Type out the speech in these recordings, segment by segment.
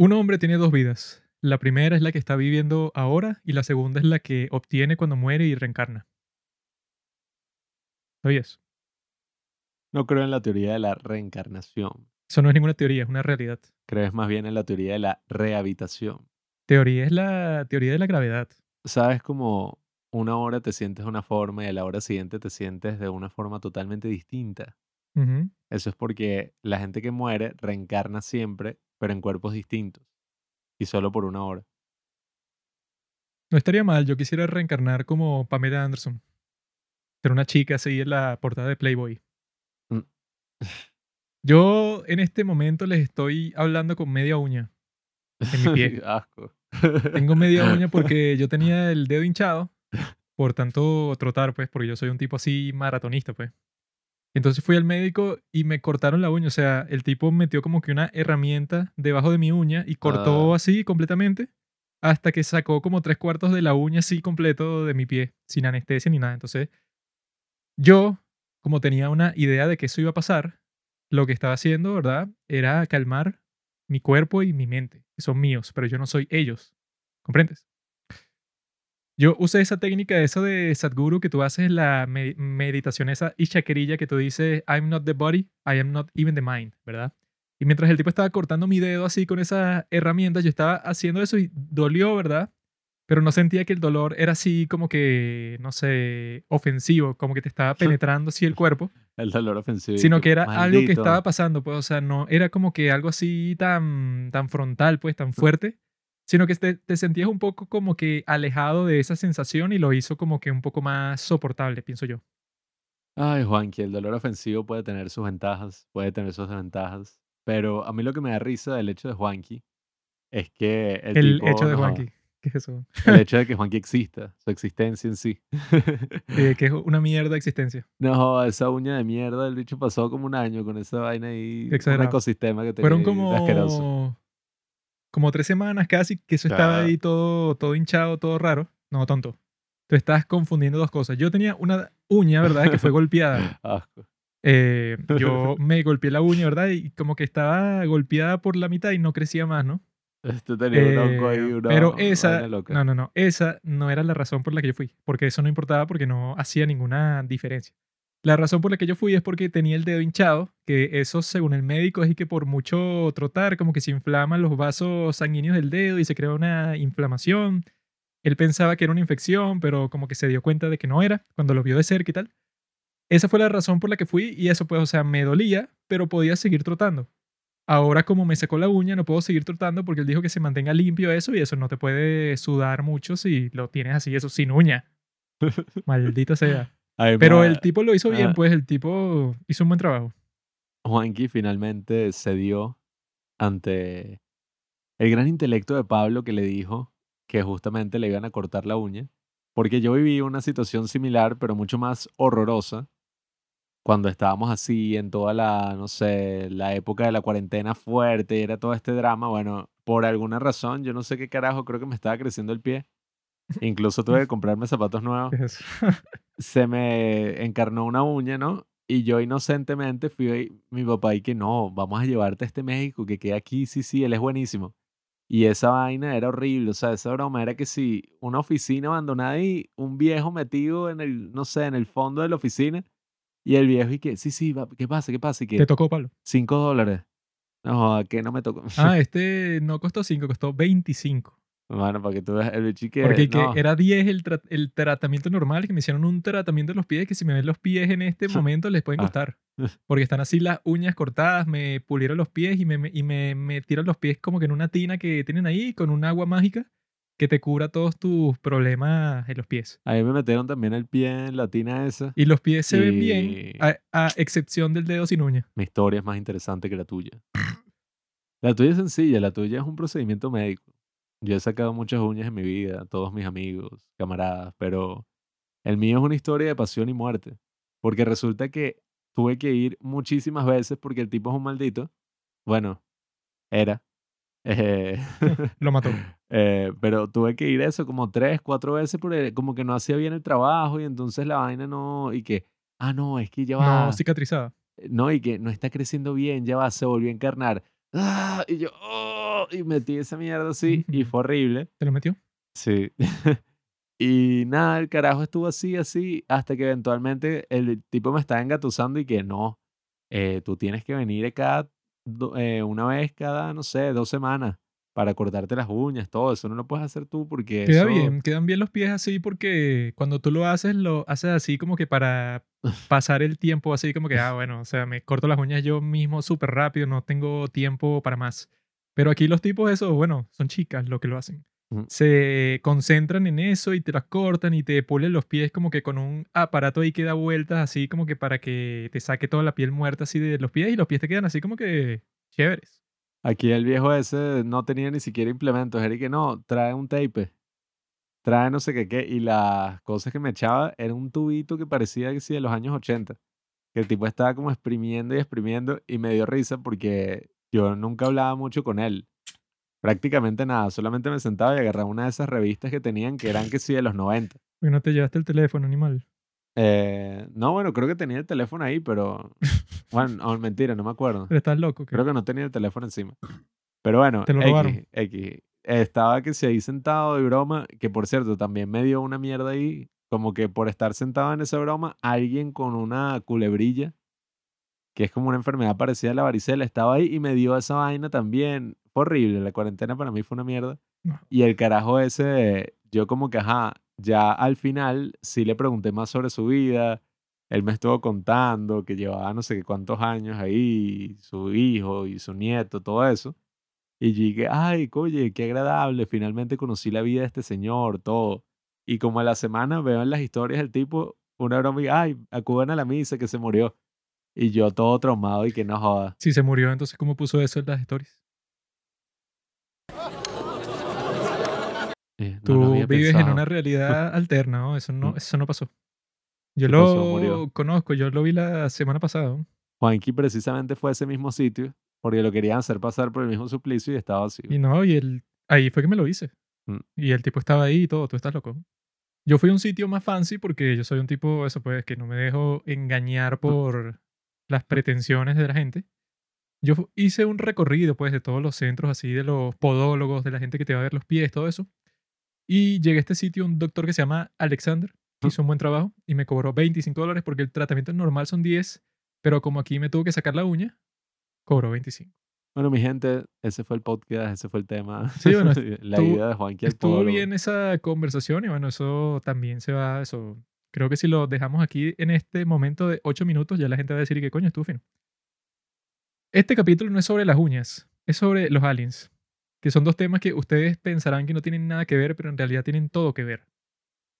Un hombre tiene dos vidas. La primera es la que está viviendo ahora y la segunda es la que obtiene cuando muere y reencarna. ¿Sabías? No creo en la teoría de la reencarnación. Eso no es ninguna teoría, es una realidad. Crees más bien en la teoría de la rehabitación. Teoría es la teoría de la gravedad. ¿Sabes cómo una hora te sientes de una forma y a la hora siguiente te sientes de una forma totalmente distinta? Eso es porque la gente que muere reencarna siempre, pero en cuerpos distintos. Y solo por una hora. No estaría mal, yo quisiera reencarnar como Pamela Anderson. Ser una chica así en la portada de Playboy. Mm. Yo en este momento les estoy hablando con media uña en mi pie. Asco. Tengo media uña porque yo tenía el dedo hinchado, por tanto trotar, pues, porque yo soy un tipo así maratonista, pues. Entonces fui al médico y me cortaron la uña, o sea, el tipo metió como que una herramienta debajo de mi uña y cortó Ah. así completamente hasta que sacó como tres cuartos de la uña así completo de mi pie, sin anestesia ni nada. Entonces, yo, como tenía una idea de que eso iba a pasar, lo que estaba haciendo, ¿verdad? Era calmar mi cuerpo y mi mente, que son míos, pero yo no soy ellos. ¿Comprendes? Yo usé esa técnica, esa de Sadhguru que tú haces la me- meditación, esa ishakerilla que tú dices, I'm not the body, I am not even the mind, ¿verdad? Y mientras el tipo estaba cortando mi dedo así con esa herramienta, yo estaba haciendo eso y dolió, ¿verdad? Pero no sentía que el dolor era así como que, no sé, ofensivo, como que te estaba penetrando así el cuerpo El dolor ofensivo. y sino que era algo que estaba pasando, pues, o sea, no era como que algo así tan, tan frontal, pues, tan fuerte, sino que te, te sentías un poco como que alejado de esa sensación y lo hizo como que un poco más soportable, pienso yo. Ay, Juanqui, el dolor ofensivo puede tener sus ventajas, puede tener sus desventajas. Pero a mí lo que me da risa del hecho de Juanqui es que el, El tipo, hecho de no, Juanqui, ¿qué es eso? El hecho de que Juanqui exista, su existencia en sí. Eh, que es una mierda de existencia. No, esa uña de mierda, el bicho pasó como un año con esa vaina ahí. Un Exagerado. ecosistema que tenía Fueron como, como tres semanas casi que eso estaba Ah. ahí todo, todo hinchado, todo raro. No, tonto. Tú estás confundiendo dos cosas. Yo tenía una uña, ¿verdad? Que fue golpeada. Eh, yo me golpeé la uña, ¿verdad? Y como que estaba golpeada por la mitad y no crecía más, ¿no? Este tenía un hongo ahí, Eh, una pero esa, loca. no, no, no, esa no era la razón por la que yo fui, porque eso no importaba porque no hacía ninguna diferencia. La razón por la que yo fui es porque tenía el dedo hinchado, que eso según el médico es que por mucho trotar como que se inflaman los vasos sanguíneos del dedo y se crea una inflamación. Él pensaba que era una infección, pero como que se dio cuenta de que no era cuando lo vio de cerca y tal. Esa fue la razón por la que fui y eso pues, o sea, me dolía, pero podía seguir trotando. Ahora como me sacó la uña no puedo seguir trotando porque él dijo que se mantenga limpio eso y eso no te puede sudar mucho si lo tienes así, eso sin uña. Maldita sea. Pero el tipo lo hizo bien, ah. pues el tipo hizo un buen trabajo. Juanqui finalmente cedió ante el gran intelecto de Pablo que le dijo que justamente le iban a cortar la uña. Porque yo viví una situación similar, pero mucho más horrorosa, cuando estábamos así en toda la, no sé, la época de la cuarentena fuerte y era todo este drama. Bueno, por alguna razón, yo no sé qué carajo, creo que me estaba creciendo el pie. Incluso tuve que comprarme zapatos nuevos se me encarnó una uña, ¿no? Y yo inocentemente fui ahí, mi papá y que no, vamos a llevarte a este México que queda aquí, sí, sí, él es buenísimo. Y esa vaina era horrible, o sea, esa broma era que si una oficina abandonada y un viejo metido en el, no sé, en el fondo de la oficina, y el viejo y que, sí, sí, va, ¿qué pasa? ¿Qué pasa? Y Te que, tocó, Pablo. cinco dólares. No, que no me tocó. Ah, este no costó 5, costó 25. Bueno, para que tú veas el bicho y que, Porque que era 10 el, tra- el tratamiento normal, que me hicieron un tratamiento de los pies, que si me ven los pies en este momento les pueden Ah. costar. Porque están así las uñas cortadas, me pulieron los pies y me, me- y me metieron los pies como que en una tina que tienen ahí con un agua mágica que te cura todos tus problemas en los pies. A mí me metieron también el pie en la tina esa. Y los pies se ven bien, a excepción del dedo sin uña. Mi historia es más interesante que la tuya. La tuya es sencilla, la tuya es un procedimiento médico. Yo he sacado muchas uñas en mi vida, todos mis amigos, camaradas, pero el mío es una historia de pasión y muerte. Porque resulta que tuve que ir muchísimas veces porque el tipo es un maldito. Bueno, era. Eh, Lo mató. eh, pero tuve que ir eso como tres, cuatro veces porque como que no hacía bien el trabajo y entonces la vaina no... Y que, ah, no, es que ya va. No cicatrizada. No, y que no está creciendo bien, ya va, se volvió a encarnar. ¡Ah! Y yo, ¡oh! Oh, y metí esa mierda así y fue horrible. ¿Te lo metió? Sí. Y nada, el carajo estuvo así, así, hasta que eventualmente el tipo me estaba engatusando y que no, eh, tú tienes que venir cada, eh, una vez cada, no sé, dos semanas para cortarte las uñas, todo eso no lo puedes hacer tú porque Queda eso... bien, quedan bien los pies así porque cuando tú lo haces, lo haces así como que para pasar el tiempo, así como que, ah, bueno, o sea, me corto las uñas yo mismo súper rápido, no tengo tiempo para más. Pero aquí los tipos, eso, bueno, son chicas lo que lo hacen. Se concentran en eso y te las cortan y te pulen los pies como que con un aparato ahí que da vueltas así como que para que te saque toda la piel muerta así de los pies y los pies te quedan así como que chéveres. Aquí el viejo ese no tenía ni siquiera implementos, era que no, trae un tape, trae no sé qué qué, y las cosas que me echaba era un tubito que parecía que sí de los años 80, que el tipo estaba como exprimiendo y exprimiendo y me dio risa porque yo nunca hablaba mucho con él, prácticamente nada, solamente me sentaba y agarraba una de esas revistas que tenían que eran que sí de los 90. Porque no te llevaste el teléfono, animal. Eh, no, bueno, creo que tenía el teléfono ahí, pero bueno, no, mentira, no me acuerdo. Pero estás loco, ¿qué? Creo que no tenía el teléfono encima. Pero bueno, Te lo robaron. X, X. Estaba que se ahí sentado de broma, que por cierto también me dio una mierda ahí, como que por estar sentado en esa broma, alguien con una culebrilla, que es como una enfermedad parecida a la varicela, estaba ahí y me dio esa vaina también. Fue horrible, la cuarentena para mí fue una mierda. No. Y el carajo ese, yo como que, ajá, ya al final sí le pregunté más sobre su vida. Él me estuvo contando que llevaba no sé qué cuántos años ahí, su hijo y su nieto, todo eso. Y yo dije, ay, oye, qué agradable, finalmente conocí la vida de este señor, todo. Y como a la semana veo en las historias del tipo una broma y, ay, acudan a la misa que se murió. Y yo todo traumado y que no joda. Si se murió, entonces, ¿cómo puso eso en las stories? Eh, no Tú vives en pensado. una realidad alterna, ¿no? Eso no, Mm. eso no pasó. Yo ¿Qué lo pasó? Conozco, yo lo vi la semana pasada. Juanqui precisamente fue a ese mismo sitio porque lo querían hacer pasar por el mismo suplicio y estaba así. Y no, y el, ahí fue que me lo hice. Mm. Y el tipo estaba ahí y todo, tú estás loco. Yo fui a un sitio más fancy porque yo soy un tipo, eso pues, que no me dejo engañar por las pretensiones de la gente. Yo hice un recorrido, pues, de todos los centros así, de los podólogos, de la gente que te va a ver los pies, todo eso. Y llegué a este sitio, un doctor que se llama Alexander, Mm. hizo un buen trabajo y me cobró 25 dólares porque el tratamiento normal son 10, pero como aquí me tuvo que sacar la uña, cobró 25. Bueno, mi gente, ese fue el podcast, ese fue el tema. Sí, bueno, la estuvo- idea de al Estuvo bien esa conversación y bueno, eso también se va, eso. Creo que si lo dejamos aquí en este momento de 8 minutos, ya la gente va a decir que coño, estuvo fino. Este capítulo no es sobre las uñas, es sobre los aliens, que son dos temas que ustedes pensarán que no tienen nada que ver, pero en realidad tienen todo que ver.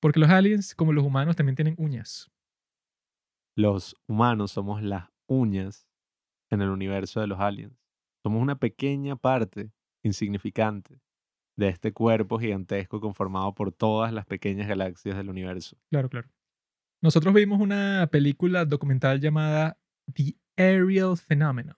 Porque los aliens, como los humanos, también tienen uñas. Los humanos somos las uñas en el universo de los aliens. Somos una pequeña parte insignificante de este cuerpo gigantesco conformado por todas las pequeñas galaxias del universo. Claro, claro. Nosotros vimos una película documental llamada The Aerial Phenomenon.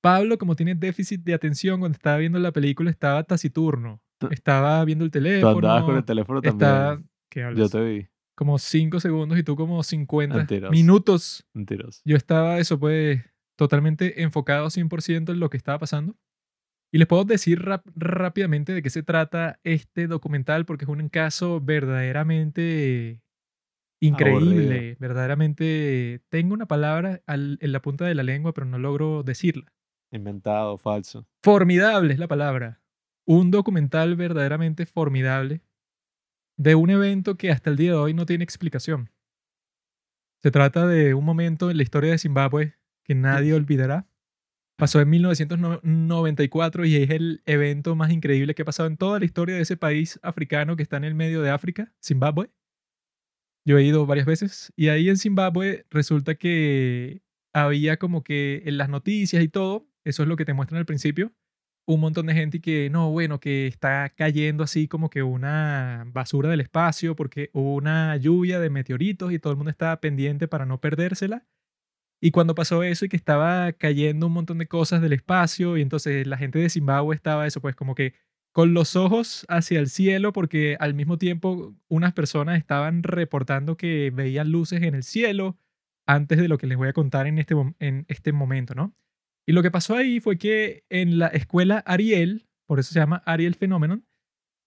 Pablo, como tiene déficit de atención, cuando estaba viendo la película estaba taciturno. Estaba viendo el Tú teléfono. andabas con el teléfono también. Estaba, ¿qué hablas? Yo te vi. Como 5 segundos y tú como 50 Mentiroso. minutos. Mentiroso. Yo estaba, eso pues, totalmente enfocado 100% en lo que estaba pasando. Y les puedo decir rápidamente de qué se trata este documental, porque es un caso verdaderamente increíble. Aburrido. Verdaderamente, tengo una palabra al- en la punta de la lengua, pero no logro decirla. Inventado, falso. Formidable es la palabra. Un documental verdaderamente formidable de un evento que hasta el día de hoy no tiene explicación. Se trata de un momento en la historia de Zimbabue que nadie olvidará. Pasó en 1994 y es el evento más increíble que ha pasado en toda la historia de ese país africano que está en el medio de África, Zimbabue. Yo he ido varias veces y ahí en Zimbabue resulta que había como que en las noticias y todo, eso es lo que te muestran al principio, un montón de gente que no, bueno, que está cayendo así como que una basura del espacio porque hubo una lluvia de meteoritos y todo el mundo estaba pendiente para no perdérsela. Y cuando pasó eso y que estaba cayendo un montón de cosas del espacio y entonces la gente de Zimbabue estaba eso pues como que con los ojos hacia el cielo porque al mismo tiempo unas personas estaban reportando que veían luces en el cielo antes de lo que les voy a contar en este, en este momento, ¿no? Y lo que pasó ahí fue que en la escuela Ariel, por eso se llama Ariel Phenomenon,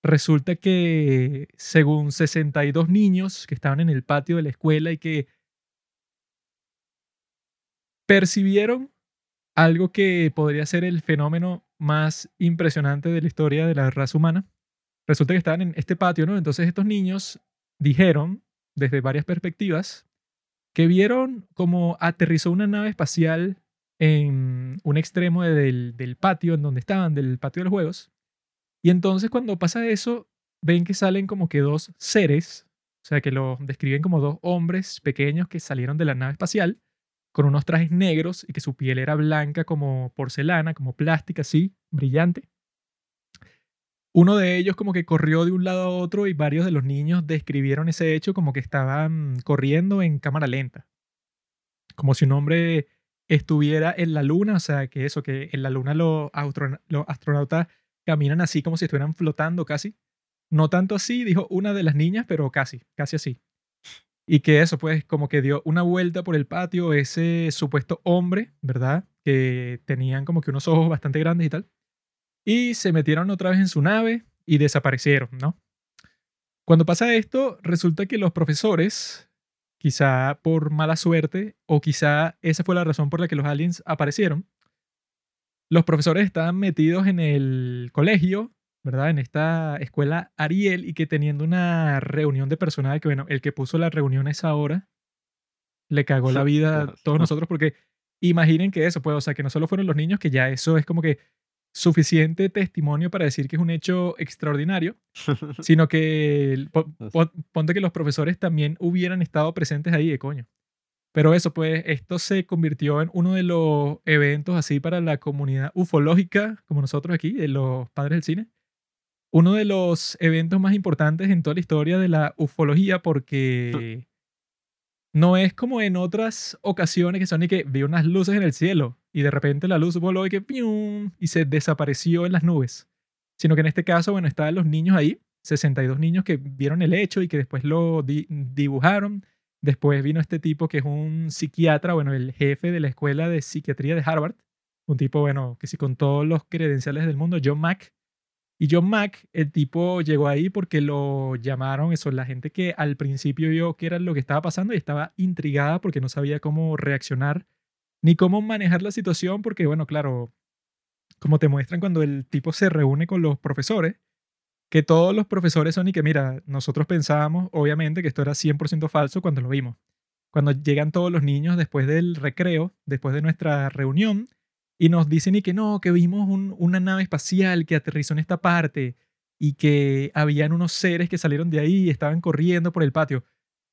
resulta que según 62 niños que estaban en el patio de la escuela y que percibieron algo que podría ser el fenómeno más impresionante de la historia de la raza humana. Resulta que estaban en este patio, ¿no? Entonces estos niños dijeron, desde varias perspectivas, que vieron como aterrizó una nave espacial en un extremo del, del patio en donde estaban, del patio de los juegos. Y entonces cuando pasa eso, ven que salen como que dos seres, o sea, que lo describen como dos hombres pequeños que salieron de la nave espacial con unos trajes negros y que su piel era blanca como porcelana, como plástica, así, brillante. Uno de ellos como que corrió de un lado a otro y varios de los niños describieron ese hecho como que estaban corriendo en cámara lenta. Como si un hombre estuviera en la luna, o sea, que eso, que en la luna los, los astronautas caminan así como si estuvieran flotando casi. No tanto así, dijo una de las niñas, pero casi, casi así. Y que eso, pues, como que dio una vuelta por el patio ese supuesto hombre, ¿verdad? Que tenían como que unos ojos bastante grandes y tal. Y se metieron otra vez en su nave y desaparecieron, ¿no? Cuando pasa esto, resulta que los profesores, quizá por mala suerte, o quizá esa fue la razón por la que los aliens aparecieron, los profesores estaban metidos en el colegio ¿verdad? En esta escuela Ariel y que teniendo una reunión de personal, que bueno, el que puso la reunión a esa hora, le cagó la vida a todos nosotros porque imaginen que eso, pues, o sea, que no solo fueron los niños, que ya eso es como que suficiente testimonio para decir que es un hecho extraordinario, sino que ponte que los profesores también hubieran estado presentes ahí, de coño. Pero eso, pues, esto se convirtió en uno de los eventos así para la comunidad ufológica, como nosotros aquí, de los padres del cine, uno de los eventos más importantes en toda la historia de la ufología porque no es como en otras ocasiones que son y que vi unas luces en el cielo y de repente la luz voló y que y se desapareció en las nubes, sino que en este caso, bueno, estaban los niños ahí, 62 niños que vieron el hecho y que después lo dibujaron. Después vino este tipo que es un psiquiatra, bueno, el jefe de la escuela de psiquiatría de Harvard, un tipo, bueno, que sí con todos los credenciales del mundo, John Mack, y John Mack, el tipo llegó ahí porque lo llamaron, eso, la gente que al principio vio que era lo que estaba pasando y estaba intrigada porque no sabía cómo reaccionar ni cómo manejar la situación porque, bueno, claro, como te muestran cuando el tipo se reúne con los profesores, que todos los profesores son y que, mira, nosotros pensábamos, obviamente, que esto era 100% falso cuando lo vimos. Cuando llegan todos los niños después del recreo, después de nuestra reunión, y nos dicen y que no, que vimos una nave espacial que aterrizó en esta parte y que habían unos seres que salieron de ahí y estaban corriendo por el patio.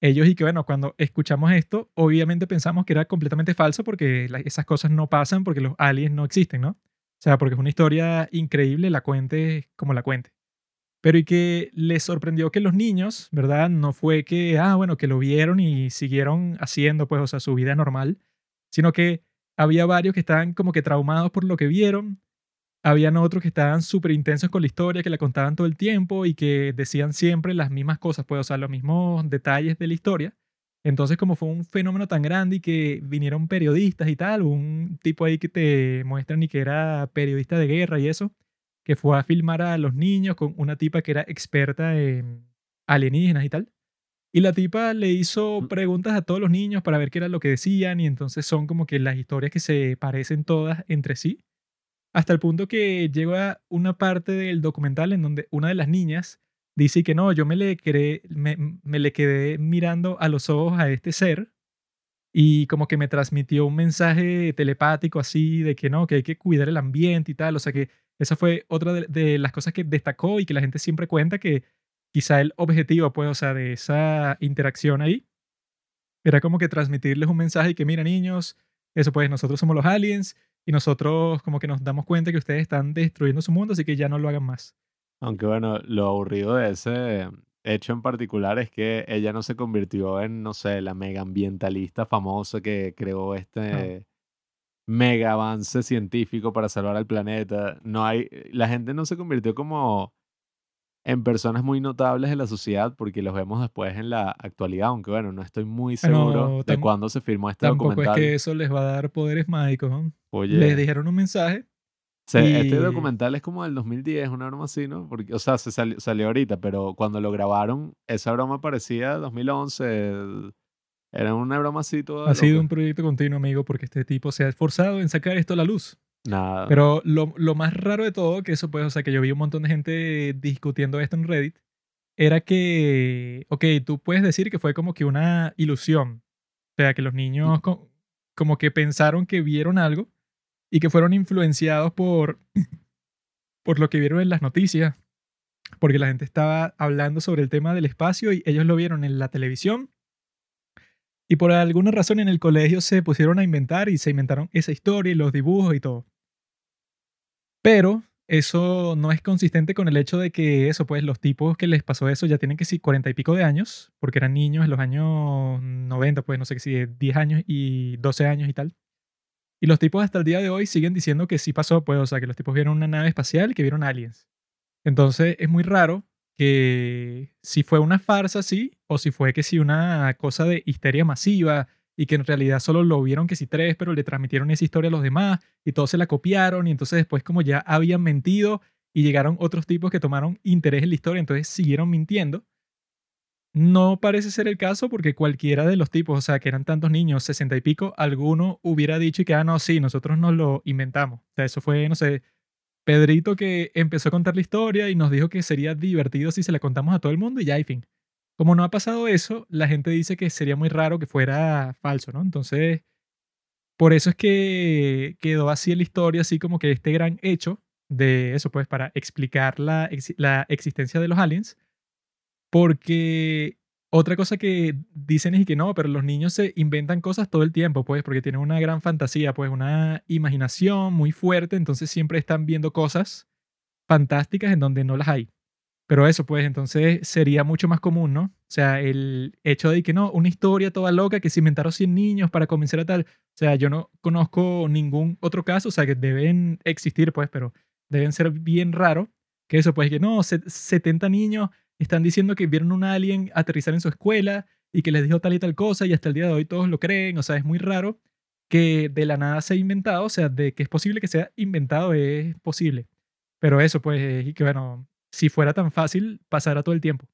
Ellos y que bueno, cuando escuchamos esto, obviamente pensamos que era completamente falso porque esas cosas no pasan porque los aliens no existen, ¿no? O sea, porque es una historia increíble, la cuente como la cuente. Pero y que les sorprendió que los niños, ¿verdad? No fue que, ah, bueno, que lo vieron y siguieron haciendo, pues, o sea, su vida normal, sino que había varios que estaban como que traumados por lo que vieron. Habían otros que estaban súper intensos con la historia, que la contaban todo el tiempo y que decían siempre las mismas cosas, pues, o sea, los mismos detalles de la historia. Entonces, como fue un fenómeno tan grande y que vinieron periodistas y tal, un tipo ahí que te muestran y que era periodista de guerra y eso, que fue a filmar a los niños con una tipa que era experta en alienígenas y tal. Y la tipa le hizo mm. preguntas a todos los niños para ver qué era lo que decían y entonces son como que las historias que se parecen todas entre sí. Hasta el punto que llega una parte del documental en donde una de las niñas dice que no, yo me le, quedé, me, me le quedé mirando a los ojos a este ser y como que me transmitió un mensaje telepático así de que no, que hay que cuidar el ambiente y tal. O sea que esa fue otra de, de las cosas que destacó y que la gente siempre cuenta que quizá el objetivo, pues, o sea, de esa interacción ahí, era como que transmitirles un mensaje que, mira, niños, eso pues, nosotros somos los aliens y nosotros como que nos damos cuenta que ustedes están destruyendo su mundo, así que ya no lo hagan más. Aunque bueno, lo aburrido de ese hecho en particular es que ella no se convirtió en, no sé, la mega ambientalista famosa que creó este mega avance científico para salvar al planeta. No hay, la gente no se convirtió como en personas muy notables de la sociedad porque los vemos después en la actualidad, aunque bueno, no estoy muy seguro de cuándo se firmó este tampoco documental. es que eso les va a dar poderes mágicos. ¿no? Les dijeron un mensaje Se- este Y documental es como del 2010, una broma así, ¿no? Porque, o sea, se salió, salió ahorita, pero cuando lo grabaron, esa broma parecía 2011. Era una broma así toda ha sido loca. un proyecto continuo, amigo, porque este tipo se ha esforzado en sacar esto a la luz. Nada. Pero lo, lo más raro de todo, que eso pues, o sea, que yo vi un montón de gente discutiendo esto en Reddit, era que, ok, tú puedes decir que fue como que una ilusión. O sea, que los niños co- como que pensaron que vieron algo y que fueron influenciados por, por lo que vieron en las noticias. Porque la gente estaba hablando sobre el tema del espacio y ellos lo vieron en la televisión. Y por alguna razón en el colegio se pusieron a inventar y se inventaron esa historia y los dibujos y todo. Pero eso no es consistente con el hecho de que eso, pues los tipos que les pasó eso ya tienen que sí, cuarenta y pico de años, porque eran niños en los años 90, pues no sé qué si 10 años y 12 años y tal. Y los tipos hasta el día de hoy siguen diciendo que sí pasó, pues, o sea, que los tipos vieron una nave espacial que vieron aliens. Entonces es muy raro que si fue una farsa, sí, o si fue que sí una cosa de histeria masiva y que en realidad solo lo vieron que sí tres, pero le transmitieron esa historia a los demás y todos se la copiaron y entonces después como ya habían mentido y llegaron otros tipos que tomaron interés en la historia, entonces siguieron mintiendo. No parece ser el caso porque cualquiera de los tipos, o sea, que eran tantos niños, sesenta y pico, alguno hubiera dicho que, ah, no, sí, nosotros nos lo inventamos. O sea, eso fue, no sé, Pedrito que empezó a contar la historia y nos dijo que sería divertido si se la contamos a todo el mundo y ya, y fin. Como no ha pasado eso, la gente dice que sería muy raro que fuera falso, ¿no? Entonces, por eso es que quedó así la historia, así como que este gran hecho de eso, pues, para explicar la, la existencia de los aliens. Porque otra cosa que dicen es que no, pero los niños se inventan cosas todo el tiempo, pues, porque tienen una gran fantasía, pues, una imaginación muy fuerte, entonces siempre están viendo cosas fantásticas en donde no las hay. Pero eso, pues, entonces sería mucho más común, ¿no? O sea, el hecho de que no, una historia toda loca que se inventaron 100 niños para convencer a tal. O sea, yo no conozco ningún otro caso, o sea, que deben existir, pues, pero deben ser bien raro. Que eso, pues, que no, se- 70 niños están diciendo que vieron un alien aterrizar en su escuela y que les dijo tal y tal cosa y hasta el día de hoy todos lo creen. O sea, es muy raro que de la nada se ha inventado, o sea, de que es posible que sea inventado, es posible. Pero eso, pues, y que bueno, si fuera tan fácil, pasará todo el tiempo.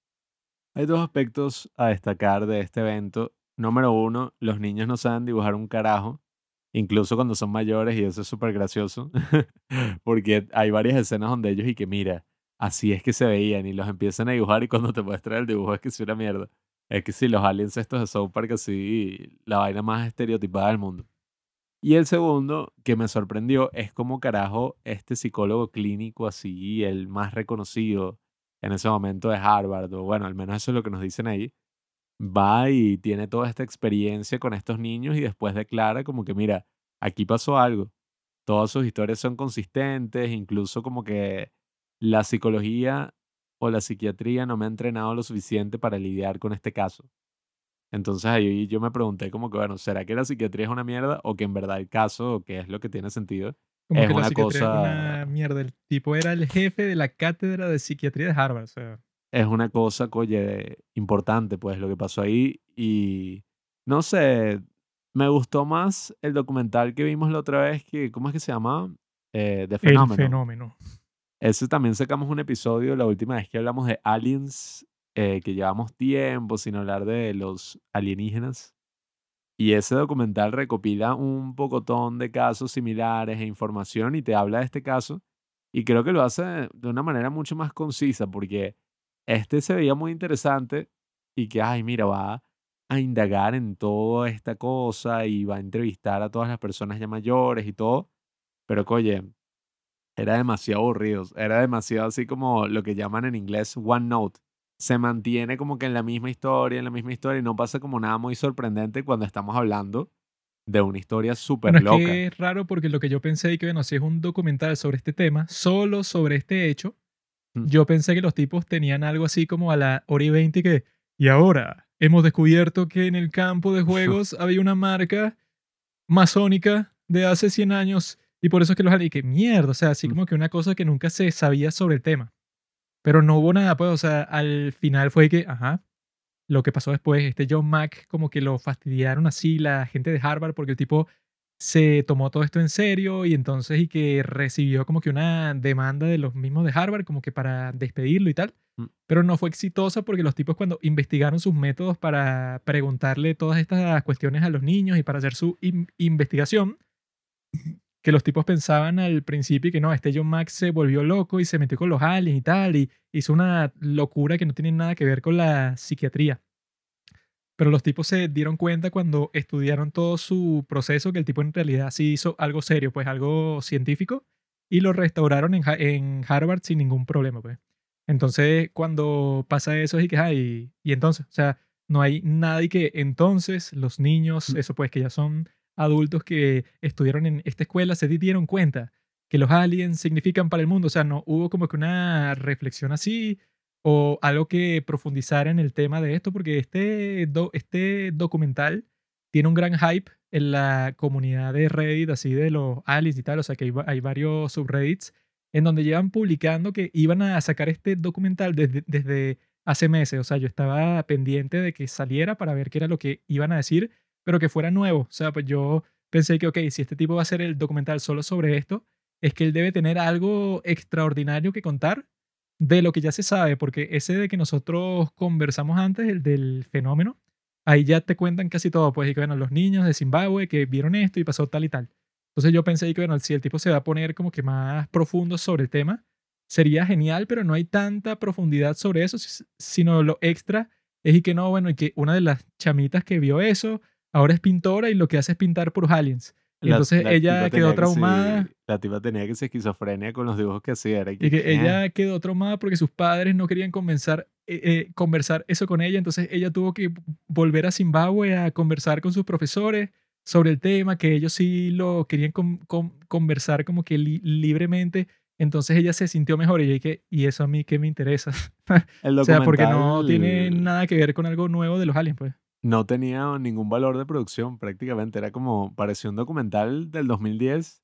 Hay dos aspectos a destacar de este evento. Número uno, los niños no saben dibujar un carajo, incluso cuando son mayores, y eso es súper gracioso, porque hay varias escenas donde ellos y que mira, así es que se veían y los empiezan a dibujar y cuando te muestran el dibujo es que es una mierda. Es que si los aliens estos de South Park así, la vaina más estereotipada del mundo. Y el segundo que me sorprendió es cómo carajo este psicólogo clínico así, el más reconocido en ese momento de Harvard, o bueno, al menos eso es lo que nos dicen ahí, va y tiene toda esta experiencia con estos niños y después declara como que, mira, aquí pasó algo. Todas sus historias son consistentes, incluso como que la psicología o la psiquiatría no me ha entrenado lo suficiente para lidiar con este caso. Entonces ahí yo me pregunté como que, bueno, ¿será que la psiquiatría es una mierda o que en verdad el caso, o que es lo que tiene sentido, Como es que una es una cosa, mierda. El tipo era el jefe de la cátedra de psiquiatría de Harvard. O sea, es una cosa, oye, importante, pues lo que pasó ahí y no sé, me gustó más el documental que vimos la otra vez que, ¿cómo es que se llama? Eh, The el Phenomenon. fenómeno. Ese también sacamos un episodio la última vez que hablamos de aliens, eh, que llevamos tiempo sin hablar de los alienígenas. Y ese documental recopila un pocotón de casos similares e información y te habla de este caso. Y creo que lo hace de una manera mucho más concisa porque este se veía muy interesante y que, ay, mira, va a indagar en toda esta cosa y va a entrevistar a todas las personas ya mayores y todo. Pero, que, era demasiado aburrido. Era demasiado así como lo que llaman en inglés one note. Se mantiene como que en la misma historia, en la misma historia y no pasa como nada muy sorprendente cuando estamos hablando de una historia Bueno, súper es loca. que es raro porque lo que yo pensé y que, bueno, si es un documental sobre este tema, solo sobre este hecho, Mm. yo pensé que los tipos tenían algo así como a la hora y 20 que, y ahora hemos descubierto que en el campo de juegos había una marca masónica de hace 100 años y por eso es que los y que mierda, o sea, así Mm. como que una cosa que nunca se sabía sobre el tema. Pero no hubo nada, pues, o sea, al final fue que, ajá, lo que pasó después, este John Mack como que lo fastidiaron así la gente de Harvard porque el tipo se tomó todo esto en serio y entonces y que recibió como que una demanda de los mismos de Harvard como que para despedirlo y tal. Mm. Pero no fue exitosa porque los tipos cuando investigaron sus métodos para preguntarle todas estas cuestiones a los niños y para hacer su in- investigación, que los tipos pensaban al principio que no, este John Max se volvió loco y se metió con los aliens y tal, y hizo una locura que no tiene nada que ver con la psiquiatría. Pero los tipos se dieron cuenta cuando estudiaron todo su proceso que el tipo en realidad sí hizo algo serio, pues algo científico, y lo restauraron en, en Harvard sin ningún problema, pues. Entonces, cuando pasa eso, es y que, ah, y, entonces, o sea, no hay nada y que entonces los niños, Mm. eso pues que ya son adultos que estudiaron en esta escuela, se dieron cuenta que los aliens significan para el mundo. O sea, no hubo como que una reflexión así o algo que profundizara en el tema de esto, porque este, do- este documental tiene un gran hype en la comunidad de Reddit, así de los aliens y tal. O sea, que hay, hay varios subreddits en donde llevan publicando que iban a sacar este documental desde, desde hace meses. O sea, yo estaba pendiente de que saliera para ver qué era lo que iban a decir, pero que fuera nuevo. O sea, pues yo pensé que, ok, si este tipo va a hacer el documental solo sobre esto, es que él debe tener algo extraordinario que contar de lo que ya se sabe, porque ese de que nosotros conversamos antes, el del fenómeno, ahí ya te cuentan casi todo, pues, y que, bueno, los niños de Zimbabue que vieron esto y pasó tal y tal. Entonces yo pensé que, bueno, si el tipo se va a poner como que más profundo sobre el tema, sería genial, pero no hay tanta profundidad sobre eso, si- sino lo extra es y que no, bueno, y que una de las chamitas que vio eso ahora es pintora y lo que hace es pintar puros aliens. Y La- entonces la ella quedó tenía que sí- traumada. la tipa tenía que ser esquizofrenia con los dibujos que hacía. Era Y que ¿qué? ella quedó traumada porque sus padres no querían conversar, eh, eh, conversar eso con ella. Entonces ella tuvo que volver a Zimbabue a conversar con sus profesores sobre el tema, que ellos sí lo querían con- con- conversar como que li- libremente. Entonces ella se sintió mejor y yo dije, ¿y eso a mí qué me interesa? O sea, porque no tiene nada que ver con algo nuevo de los aliens, pues. No tenía ningún valor de producción prácticamente. Era como, parecía un documental del 2010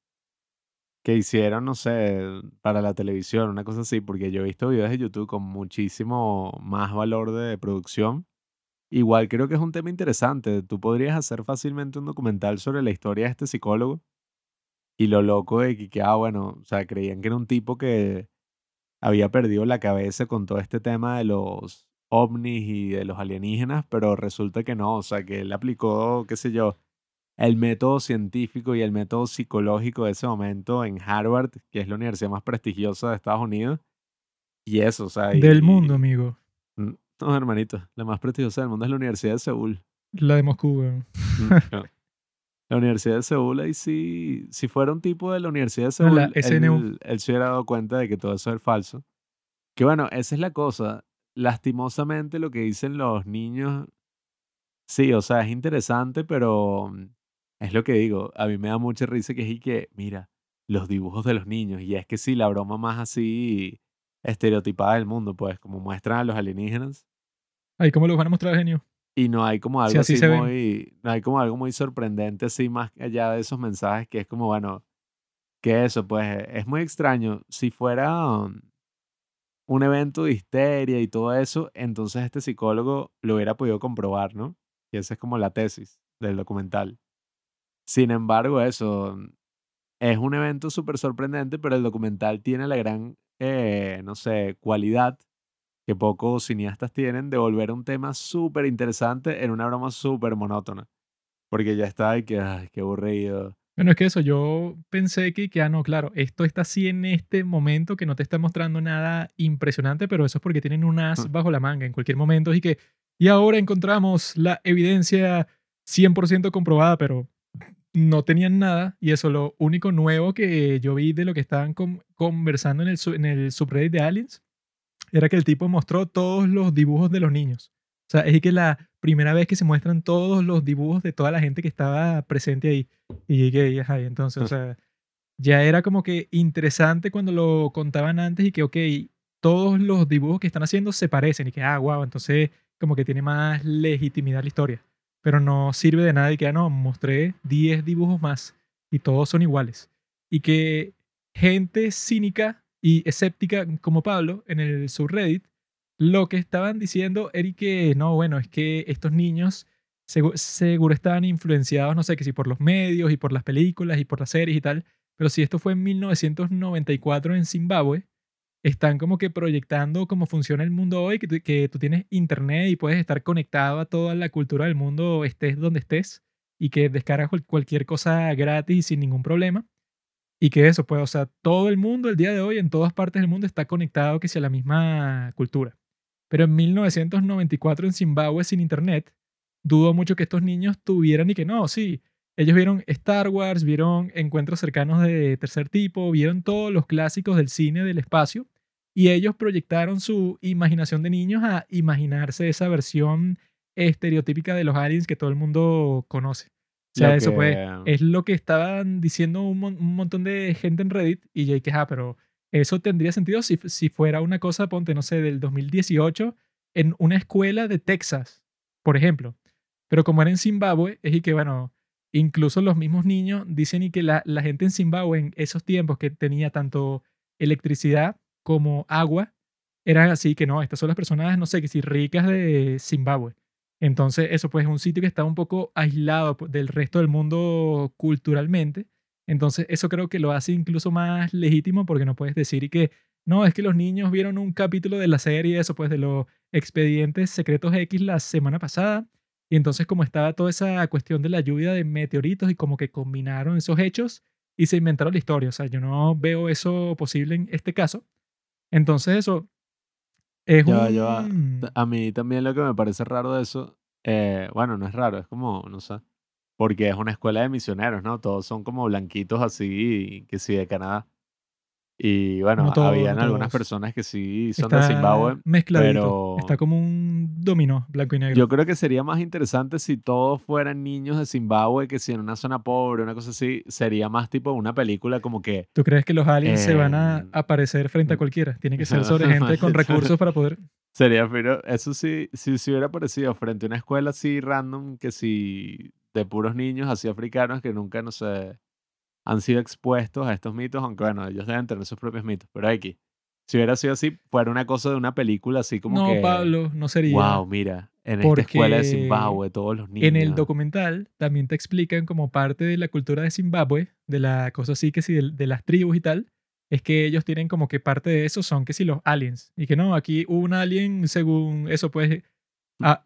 que hicieron, no sé, para la televisión, una cosa así, porque yo he visto videos de YouTube con muchísimo más valor de producción. Igual creo que es un tema interesante. Tú podrías hacer fácilmente un documental sobre la historia de este psicólogo y lo loco de que, ah, bueno, o sea, creían que era un tipo que había perdido la cabeza con todo este tema de los ovnis y de los alienígenas, pero resulta que no, o sea, que él aplicó, qué sé yo, el método científico y el método psicológico de ese momento en Harvard, que es la universidad más prestigiosa de Estados Unidos, y eso, o sea, Del mundo, amigo. Mm, No, hermanito, la más prestigiosa del mundo es la Universidad de Seúl. La de Moscú. Mm, no. La Universidad de Seúl, ahí sí, si fuera un tipo de la Universidad de No, Seúl, SNU. él, él se hubiera dado cuenta de que todo eso es falso. Que bueno, esa es la cosa. Lastimosamente lo que dicen los niños, sí, o sea, es interesante, pero mm, es lo que digo. A mí me da mucha risa que es y que, mira, los dibujos de los niños. Y es que sí, la broma más así estereotipada del mundo, pues, como muestran a los alienígenas. Ay, ¿cómo los van a mostrar, genio? Y no hay como algo así muy, no hay como algo muy sorprendente así más allá de esos mensajes que es como, bueno, que eso, pues es muy extraño. Si fuera um, un evento de histeria y todo eso, entonces este psicólogo lo hubiera podido comprobar, ¿no? Y esa es como la tesis del documental. Sin embargo, eso mm, es un evento súper sorprendente, pero el documental tiene la gran, eh, no sé, cualidad que pocos cineastas tienen de volver un tema súper interesante en una broma súper monótona. Porque ya está y que, ay, qué aburrido. Bueno, es que eso, yo pensé que, que, ah, no, claro, esto está así en este momento que no te está mostrando nada impresionante, pero eso es porque tienen un as bajo la manga en cualquier momento y que, y ahora encontramos la evidencia 100% comprobada, pero no tenían nada y eso, lo único nuevo que yo vi de lo que estaban con- conversando en el, en el subreddit de Aliens era que el tipo mostró todos los dibujos de los niños. O sea, es que la primera vez que se muestran todos los dibujos de toda la gente que estaba presente ahí. Y llegué, y entonces, o sea, ya era como que interesante cuando lo contaban antes y que, ok, todos los dibujos que están haciendo se parecen y que, ah, wow, entonces como que tiene más legitimidad la historia. Pero no sirve de nada y que, ah, no, mostré 10 dibujos más y todos son iguales. Y que gente cínica y escéptica como Pablo en el subreddit, lo que estaban diciendo era que, no, bueno, es que estos niños segu- seguro estaban influenciados, no sé, que si por los medios y por las películas y por las series y tal, pero si esto fue en 1994 en Zimbabue, están como que proyectando cómo funciona el mundo hoy, que tú, que tú tienes internet y puedes estar conectado a toda la cultura del mundo, estés donde estés, y que descargas cual- cualquier cosa gratis y sin ningún problema. Y que eso, pues, o sea, todo el mundo el día de hoy, en todas partes del mundo, está conectado que sea la misma cultura. Pero en 1994 en Zimbabue sin internet, dudo mucho que estos niños tuvieran y que no, sí. Ellos vieron Star Wars, vieron encuentros cercanos de tercer tipo, vieron todos los clásicos del cine del espacio y ellos proyectaron su imaginación de niños a imaginarse esa versión estereotípica de los aliens que todo el mundo conoce. O sea, eso pues que- es lo que estaban diciendo un, mon- un montón de gente en Reddit y dije, ah, pero eso tendría sentido si, si fuera una cosa, ponte, no sé, del 2018 en una escuela de Texas, por ejemplo. Pero como era en Zimbabue, es y que, bueno, incluso los mismos niños dicen y que la, la gente en Zimbabue en esos tiempos que tenía tanto electricidad como agua, eran así que no, estas son las personas, no sé, que si ricas de Zimbabue. Entonces, eso pues es un sitio que está un poco aislado po- del resto del mundo culturalmente. Entonces, eso creo que lo hace incluso más legítimo porque no puedes decir que, no, es que los niños vieron un capítulo de la serie, eso pues de los expedientes secretos X la semana pasada. Y entonces como estaba toda esa cuestión de la lluvia de meteoritos y como que combinaron esos hechos y se inventaron la historia. O sea, yo no veo eso posible en este caso. Entonces eso es un... A mí también lo que me parece raro de eso, eh, bueno, no es raro, es como, no sé, porque es una escuela de misioneros, ¿no? Todos son como blanquitos así, que sí, de Canadá. Y bueno, No todos, habían no algunas personas que sí son de Está Zimbabue, mezcladito. Está pero como un dominó, blanco y negro. yo creo que sería más interesante si todos fueran niños de Zimbabue, que si en una zona pobre, una cosa así, sería más tipo una película como que... ¿Tú crees que los aliens se van a aparecer frente a cualquiera? Tiene que ser sobre gente con recursos para poder... Sería, pero eso sí, si se hubiera aparecido frente a una escuela así random, que si de puros niños así africanos que nunca, no sé, han sido expuestos a estos mitos, aunque bueno, ellos deben tener sus propios mitos, pero aquí, si hubiera sido así, fuera una cosa de una película así como No, que, Pablo, no sería. wow, mira, en esta escuela de Zimbabue, todos los niños. En el documental también te explican como parte de la cultura de Zimbabue, de la cosa así que si de, de las tribus y tal, es que ellos tienen como que parte de eso son que si los aliens. Y que no, aquí un alien según eso pues... ah,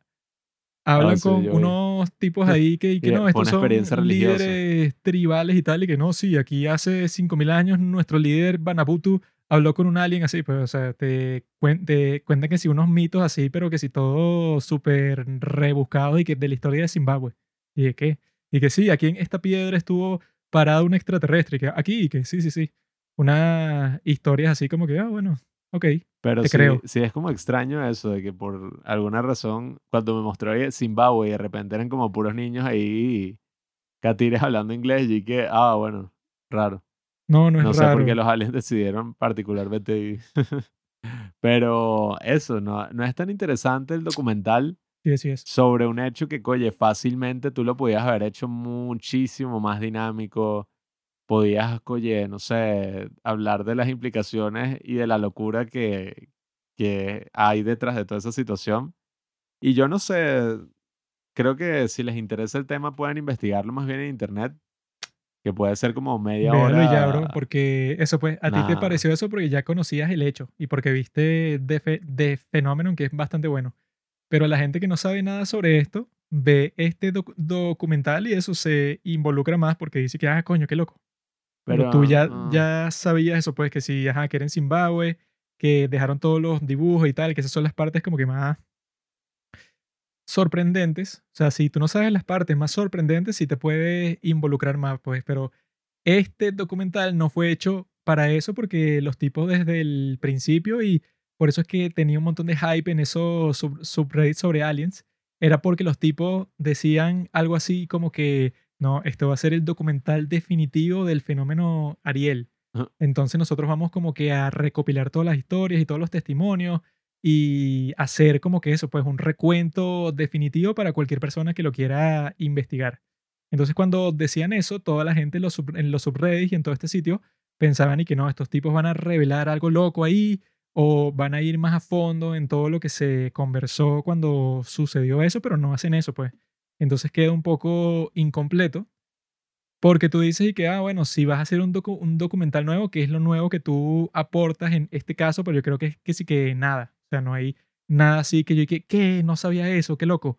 hablan Ah, sí, con yo vi. unos tipos ahí que, que Y no, estos son religiosa. líderes tribales y tal, y que no, sí, aquí hace 5.000 años nuestro líder Banabutu habló con un alien así, pues, o sea, te, cuen- te cuentan que sí unos mitos así, pero que sí todo súper rebuscado y que de la historia de Zimbabue. Y de qué, y que sí, aquí en esta piedra estuvo parado un extraterrestre, que aquí, y que sí, sí, sí. Unas historias así como que, ah, bueno, ok. Pero Te sí, creo. sí es como extraño eso de que por alguna razón, cuando me mostró Zimbabue y de repente eran como puros niños ahí, catires hablando inglés y que, ah, bueno, raro. No, no es No sé raro. por qué los aliens decidieron particularmente. Pero eso, no, no es tan interesante el documental Sí, así es. sobre un hecho que, oye, fácilmente tú lo podías haber hecho muchísimo más dinámico. Podías, oye, no sé, hablar de las implicaciones y de la locura que, que hay detrás de toda esa situación. Y yo no sé, creo que si les interesa el tema pueden investigarlo más bien en internet, que puede ser como media Véalo y ya, bro, hora. porque eso pues, a ti te Nah. pareció eso porque ya conocías el hecho y porque viste de, de fenómeno que es bastante bueno. Pero la gente que no sabe nada sobre esto ve este doc- documental y eso se involucra más porque dice que, ah, coño, qué loco. Pero, Pero tú ya, ah, ya sabías eso, pues, que si, ajá, que era en Zimbabue, que dejaron todos los dibujos y tal, que esas son las partes como que más sorprendentes. O sea, si tú no sabes las partes más sorprendentes, sí te puede involucrar más, pues, pero este documental no fue hecho para eso porque los tipos desde el principio y por eso es que tenía un montón de hype en esos sub- subreddits sobre aliens, era porque los tipos decían algo así como que, no, esto va a ser el documental definitivo del fenómeno Ariel. Ajá. Entonces nosotros vamos como que a recopilar todas las historias y todos los testimonios y hacer como que eso, pues un recuento definitivo para cualquier persona que lo quiera investigar. Entonces cuando decían eso, toda la gente en los, sub- en los subreddits y en todo este sitio pensaban y que no, estos tipos van a revelar algo loco ahí o van a ir más a fondo en todo lo que se conversó cuando sucedió eso, pero no hacen eso, pues. Entonces queda un poco incompleto. Porque tú dices y que, ah, bueno, si vas a hacer un, un documental nuevo, ¿qué es lo nuevo que tú aportas en este caso? Pero yo creo que, que sí que nada. O sea, no hay nada así que yo dije, ¿qué? No sabía eso, qué loco.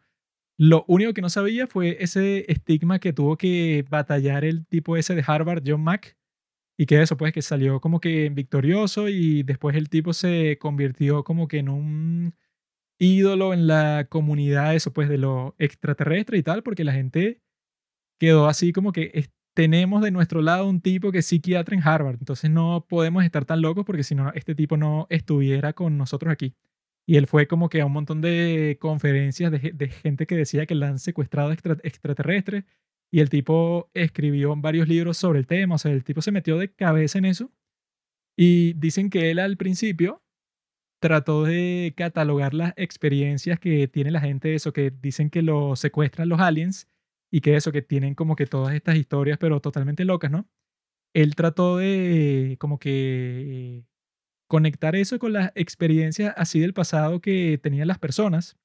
Lo único que no sabía fue ese estigma que tuvo que batallar el tipo ese de Harvard, John Mack, y que eso, pues, que salió como que victorioso y después el tipo se convirtió como que en un ídolo en la comunidad, eso, pues, de lo extraterrestre y tal, porque la gente quedó así como que tenemos de nuestro lado un tipo que es psiquiatra en Harvard, entonces no podemos estar tan locos porque si no, este tipo no estuviera con nosotros aquí. Y él fue como que a un montón de conferencias de, gente que decía que la han secuestrado extraterrestres y el tipo escribió varios libros sobre el tema, o sea, el tipo se metió de cabeza en eso y dicen que él al principio trató de catalogar las experiencias que tiene la gente, eso que dicen que lo secuestran los aliens y que eso, que tienen como que todas estas historias, pero totalmente locas, ¿no? Él trató de como que conectar eso con las experiencias así del pasado que tenían las personas.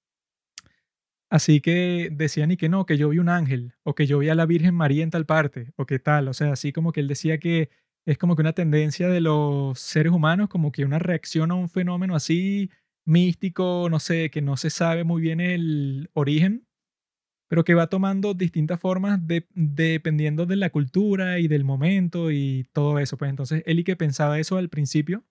Así que decían y que no, que yo vi un ángel, o que yo vi a la Virgen María en tal parte, o que tal. O sea, así como que él decía que es como que una tendencia de los seres humanos, como que una reacción a un fenómeno así místico, no sé, que no se sabe muy bien el origen, pero que va tomando distintas formas dependiendo de la cultura y del momento y todo eso. Pues entonces y que pensaba eso al principio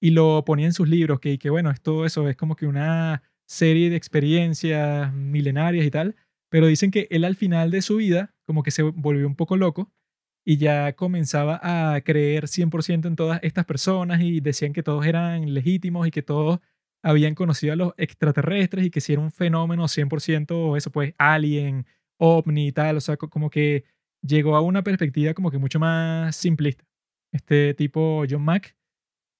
y lo ponía en sus libros, que, que bueno, esto eso es como que una serie de experiencias milenarias y tal, pero dicen que él al final de su vida como que se volvió un poco loco y ya comenzaba a creer 100% en todas estas personas y decían que todos eran legítimos y que todos habían conocido a los extraterrestres y que si era un fenómeno 100% eso pues alien, ovni y tal, o sea, como que llegó a una perspectiva como que mucho más simplista. Este tipo John Mack.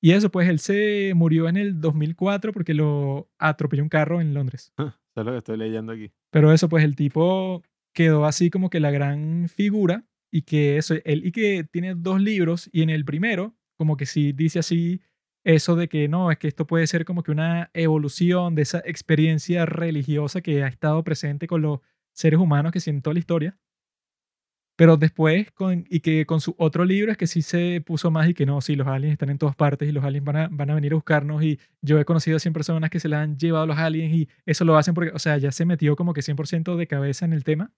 Y eso, pues él se murió en el 2004 porque lo atropelló un carro en Londres. eso es lo que estoy leyendo aquí. Pero eso, pues el tipo quedó así como que la gran figura y que eso, y que tiene dos libros y en el primero, como que sí dice así eso de que no, es que esto puede ser como que una evolución de esa experiencia religiosa que ha estado presente con los seres humanos que siento la historia. Pero después, con, y que con su otro libro es que sí se puso más y que no, sí, los aliens están en todas partes y los aliens van a, van a venir a buscarnos y yo he conocido a 100 personas que se la han llevado a los aliens y eso lo hacen porque, o sea, ya se metió como que 100% de cabeza en el tema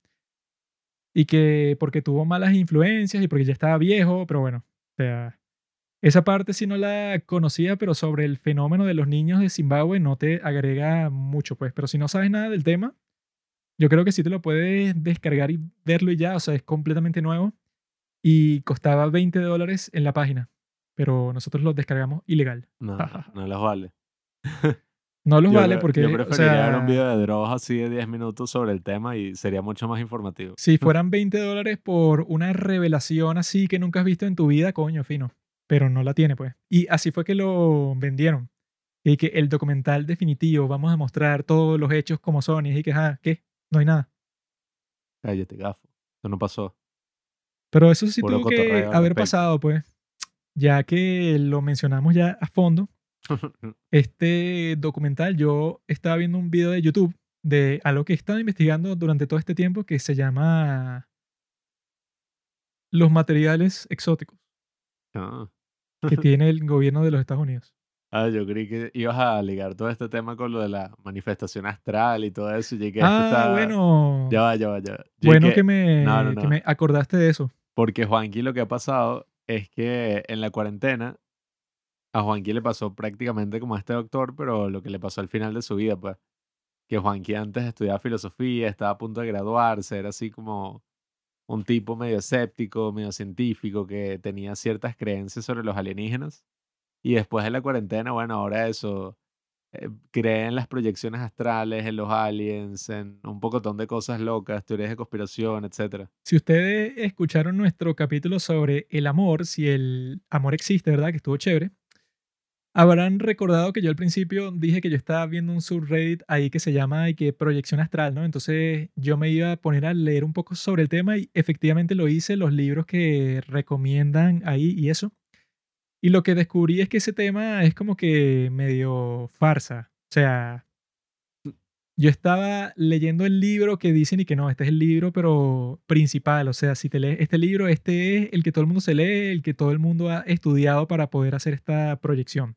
y que porque tuvo malas influencias y porque ya estaba viejo, pero bueno, o sea, esa parte sí no la conocía, pero sobre el fenómeno de los niños de Zimbabue no te agrega mucho, pues. Pero si no sabes nada del tema, yo creo que sí te lo puedes descargar y verlo y ya. O sea, es completamente nuevo. Y costaba 20 dólares en la página. Pero nosotros lo descargamos ilegal. No, no los vale. No los vale porque. Yo preferiría ver un video de drogas así de 10 minutos sobre el tema y sería mucho más informativo. Si fueran 20 dólares por una revelación así que nunca has visto en tu vida, coño, fino pero no la tiene, pues. Y así fue que lo vendieron. Y que el documental definitivo, vamos a mostrar todos los hechos como son. Y que, ah, ¿qué? No hay nada. Cállate, gafo. Eso no pasó. Pero eso sí tuvo que haber pasado, pues. Ya que lo mencionamos ya a fondo. este documental, yo estaba viendo un video de YouTube de algo que he estado investigando durante todo este tiempo que se llama Los materiales exóticos. Ah que tiene el gobierno de los Estados Unidos. Ah, yo creí que ibas a ligar todo este tema con lo de la manifestación astral y todo eso. Y ah, bueno. Ya va, ya va, ya Bueno que, me, que me acordaste de eso. Porque Juanqui lo que ha pasado es que en la cuarentena a Juanqui le pasó prácticamente como a este doctor, pero lo que le pasó al final de su vida, pues. Que Juanqui antes estudiaba filosofía, estaba a punto de graduarse, era así como un tipo medio escéptico, medio científico, que tenía ciertas creencias sobre los alienígenas. Y después de la cuarentena, bueno, ahora eso, eh, cree en las proyecciones astrales, en los aliens, en un pocotón de cosas locas, teorías de conspiración, etc. Si ustedes escucharon nuestro capítulo sobre el amor, si el amor existe, ¿verdad? Que estuvo chévere. Habrán recordado que yo al principio dije que yo estaba viendo un subreddit ahí que se llama y que proyección astral, ¿no? Entonces yo me iba a poner a leer un poco sobre el tema y efectivamente lo hice, los libros que recomiendan ahí y eso. Y lo que descubrí es que ese tema es como que medio farsa. O sea, yo estaba leyendo el libro que dicen y que no, este es el libro, pero principal. O sea, si te lees este libro, este es el que todo el mundo se lee, el que todo el mundo ha estudiado para poder hacer esta proyección.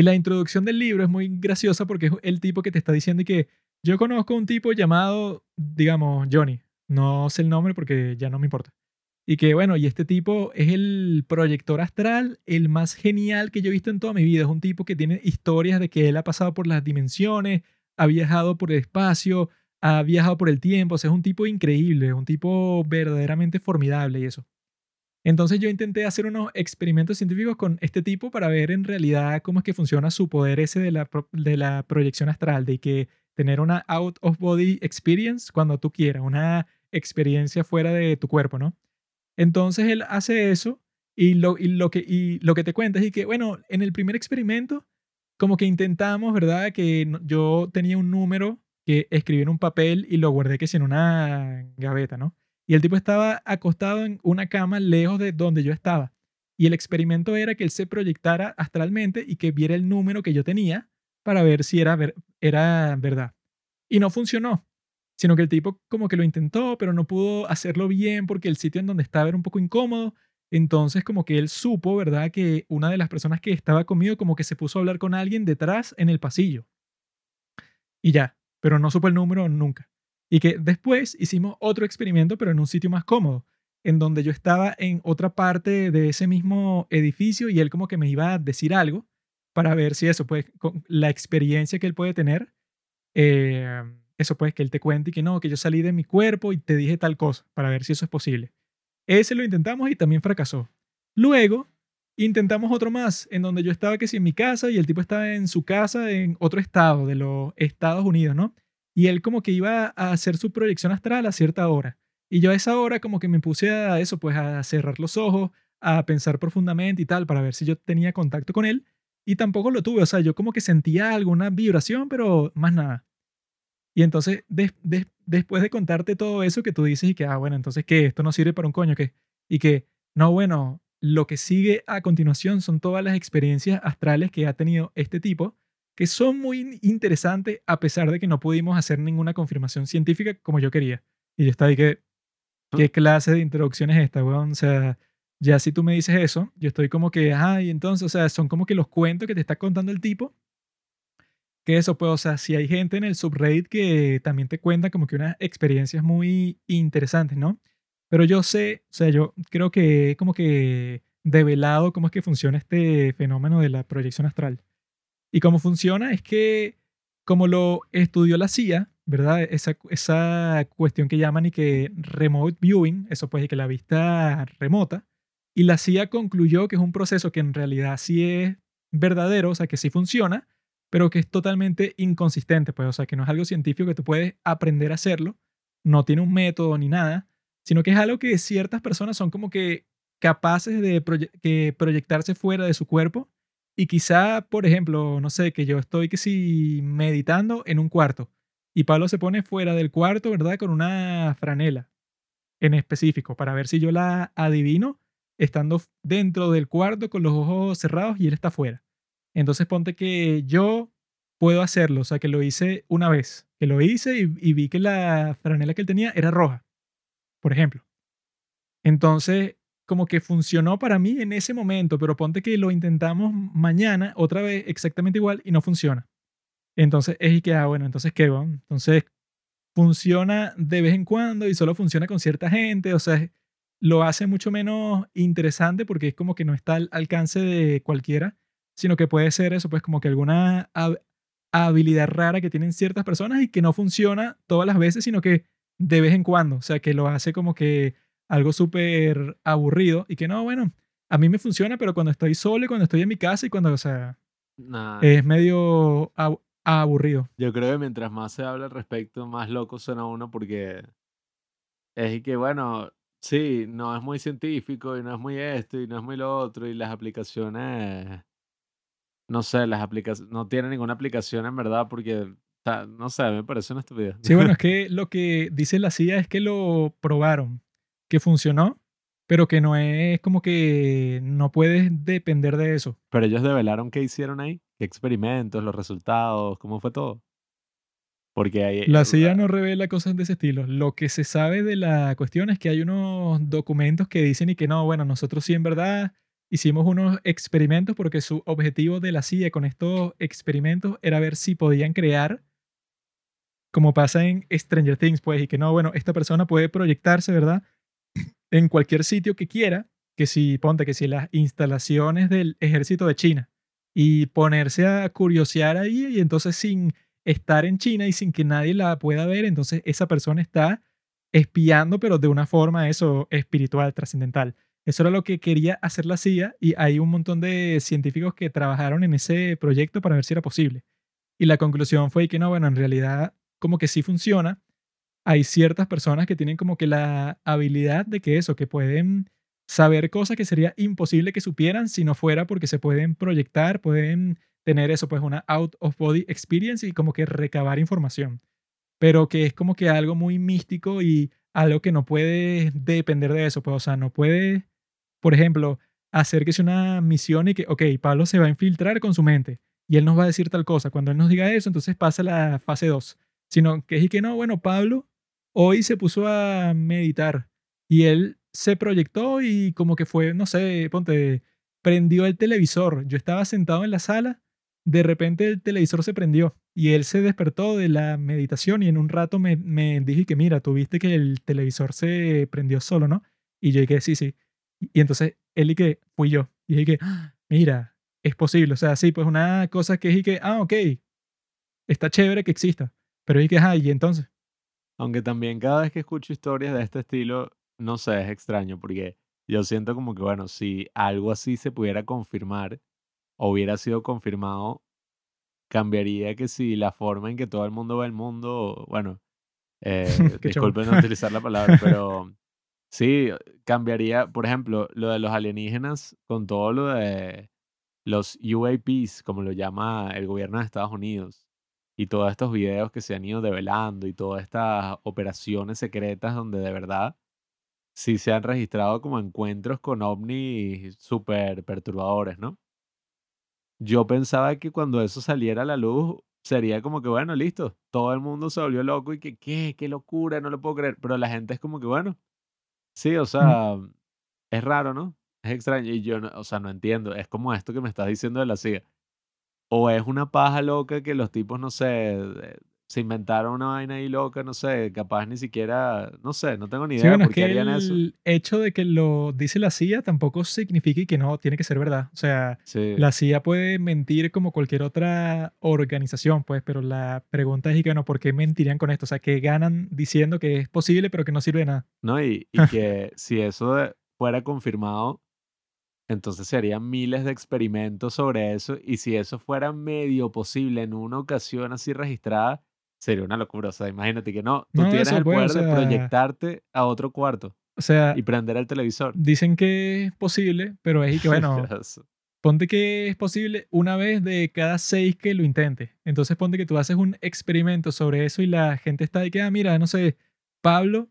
Y la introducción del libro es muy graciosa porque es el tipo que te está diciendo que yo conozco un tipo llamado, digamos, Johnny. No sé el nombre porque ya no me importa. Y que bueno, y este tipo es el proyector astral, el más genial que yo he visto en toda mi vida. Es un tipo que tiene historias de que él ha pasado por las dimensiones, ha viajado por el espacio, ha viajado por el tiempo, o sea, es un tipo increíble, un tipo verdaderamente formidable y eso. Entonces yo intenté hacer unos experimentos científicos con este tipo para ver en realidad cómo es que funciona su poder ese de la, de la proyección astral, de que tener una out of body experience cuando tú quieras, una experiencia fuera de tu cuerpo, ¿no? Entonces él hace eso y lo, y lo, que, y lo que te cuenta es que, bueno, en el primer experimento como que intentamos, ¿verdad? Que yo tenía un número que escribí en un papel y lo guardé que si en una gaveta, ¿no? Y el tipo estaba acostado en una cama lejos de donde yo estaba. Y el experimento era que él se proyectara astralmente y que viera el número que yo tenía para ver si era, era verdad. Y no funcionó, sino que el tipo como que lo intentó, pero no pudo hacerlo bien porque el sitio en donde estaba era un poco incómodo entonces como que él supo, ¿verdad? Que una de las personas que estaba conmigo como que se puso a hablar con alguien detrás en el pasillo. Y ya, pero no supo el número nunca. Y que después hicimos otro experimento, pero en un sitio más cómodo, en donde yo estaba en otra parte de ese mismo edificio y él como que me iba a decir algo para ver si eso, pues, con la experiencia que él puede tener, eh, eso pues, que él te cuente y que no, que yo salí de mi cuerpo y te dije tal cosa, para ver si eso es posible. Ese lo intentamos y también fracasó. Luego, intentamos otro más, en donde yo estaba que sí en mi casa y el tipo estaba en su casa en otro estado de los Estados Unidos, ¿no? Y él como que iba a hacer su proyección astral a cierta hora. Y yo a esa hora como que me puse a eso, pues a cerrar los ojos, a pensar profundamente y tal, para ver si yo tenía contacto con él. Y tampoco lo tuve, o sea, yo como que sentía alguna vibración, pero más nada. Y entonces, después de contarte todo eso que tú dices y que, ah, bueno, entonces, ¿qué? Esto no sirve para un coño, ¿qué? Y que, no, bueno, lo que sigue a continuación son todas las experiencias astrales que ha tenido este tipo, que son muy interesantes a pesar de que no pudimos hacer ninguna confirmación científica como yo quería. Y yo estaba ahí que, ah. ¿qué clase de introducción es esta, weón? O sea, ya si tú me dices eso, yo estoy como que, ay, entonces, o sea, son como que los cuentos que te está contando el tipo que eso, pues, o sea, si hay gente en el subreddit que también te cuenta como que unas experiencias muy interesantes, ¿no? Pero yo sé, o sea, yo creo que como que develado cómo es que funciona este fenómeno de la proyección astral. Y cómo funciona es que, como lo estudió la CIA, ¿verdad? Esa, esa cuestión que llaman y que remote viewing, eso pues, y que la vista remota, y la CIA concluyó que es un proceso que en realidad sí es verdadero, o sea, que sí funciona, pero que es totalmente inconsistente, pues, o sea, que no es algo científico que tú puedes aprender a hacerlo, no tiene un método ni nada, sino que es algo que ciertas personas son como que capaces de que proyectarse fuera de su cuerpo y quizá, por ejemplo, no sé, que yo estoy que si meditando en un cuarto y Pablo se pone fuera del cuarto, ¿verdad? Con una franela en específico para ver si yo la adivino estando dentro del cuarto con los ojos cerrados y él está fuera. Entonces ponte que yo puedo hacerlo, o sea, que lo hice una vez, que lo hice y, vi que la franela que él tenía era roja, por ejemplo. Entonces, como que funcionó para mí en ese momento, pero ponte que lo intentamos mañana otra vez exactamente igual y no funciona. Entonces es y que, ah, bueno, entonces qué, bueno? entonces funciona de vez en cuando y solo funciona con cierta gente, o sea, lo hace mucho menos interesante porque es como que no está al alcance de cualquiera sino que puede ser eso, pues como que alguna habilidad rara que tienen ciertas personas y que no funciona todas las veces, sino que de vez en cuando, o sea, que lo hace como que algo súper aburrido y que no, bueno, a mí me funciona, pero cuando estoy solo y cuando estoy en mi casa y cuando, o sea, es medio aburrido. Yo creo que mientras más se habla al respecto, más loco suena uno porque es que, bueno, sí, no es muy científico y no es muy esto y no es muy lo otro y las aplicaciones no sé, las aplicaciones, no tiene ninguna aplicación en verdad porque, no sé, me parece una estupidez. Sí, bueno, es que lo que dice la CIA es que lo probaron, que funcionó, pero que no es como que no puedes depender de eso. Pero ellos develaron qué hicieron ahí, qué experimentos, los resultados, cómo fue todo. Porque hay, La CIA no revela cosas de ese estilo. Lo que se sabe de la cuestión es que hay unos documentos que dicen y que no, bueno, nosotros sí en verdad hicimos unos experimentos porque su objetivo de la CIA con estos experimentos era ver si podían crear, como pasa en Stranger Things, pues, y que no, bueno, esta persona puede proyectarse, ¿verdad? En cualquier sitio que quiera, que si, ponte, que si las instalaciones del ejército de China y ponerse a curiosear ahí y entonces sin estar en China y sin que nadie la pueda ver, entonces esa persona está espiando, pero de una forma eso espiritual, trascendental. Eso era lo que quería hacer la CIA y hay un montón de científicos que trabajaron en ese proyecto para ver si era posible. Y la conclusión fue que no, bueno, en realidad como que sí funciona. Hay ciertas personas que tienen como que la habilidad de que eso, que pueden saber cosas que sería imposible que supieran si no fuera porque se pueden proyectar, pueden tener eso, pues una out of body experience y como que recabar información. Pero que es como que algo muy místico y algo que no puede depender de eso, pues, o sea, no puede, por ejemplo, hacer que sea una misión y que, ok, Pablo se va a infiltrar con su mente y él nos va a decir tal cosa. Cuando él nos diga eso, entonces pasa la fase 2. Sino que es y que no, bueno, Pablo hoy se puso a meditar y él se proyectó y como que fue, no sé, ponte, prendió el televisor. Yo estaba sentado en la sala de repente el televisor se prendió y él se despertó de la meditación y en un rato me, me dije que mira, tú viste que el televisor se prendió solo, ¿no? Y yo dije, sí, sí. Y, entonces él y que fui yo. Y dije que, ¡Ah! mira, es posible. O sea, sí, pues una cosa que dije que, ah, ok, está chévere que exista. Pero dije que, ah, y entonces. Aunque también cada vez que escucho historias de este estilo, no sé, es extraño porque yo siento como que, bueno, si algo así se pudiera confirmar, hubiera sido confirmado, cambiaría que si la forma en que todo el mundo ve el mundo, bueno, eh, disculpen no utilizar la palabra, pero sí, cambiaría, por ejemplo, lo de los alienígenas con todo lo de los UAPs, como lo llama el gobierno de Estados Unidos, y todos estos videos que se han ido develando y todas estas operaciones secretas donde de verdad sí se han registrado como encuentros con ovnis súper perturbadores, ¿no? yo pensaba que cuando eso saliera a la luz sería como que, bueno, listo, todo el mundo se volvió loco y que, ¿qué? ¿Qué locura? No lo puedo creer. Pero la gente es como que, bueno, sí, o sea, es raro, ¿no? Es extraño. Y yo, no, o sea, no entiendo. Es como esto que me estás diciendo de la CIA. O es una paja loca que los tipos, no sé, se inventaron una vaina ahí loca, no sé, capaz ni siquiera, no sé, no tengo ni idea por qué harían eso. El hecho de que lo dice la CIA tampoco significa que no tiene que ser verdad. O sea, la CIA puede mentir como cualquier otra organización, pues, pero la pregunta es y que no, ¿por qué mentirían con esto? O sea, que ganan diciendo que es posible, pero que no sirve de nada. No, y, y que si eso fuera confirmado, entonces se harían miles de experimentos sobre eso, y si eso fuera medio posible en una ocasión así registrada, Sería una locura. O sea, imagínate que no, tú tienes el poder de proyectarte a otro cuarto o sea, y prender el televisor. Dicen que es posible, pero es que, bueno, ponte que es posible una vez de cada seis que lo intentes. Entonces ponte que tú haces un experimento sobre eso y la gente está de que, ah, mira, no sé, Pablo,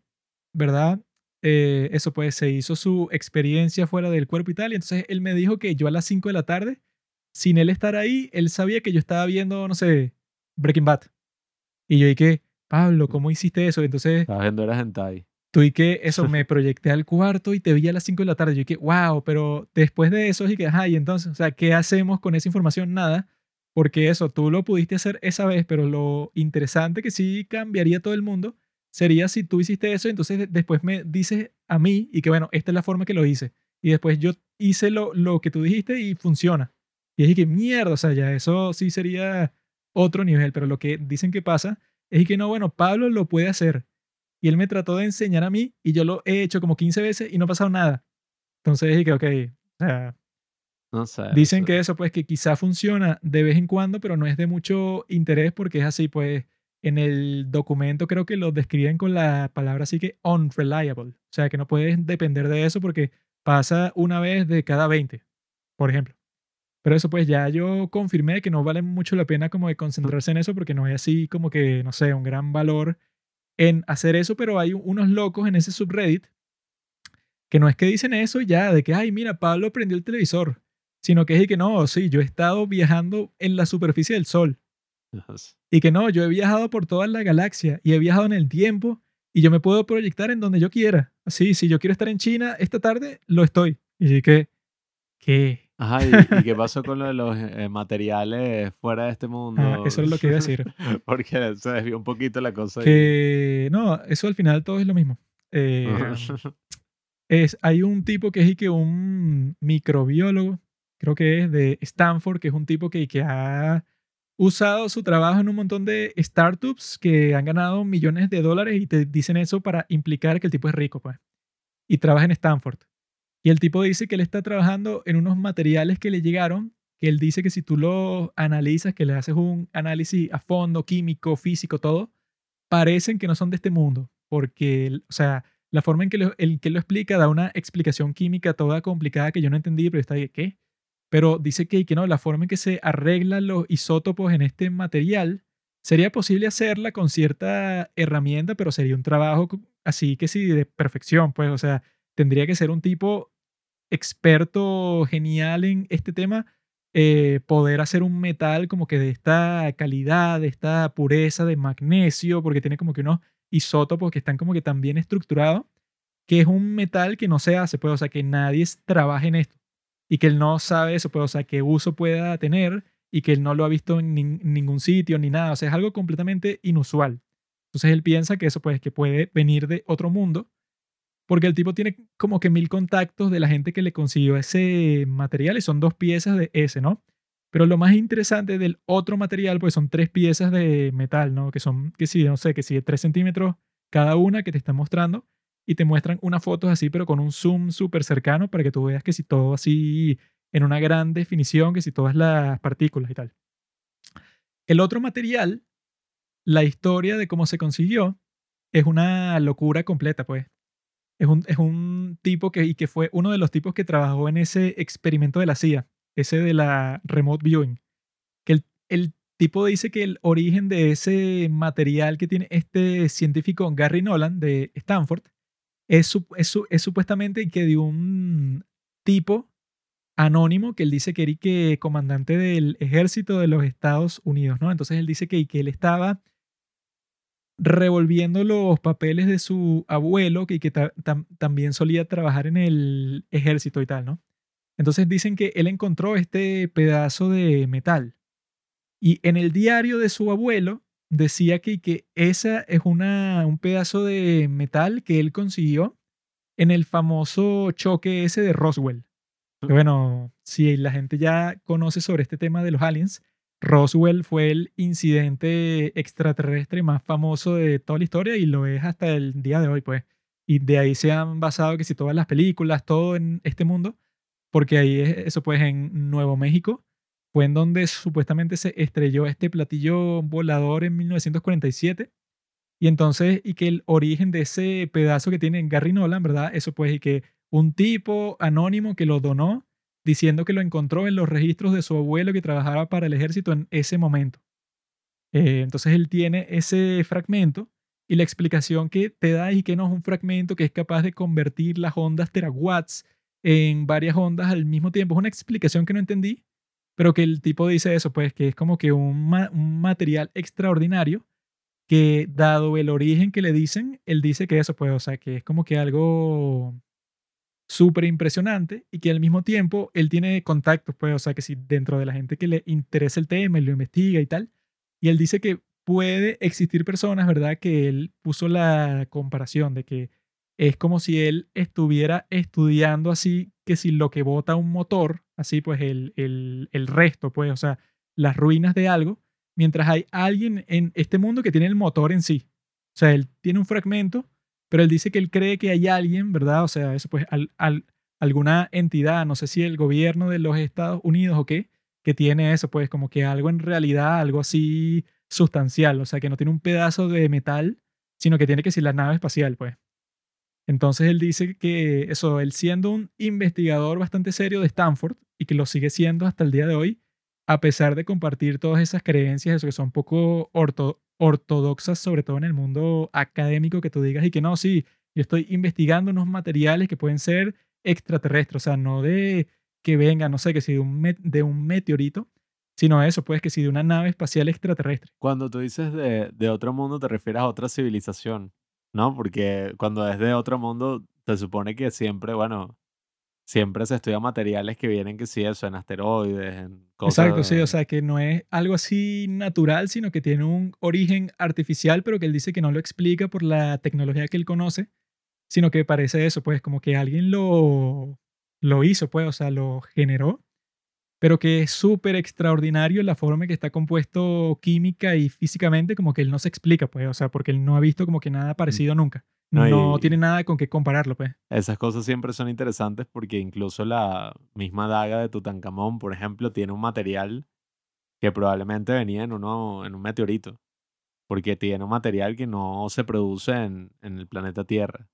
¿verdad? Eh, eso pues se hizo su experiencia fuera del cuerpo y tal. Y entonces él me dijo que yo a las 5 de la tarde, sin él estar ahí, él sabía que yo estaba viendo, no sé, Breaking Bad. Y yo dije, Pablo, ¿cómo hiciste eso? Entonces... Estaba viendo era hentai. Tú y que eso, me proyecté al cuarto y te vi a las 5 de la tarde. Yo dije, wow, pero después de eso dije, ajá, y entonces, o sea, ¿qué hacemos con esa información? Nada, porque eso, tú lo pudiste hacer esa vez, pero lo interesante que sí cambiaría todo el mundo sería si tú hiciste eso, entonces después me dices a mí y que bueno, esta es la forma que lo hice. Y después yo hice lo, lo que tú dijiste y funciona. Y dije que mierda, o sea, ya eso sí sería otro nivel, pero lo que dicen que pasa es que no, bueno, Pablo lo puede hacer. Y él me trató de enseñar a mí y yo lo he hecho como 15 veces y no ha pasado nada. Entonces dije que, ok, o sea, no sé, dicen que eso pues que quizá funciona de vez en cuando, pero no es de mucho interés porque es así, pues en el documento creo que lo describen con la palabra así que unreliable. O sea, que no puedes depender de eso porque pasa una vez de cada 20, por ejemplo. Pero eso pues ya yo confirmé que no vale mucho la pena como de concentrarse en eso porque no hay así como que, no sé, un gran valor en hacer eso, pero hay unos locos en ese subreddit que no es que dicen eso ya, de que, ay, mira, Pablo prendió el televisor, sino que es que no, sí, yo he estado viajando en la superficie del Sol Y que no, yo he viajado por toda la galaxia y he viajado en el tiempo y yo me puedo proyectar en donde yo quiera. Así, si yo quiero estar en China esta tarde, lo estoy. Y que, ¿qué? Ajá, ¿y, qué pasó con lo de los eh, materiales fuera de este Ah, mundo? eso es lo que iba a decir. Porque se desvió un poquito la cosa. Que no, eso al final todo es lo mismo. Eh, es, hay un tipo que es y que un microbiólogo, creo que es de Stanford, que es un tipo que, que ha usado su trabajo en un montón de startups que han ganado millones de dólares y te dicen eso para implicar que el tipo es rico, pues. Y trabaja en Stanford. Y el tipo dice que él está trabajando en unos materiales que le llegaron, que él dice que si tú los analizas, que le haces un análisis a fondo, químico, físico, todo, parecen que no son de este mundo. Porque, o sea, la forma en que lo, el que lo explica da una explicación química toda complicada que yo no entendí, pero está ahí, ¿qué? Pero dice que, que no, la forma en que se arreglan los isótopos en este material sería posible hacerla con cierta herramienta, pero sería un trabajo así que sí, de perfección, pues, o sea, tendría que ser un tipo experto genial en este tema, eh, poder hacer un metal como que de esta calidad, de esta pureza de magnesio, porque tiene como que unos isótopos que están como que tan bien estructurados, que es un metal que no se hace, pues, o sea, que nadie trabaja en esto y que él no sabe eso, pues, o sea, qué uso pueda tener y que él no lo ha visto en nin- ningún sitio ni nada, o sea, es algo completamente inusual. Entonces él piensa que eso, pues, que puede venir de otro mundo, porque el tipo tiene como que mil contactos de la gente que le consiguió ese material y son dos piezas de ese, ¿no? Pero lo más interesante del otro material, pues son tres piezas de metal, ¿no? Que son, que sí, no sé, que sí, tres centímetros cada una que te están mostrando y te muestran unas fotos así, pero con un zoom súper cercano para que tú veas que si todo así en una gran definición, que si todas las partículas y tal. El otro material, la historia de cómo se consiguió, es una locura completa, pues. Es un, es un tipo que, y que fue uno de los tipos que trabajó en ese experimento de la CIA, ese de la remote viewing. Que el, el tipo dice que el origen de ese material que tiene este científico Gary Nolan de Stanford es, es, es supuestamente que de un tipo anónimo que él dice que era y que comandante del ejército de los Estados Unidos, ¿no? Entonces él dice que, que él estaba revolviendo los papeles de su abuelo, que, que ta- tam- también solía trabajar en el ejército y tal, ¿no? Entonces dicen que él encontró este pedazo de metal y en el diario de su abuelo decía que, que esa es una, un pedazo de metal que él consiguió en el famoso choque ese de Roswell. Bueno, si la gente ya conoce sobre este tema de los aliens, Roswell fue el incidente extraterrestre más famoso de toda la historia y lo es hasta el día de hoy, pues. Y de ahí se han basado que si todas las películas, todo en este mundo, porque ahí es, eso pues en Nuevo México, fue en donde supuestamente se estrelló este platillo volador en 1947. Y entonces, y que el origen de ese pedazo que tiene Gary Nolan, ¿verdad? Eso pues, y que un tipo anónimo que lo donó diciendo que lo encontró en los registros de su abuelo que trabajaba para el ejército en ese momento. Eh, entonces él tiene ese fragmento y la explicación que te da y que no es un fragmento que es capaz de convertir las ondas terawatts en varias ondas al mismo tiempo. Es una explicación que no entendí, pero que el tipo dice eso, pues que es como que un, un material extraordinario que dado el origen que le dicen, él dice que eso, pues, o sea, que es como que algo súper impresionante y que al mismo tiempo él tiene contactos, pues, o sea, que si dentro de la gente que le interesa el tema y lo investiga y tal, y él dice que puede existir personas, ¿verdad? Que él puso la comparación de que es como si él estuviera estudiando así, que si lo que bota un motor, así pues el, el, el resto, pues, o sea, las ruinas de algo, mientras hay alguien en este mundo que tiene el motor en sí. O sea, él tiene un fragmento, pero él dice que él cree que hay alguien, ¿verdad? O sea, eso pues al- al- alguna entidad, no sé si el gobierno de los Estados Unidos o qué, que tiene eso, pues como que algo en realidad, algo así sustancial, o sea, que no tiene un pedazo de metal, sino que tiene que ser la nave espacial, pues. Entonces él dice que eso, él siendo un investigador bastante serio de Stanford y que lo sigue siendo hasta el día de hoy, a pesar de compartir todas esas creencias, eso que son poco orto- ortodoxas, sobre todo en el mundo académico, que tú digas y que no, sí, yo estoy investigando unos materiales que pueden ser extraterrestres, o sea, no de que venga, no sé, que si de un, de un meteorito, sino eso, pues que si de una nave espacial extraterrestre. Cuando tú dices de, de otro mundo, te refieres a otra civilización, ¿no? Porque cuando es de otro mundo, se supone que siempre, bueno, siempre se estudian materiales que vienen, que sí, eso, en asteroides, en cosas. Exacto, sí, o sea, que no es algo así natural, sino que tiene un origen artificial, pero que él dice que no lo explica por la tecnología que él conoce, sino que parece eso, pues como que alguien lo, lo hizo, pues, o sea, lo generó, pero que es súper extraordinario la forma en que está compuesto química y físicamente, como que él no se explica, pues, o sea, porque él no ha visto como que nada parecido nunca. No, tiene nada con qué compararlo, pues. Esas cosas siempre son interesantes porque incluso la misma daga de Tutankamón, por ejemplo, tiene un material que probablemente venía en, uno, en un meteorito, porque tiene un material que no se produce en, en el planeta Tierra.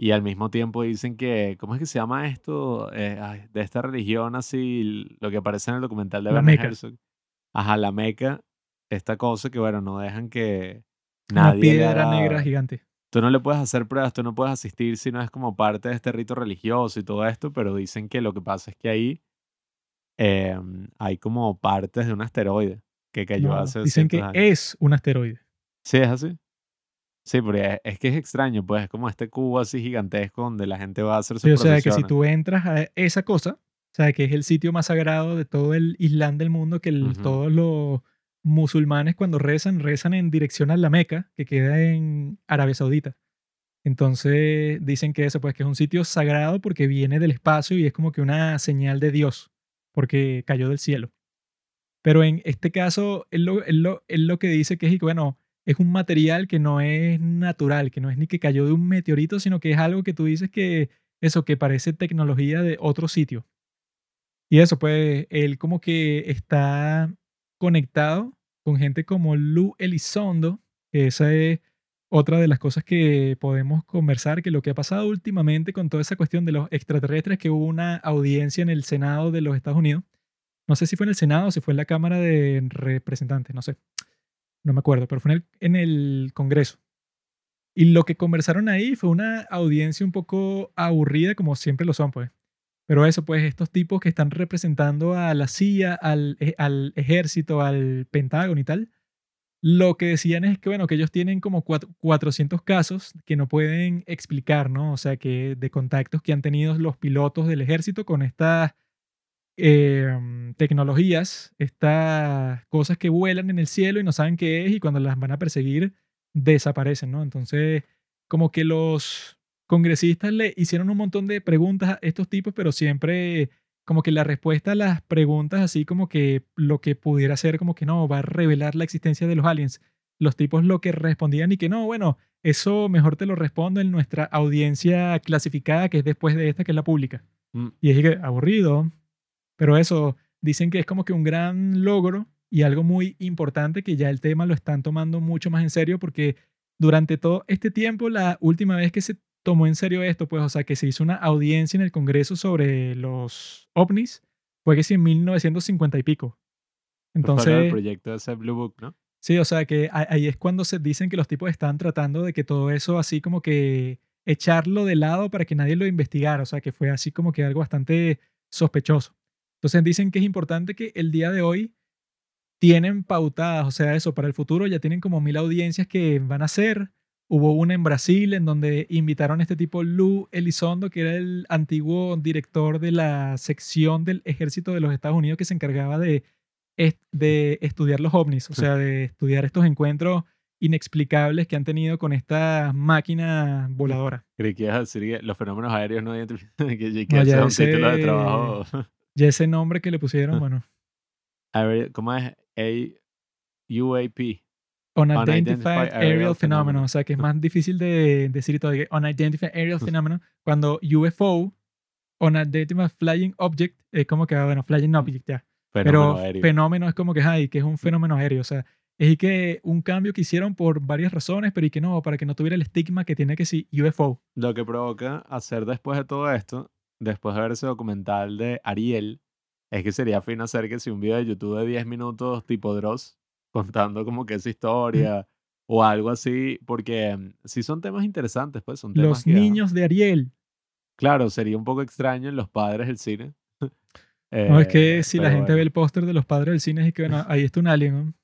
Y al mismo tiempo dicen que, ¿cómo es que se llama esto? Eh, ay, de esta religión así, lo que aparece en el documental de La Werner Meca. Herzog. Ajá, la Meca, esta cosa que, bueno, no dejan que Una nadie le piedra haga- negra gigante. Tú no le puedes hacer pruebas, tú no puedes asistir si no es como parte de este rito religioso y todo esto, pero dicen que lo que pasa es que ahí em, hay como partes de un asteroide que cayó No, hace dicen que años. es un asteroide. Sí, es así. Sí, porque es, que es extraño, pues es como este cubo así gigantesco donde la gente va a hacer sus Sí, o sea, que si tú entras a esa cosa, o sea, que es el sitio más sagrado de todo el Islam del mundo, que el- todos los musulmanes cuando rezan, rezan en dirección a la Meca, que queda en Arabia Saudita. Entonces dicen que eso, pues que es un sitio sagrado porque viene del espacio y es como que una señal de Dios, porque cayó del cielo. Pero en este caso, él lo, él lo- él lo que dice que es, bueno, es un material que no es natural, que no es ni que cayó de un meteorito, sino que es algo que tú dices que, eso, que parece tecnología de otro sitio. Y eso, pues, él como que está conectado con gente como Lu Elizondo, que esa es otra de las cosas que podemos conversar, que lo que ha pasado últimamente con toda esa cuestión de los extraterrestres, que hubo una audiencia en el Senado de los Estados Unidos, no sé si fue en el Senado o si fue en la Cámara de Representantes, no sé, no me acuerdo, pero fue en el, Congreso. Y lo que conversaron ahí fue una audiencia un poco aburrida, como siempre lo son, pues. Pero eso, pues, estos tipos que están representando a la CIA, al, e- al ejército, al Pentágono y tal, lo que decían es que, bueno, que ellos tienen como cuat- 400 casos que no pueden explicar, ¿no? O sea, que de contactos que han tenido los pilotos del ejército con estas em, tecnologías, estas cosas que vuelan en el cielo y no saben qué es y cuando las van a perseguir desaparecen, ¿no? Entonces, como que los congresistas le hicieron un montón de preguntas a estos tipos, pero siempre como que la respuesta a las preguntas, así como que lo que pudiera ser como que no, va a revelar la existencia de los aliens. Los tipos lo que respondían y que no, bueno, eso mejor te lo respondo en nuestra audiencia clasificada, que es después de esta, que es la pública. Mm, Y es que aburrido. Pero eso, dicen que es como que un gran logro y algo muy importante que ya el tema lo están tomando mucho más en serio porque durante todo este tiempo, la última vez que se tomó en serio esto, pues, o sea, que se hizo una audiencia en el Congreso sobre los ovnis, fue que sí en 1950 y pico. Entonces, proyecto de ese Blue Book, ¿no? Sí, o sea que ahí es cuando se dicen que los tipos están tratando de que todo eso así como que echarlo de lado para que nadie lo investigara, o sea que fue así como que algo bastante sospechoso. Entonces dicen que es importante que el día de hoy tienen pautadas, o sea, eso para el futuro ya tienen como mil audiencias que van a hacer. Hubo una en Brasil en donde invitaron a este tipo Lou Elizondo, que era el antiguo director de la sección del ejército de los Estados Unidos que se encargaba de de estudiar los ovnis, o sea, de estudiar estos encuentros inexplicables que han tenido con esta máquina voladora. Creí que ibas a decir que los fenómenos aéreos no identifican, que, que No, ya un título de trabajo. Ya ese nombre que le pusieron, bueno, A ver, ¿cómo es? A UAP. Unidentified Unidentified Aerial Aerial Phenomenon, Phenomenon. o sea, que es más difícil de decir todo. que Unidentified Aerial Phenomenon, cuando UFO, Unidentified Flying Object, es como que, ah, bueno, Flying Object ya. Fenómeno Pero aéreo. fenómeno es como que, ay, que es un fenómeno aéreo. O sea, es y que un cambio que hicieron por varias razones, pero y que no, para que no tuviera el estigma que tiene que sí UFO. Lo que provoca hacer después de todo esto, después de ver ese documental de Ariel, es que sería fino hacer que si un video de YouTube de 10 minutos tipo Dross, contando como que esa historia o algo así, porque mm, si son temas interesantes, pues son temas Los que, niños de Ariel. Claro, sería un poco extraño en los padres del cine. No, es que Eh, si la gente ve el póster de los padres del cine es que, bueno, ahí está un alien, ¿no?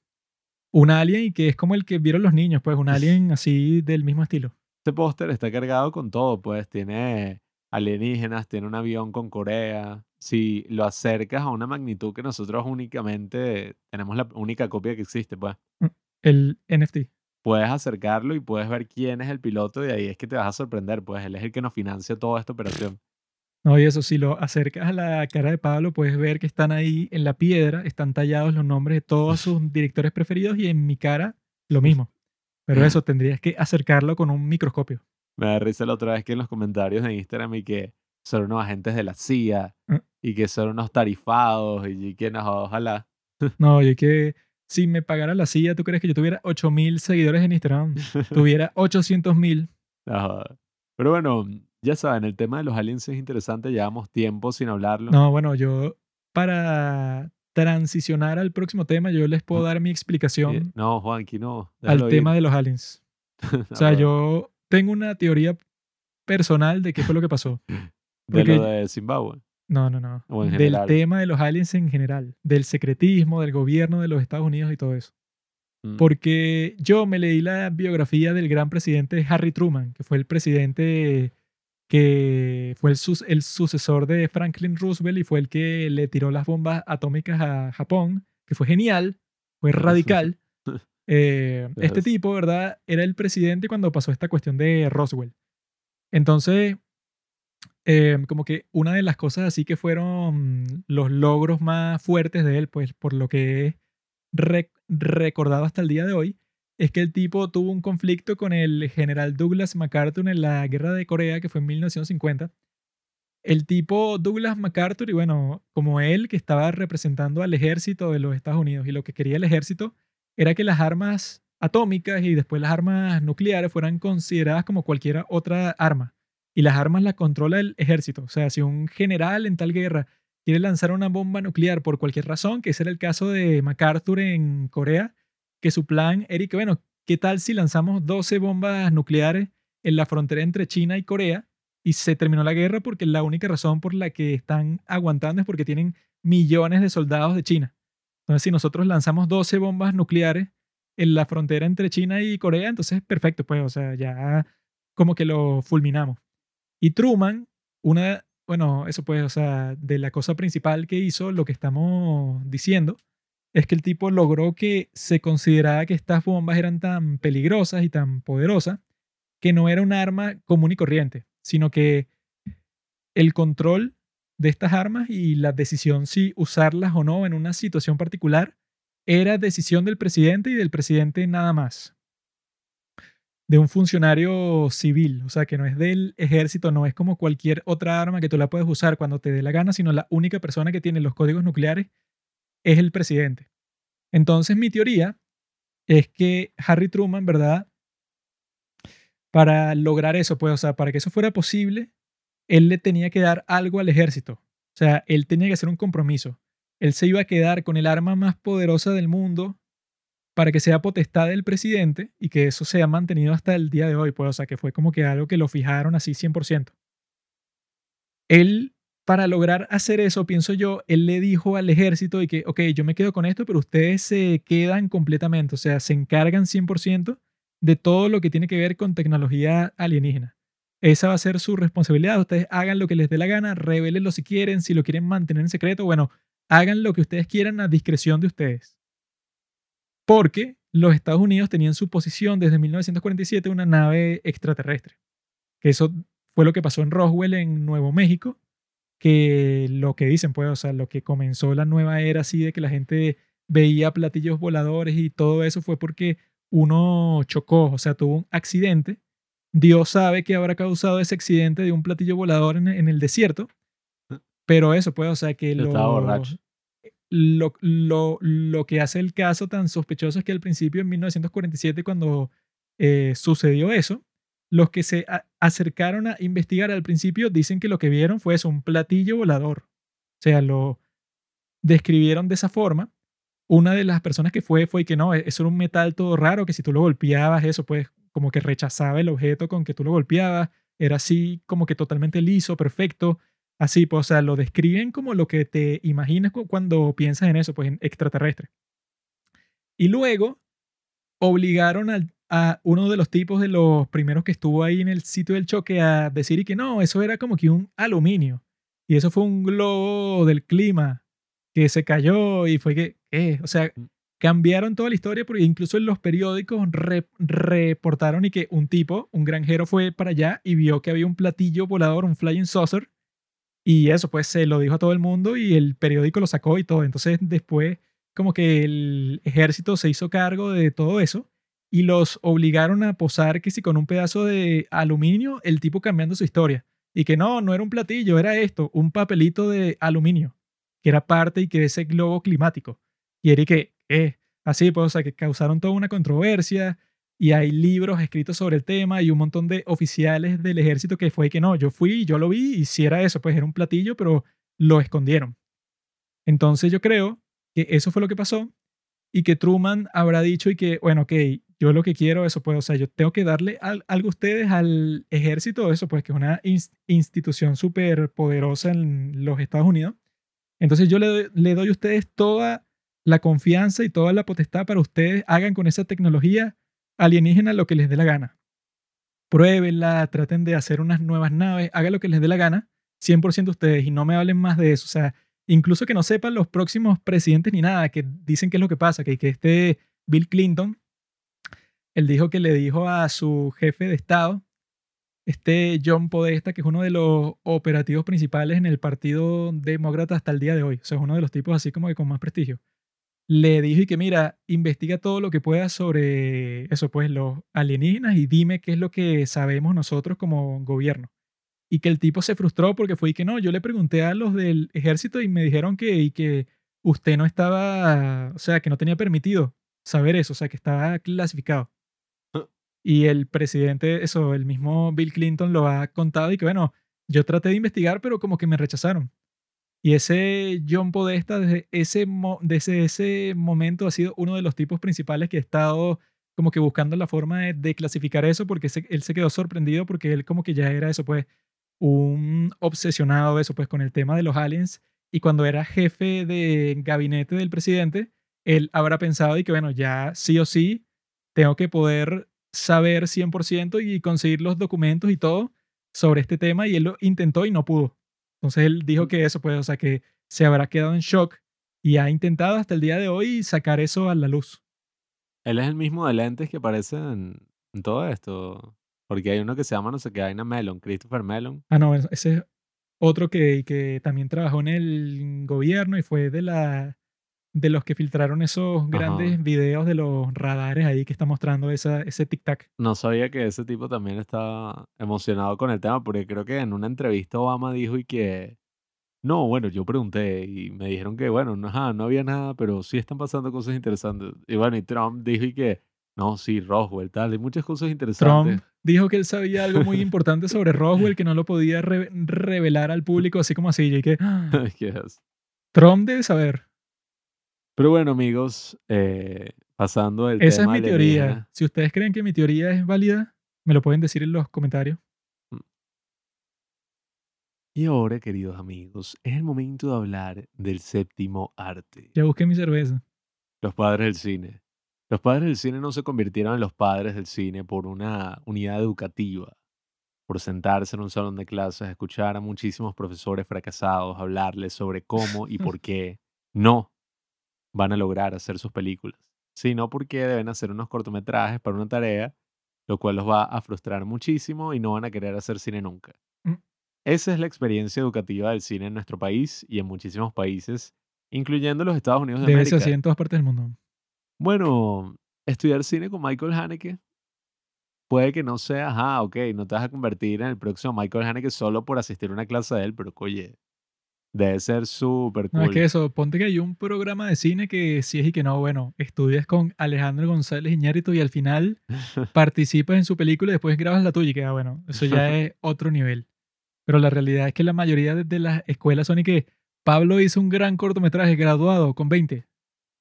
Un alien y que es como el que vieron los niños, pues un alien así del mismo estilo. Este póster está cargado con todo, pues tiene alienígenas, tiene un avión con Corea. Si lo acercas a una magnitud que nosotros únicamente tenemos la única copia que existe, pues El NFT. puedes acercarlo y puedes ver quién es el piloto y ahí es que te vas a sorprender, pues él es el que nos financia toda esta operación. No, y eso, si lo acercas a la cara de Pablo, puedes ver que están ahí en la piedra, están tallados los nombres de todos sus directores preferidos y en mi cara lo mismo. Pero eso, tendrías que acercarlo con un microscopio. Me da risa la otra vez que en los comentarios de Instagram y que son unos agentes de la CIA Mm. y que son unos tarifados y que no, ojalá. No, yo que si me pagara la CIA, ¿tú crees que yo tuviera 8000 seguidores en Instagram? Tuviera 800 mil. No joda. Pero bueno, ya saben, el tema de los aliens es interesante, llevamos tiempo sin hablarlo. No, bueno, yo para transicionar al próximo tema, yo les puedo dar mi Y- explicación No, Juanqui, no. al tema de los aliens. O sea, yo tengo una teoría personal de qué fue lo que pasó. De lo porque- de Zimbabue. No, no, no. O en Del tema de los aliens en general, del secretismo, del gobierno de los Estados Unidos y todo eso. Mm. Porque yo me leí la biografía del gran presidente Harry Truman, que fue el presidente que fue el, sus- el sucesor de Franklin Roosevelt y fue el que le tiró las bombas atómicas a Japón, que fue genial, fue radical. Eh, este tipo, ¿verdad? Era el presidente cuando pasó esta cuestión de Roswell. Entonces, eh, como que una de las cosas así que fueron los logros más fuertes de él, pues por lo que he rec- recordado hasta el día de hoy, es que el tipo tuvo un conflicto con el general Douglas MacArthur en la guerra de Corea, que fue en 1950. El tipo Douglas MacArthur, y bueno, como él, que estaba representando al ejército de los Estados Unidos, y lo que quería el ejército era que las armas atómicas y después las armas nucleares fueran consideradas como cualquier otra arma. Y las armas las controla el ejército. O sea, si un general en tal guerra quiere lanzar una bomba nuclear por cualquier razón, que ese era el caso de MacArthur en Corea, que su plan era que, bueno, ¿qué tal si lanzamos 12 bombas nucleares en la frontera entre China y Corea y se terminó la guerra porque la única razón por la que están aguantando es porque tienen millones de soldados de China? Entonces, si nosotros lanzamos 12 bombas nucleares en la frontera entre China y Corea, entonces perfecto, pues, o sea, ya como que lo fulminamos. Y Truman, una, bueno, eso pues, o sea, de la cosa principal que hizo, lo que estamos diciendo, es que el tipo logró que se considerara que estas bombas eran tan peligrosas y tan poderosas que no era un arma común y corriente, sino que el control de estas armas y la decisión si usarlas o no en una situación particular era decisión del presidente y del presidente nada más. De un funcionario civil, o sea, que no es del ejército, no es como cualquier otra arma que tú la puedes usar cuando te dé la gana, sino la única persona que tiene los códigos nucleares es el presidente. Entonces, mi teoría es que Harry Truman, ¿verdad? Para lograr eso, pues, o sea, para que eso fuera posible, él le tenía que dar algo al ejército. O sea, él tenía que hacer un compromiso. Él se iba a quedar con el arma más poderosa del mundo para que sea potestad del presidente y que eso se ha mantenido hasta el día de hoy, pues, o sea, que fue como que algo que lo fijaron así 100%. Él, para lograr hacer eso, pienso yo, él le dijo al ejército y que, ok, yo me quedo con esto, pero ustedes se quedan completamente, o sea, se encargan 100% de todo lo que tiene que ver con tecnología alienígena. Esa va a ser su responsabilidad. Ustedes hagan lo que les dé la gana, revélenlo si quieren, si lo quieren mantener en secreto, bueno, hagan lo que ustedes quieran a discreción de ustedes. Porque los Estados Unidos tenían su posición desde 1947 una nave extraterrestre. Que eso fue lo que pasó en Roswell, en Nuevo México, que lo que dicen, pues, o sea, lo que comenzó la nueva era así de que la gente veía platillos voladores y todo eso fue porque uno chocó, o sea, tuvo un accidente. Dios sabe que habrá causado ese accidente de un platillo volador en, en el desierto. Pero eso, pues, o sea, que lo, lo, lo, lo que hace el caso tan sospechoso es que al principio, en 1947, cuando eh, sucedió eso, los que se a- acercaron a investigar al principio dicen que lo que vieron fue eso, un platillo volador. O sea, lo describieron de esa forma. Una de las personas que fue fue que no, e-, eso era un metal todo raro, que si tú lo golpeabas, eso pues como que rechazaba el objeto con que tú lo golpeabas. Era así como que totalmente liso, perfecto. Así, pues, o sea, lo describen como lo que te imaginas cu- cuando piensas en eso, pues en extraterrestre. Y luego obligaron a uno de los tipos de los primeros que estuvo ahí en el sitio del choque a decir y que no, eso era como que un aluminio. Y eso fue un globo del clima que se cayó y fue que, ¿qué? O sea, Mm. Cambiaron toda la historia porque incluso en los periódicos re- reportaron y que un tipo, un granjero fue para allá y vio que había un platillo volador, un flying saucer, y eso pues se lo dijo a todo el mundo y el periódico lo sacó y todo. Entonces después como que el ejército se hizo cargo de todo eso y los obligaron a posar que si con un pedazo de aluminio, el tipo cambiando su historia. Y que no, no era un platillo, era esto, un papelito de aluminio, que era parte y que de ese globo climático. Y era y que, así pues, o sea, que causaron toda una controversia y hay libros escritos sobre el tema y un montón de oficiales del ejército que fue que no, yo fui, yo lo vi y si eso, pues era un platillo, pero lo escondieron. Entonces yo creo que eso fue lo que pasó y que Truman habrá dicho y que, bueno, ok, yo lo que quiero, eso pues, o sea, yo tengo que darle al- algo a ustedes al ejército, eso pues, que es una ins- institución súper poderosa en los Estados Unidos. Entonces yo le doy, le doy a ustedes toda la confianza y toda la potestad para ustedes hagan con esa tecnología alienígena lo que les dé la gana. Pruébenla, traten de hacer unas nuevas naves, hagan lo que les dé la gana, 100% ustedes, y no me hablen más de eso. O sea, incluso que no sepan los próximos presidentes ni nada, que dicen qué es lo que pasa, que, que este Bill Clinton, él dijo que le dijo a su jefe de Estado, este John Podesta, que es uno de los operativos principales en el Partido Demócrata hasta el día de hoy, o sea, es uno de los tipos así como que con más prestigio, le dijo y que mira, investiga todo lo que puedas sobre eso, pues los alienígenas y dime qué es lo que sabemos nosotros como gobierno. Y que el tipo se frustró porque fue y que no, yo le pregunté a los del ejército y me dijeron que, y que usted no estaba, o sea, que no tenía permitido saber eso, o sea, que estaba clasificado. Y el presidente, eso, el mismo Bill Clinton lo ha contado y que bueno, yo traté de investigar, pero como que me rechazaron. Y ese John Podesta, desde ese, desde ese momento, ha sido uno de los tipos principales que ha estado como que buscando la forma de, de clasificar eso, porque él se quedó sorprendido porque él como que ya era eso, pues, un obsesionado eso, pues, con el tema de los aliens. Y cuando era jefe de gabinete del presidente, él habrá pensado y que, bueno, ya sí o sí, tengo que poder saber 100% y conseguir los documentos y todo sobre este tema. Y él lo intentó y no pudo. Entonces él dijo que eso, pues, o sea, que se habrá quedado en shock y ha intentado hasta el día de hoy sacar eso a la luz. Él es el mismo de lentes que aparece en, en todo esto. Porque hay uno que se llama no sé qué vaina Melon, Christopher Melon. Ah, no, ese es otro que, que también trabajó en el gobierno y fue de la de los que filtraron esos grandes Ajá. videos de los radares ahí que está mostrando esa, ese tic-tac. No sabía que ese tipo también estaba emocionado con el tema, porque creo que en una entrevista Obama dijo y que, no, bueno, yo pregunté y me dijeron que, bueno, no, ajá, no había nada, pero sí están pasando cosas interesantes. Y bueno, y Trump dijo y que, no, sí, Roswell, tal, hay muchas cosas interesantes. Trump dijo que él sabía algo muy importante sobre Roswell que no lo podía re- revelar al público así como así. Y que ¡ah! ¿Qué es? Trump debe saber. Pero bueno, amigos, eh, pasando del Esa es tema mi teoría. Si ustedes creen que mi teoría es válida, me lo pueden decir en los comentarios. Y ahora, queridos amigos, es el momento de hablar del séptimo arte. Ya busqué mi cerveza. Los padres del cine. Los padres del cine no se convirtieron en los padres del cine por una unidad educativa, por sentarse en un salón de clases, escuchar a muchísimos profesores fracasados hablarles sobre cómo y por qué no van a lograr hacer sus películas, sino porque deben hacer unos cortometrajes para una tarea, lo cual los va a frustrar muchísimo y no van a querer hacer cine nunca. Mm. Esa es la experiencia educativa del cine en nuestro país y en muchísimos países, incluyendo los Estados Unidos de Debe ser América. así en todas partes del mundo. Bueno, estudiar cine con Michael Haneke puede que no sea, ajá, ok, no te vas a convertir en el próximo Michael Haneke solo por asistir a una clase de él, pero oye, debe ser súper No, es que cool. eso, ponte que hay un programa de cine que sí es y que no, bueno, estudias con Alejandro González Iñárritu y al final participas en su película y después grabas la tuya y queda bueno, eso ya es otro nivel. Pero la realidad es que la mayoría de, de las escuelas son y que Pablo hizo un gran cortometraje graduado con 20.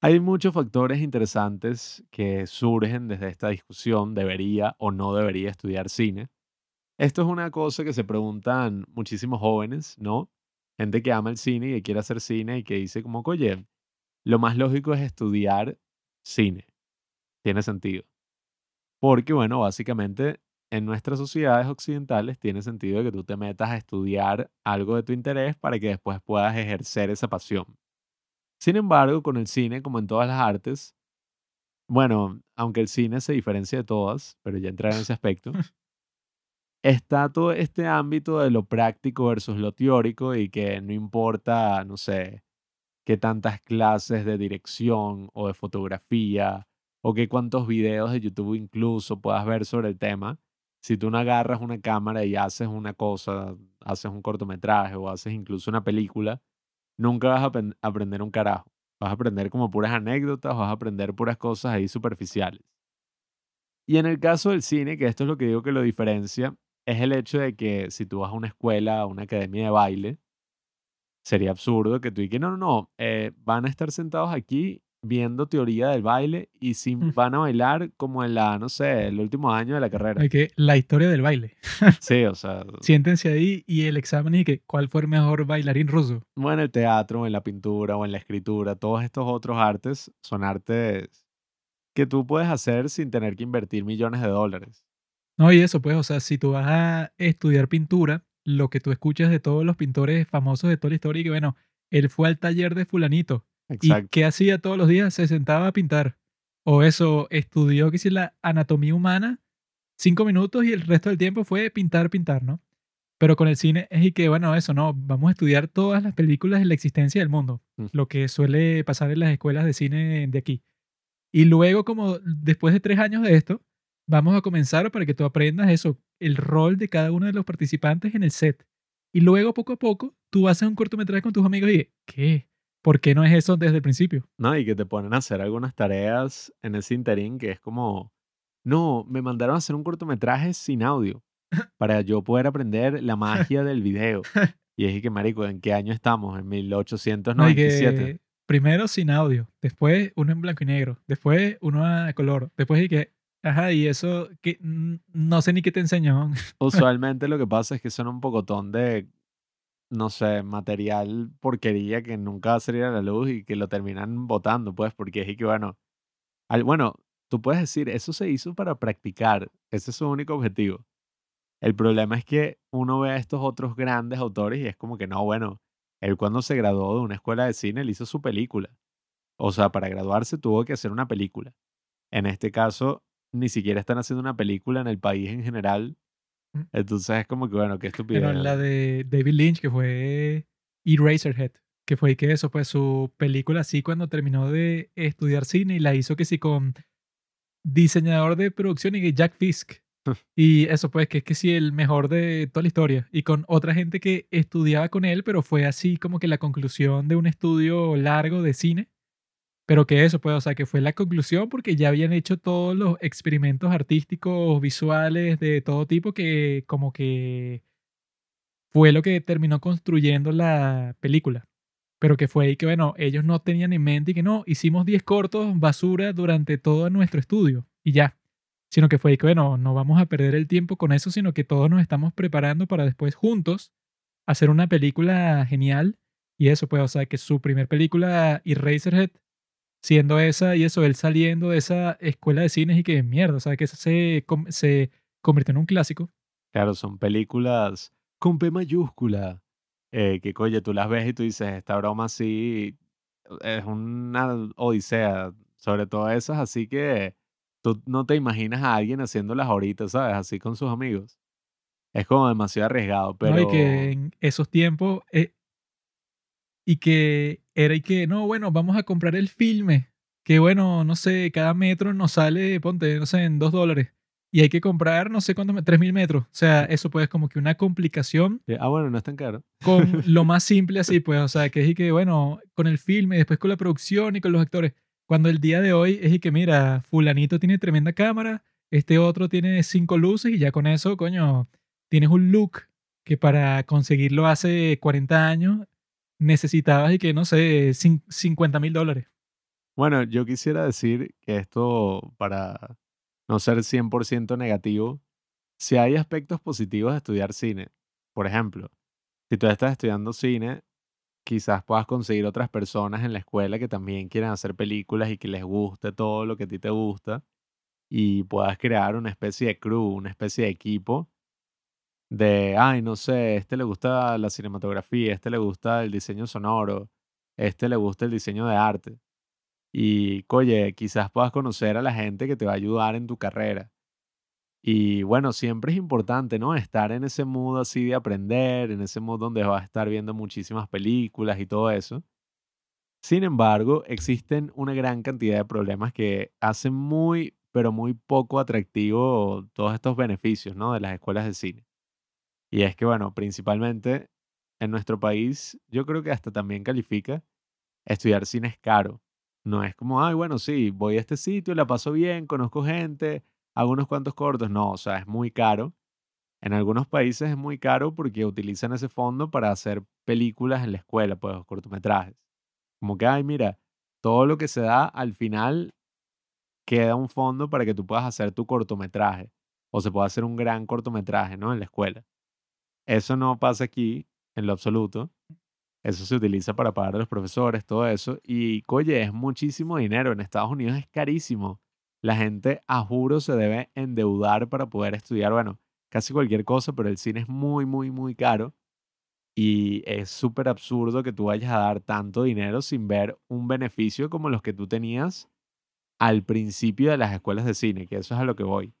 Hay muchos factores interesantes que surgen desde esta discusión, debería o no debería estudiar cine. Esto es una cosa que se preguntan muchísimos jóvenes, ¿no? Gente que ama el cine y que quiere hacer cine y que dice como, oye, lo más lógico es estudiar cine. Tiene sentido. Porque, bueno, básicamente en nuestras sociedades occidentales tiene sentido que tú te metas a estudiar algo de tu interés para que después puedas ejercer esa pasión. Sin embargo, con el cine, como en todas las artes, bueno, aunque el cine se diferencia de todas, pero ya entraré en ese aspecto, está todo este ámbito de lo práctico versus lo teórico y que no importa, no sé, qué tantas clases de dirección o de fotografía o qué cuántos videos de YouTube incluso puedas ver sobre el tema, si tú no agarras una cámara y haces una cosa, haces un cortometraje o haces incluso una película, nunca vas a aprender un carajo. Vas a aprender como puras anécdotas, vas a aprender puras cosas ahí superficiales. Y en el caso del cine, que esto es lo que digo que lo diferencia, es el hecho de que si tú vas a una escuela, a una academia de baile, sería absurdo que tú digas, no, no, no, eh, van a estar sentados aquí viendo teoría del baile y si Mm. van a bailar como en la, no sé, el último año de la carrera. Hay que la historia del baile. Sí, o sea, Siéntense ahí y el examen y que cuál fue el mejor bailarín ruso. o en el teatro, o en la pintura, o en la escritura, todos estos otros artes son artes que tú puedes hacer sin tener que invertir millones de dólares. No, y eso, pues, o sea, si tú vas a estudiar pintura, lo que tú escuchas de todos los pintores famosos de toda la historia, y que bueno, él fue al taller de fulanito. ¿Y Exacto. qué hacía todos los días? Se sentaba a pintar. O eso, estudió que si la anatomía humana, cinco minutos y el resto del tiempo fue pintar, pintar, ¿no? Pero con el cine es y que, bueno, eso, ¿no? Vamos a estudiar todas las películas de la existencia del mundo. Mm. Lo que suele pasar en las escuelas de cine de aquí. Y luego, como después de tres años de esto, vamos a comenzar para que tú aprendas eso, el rol de cada uno de los participantes en el set. Y luego, poco a poco, tú haces un cortometraje con tus amigos y, ¿qué? ¿Por qué no es eso desde el principio? ¿no? Y que te ponen a hacer algunas tareas en ese interín que es como, no, me mandaron a hacer un cortometraje sin audio para yo poder aprender la magia del video. Y es que, marico, ¿en qué año estamos? En No, y 1897. que primero sin audio, después uno en blanco y negro, después uno a color, después y que, ajá, y eso que no sé ni qué te enseñó. Usualmente lo que pasa es que son un pocotón de, no sé, material porquería que nunca va a salir a la luz y que lo terminan botando, pues, porque es que, bueno, al, bueno, tú puedes decir, eso se hizo para practicar, ese es su único objetivo. El problema es que uno ve a estos otros grandes autores y es como que no, bueno, él cuando se graduó de una escuela de cine, él hizo su película. O sea, para graduarse tuvo que hacer una película. En este caso, ni siquiera están haciendo una película en el país en general. Mm. Entonces es como que, bueno, qué estupidez. Pero la de David Lynch, que fue Eraserhead, que fue que eso, pues su película así cuando terminó de estudiar cine y la hizo que sí con diseñador de producción y Jack Fisk. Y eso pues que es que sí el mejor de toda la historia. Y con otra gente que estudiaba con él, pero fue así como que la conclusión de un estudio largo de cine. Pero que eso pues, o sea, que fue la conclusión porque ya habían hecho todos los experimentos artísticos, visuales, de todo tipo que como que fue lo que terminó construyendo la película. Pero que fue ahí que, bueno, ellos no tenían en mente y que no, hicimos 10 cortos basura durante todo nuestro estudio y ya. Sino que fue ahí que, bueno, no vamos a perder el tiempo con eso, sino que todos nos estamos preparando para después juntos hacer una película genial. Y eso, pues, o sea, que su primer película, Eraserhead, siendo esa y eso, él saliendo de esa escuela de cines y que mierda, o sea, que se, se convirtió en un clásico. Claro, son películas con P mayúscula. eh, que, oye, tú las ves y tú dices, esta broma sí es una odisea. Sobre todo esas, así que tú no te imaginas a alguien haciéndolas ahorita, ¿sabes? Así con sus amigos. Es como demasiado arriesgado, pero... ¿no? Y que en esos tiempos, eh, y que era y que, no, bueno, vamos a comprar el filme, que bueno, no sé, cada metro nos sale, ponte, no sé, en dos dólares. Y hay que comprar, no sé cuántos, tres mil metros. O sea, eso pues como que una complicación Ah, bueno, no es tan caro. con lo más simple así, pues, o sea, que es y que, bueno, con el filme, después con la producción y con los actores. Cuando el día de hoy es y que, mira, fulanito tiene tremenda cámara, este otro tiene cinco luces y ya con eso, coño, tienes un look que para conseguirlo hace 40 años necesitabas y que, no sé, cin- 50 mil dólares. Bueno, yo quisiera decir que esto, para no ser 100% negativo, si hay aspectos positivos de estudiar cine. Por ejemplo, si tú estás estudiando cine, quizás puedas conseguir otras personas en la escuela que también quieran hacer películas y que les guste todo lo que a ti te gusta y puedas crear una especie de crew, una especie de equipo de, ay, no sé, este le gusta la cinematografía, este le gusta el diseño sonoro, este le gusta el diseño de arte. Y, oye, quizás puedas conocer a la gente que te va a ayudar en tu carrera. Y bueno, siempre es importante, ¿no? Estar en ese mood así de aprender, en ese mood donde vas a estar viendo muchísimas películas y todo eso. Sin embargo, existen una gran cantidad de problemas que hacen muy, pero muy poco atractivo todos estos beneficios, ¿no? De las escuelas de cine. Y es que, bueno, principalmente en nuestro país, yo creo que hasta también califica, estudiar cine es caro. No es como, ay, bueno, sí, voy a este sitio, la paso bien, conozco gente, hago unos cuantos cortos. No, o sea, es muy caro. En algunos países es muy caro porque utilizan ese fondo para hacer películas en la escuela, pues cortometrajes. Como que, ay, mira, todo lo que se da al final queda un fondo para que tú puedas hacer tu cortometraje o se pueda hacer un gran cortometraje, ¿no? En la escuela. Eso no pasa aquí en lo absoluto. Eso se utiliza para pagar a los profesores, todo eso. Y, oye, es muchísimo dinero. En Estados Unidos es carísimo. La gente, a juro, se debe endeudar para poder estudiar, bueno, casi cualquier cosa, pero el cine es muy, muy, muy caro. Y es súper absurdo que tú vayas a dar tanto dinero sin ver un beneficio como los que tú tenías al principio de las escuelas de cine, que eso es a lo que voy.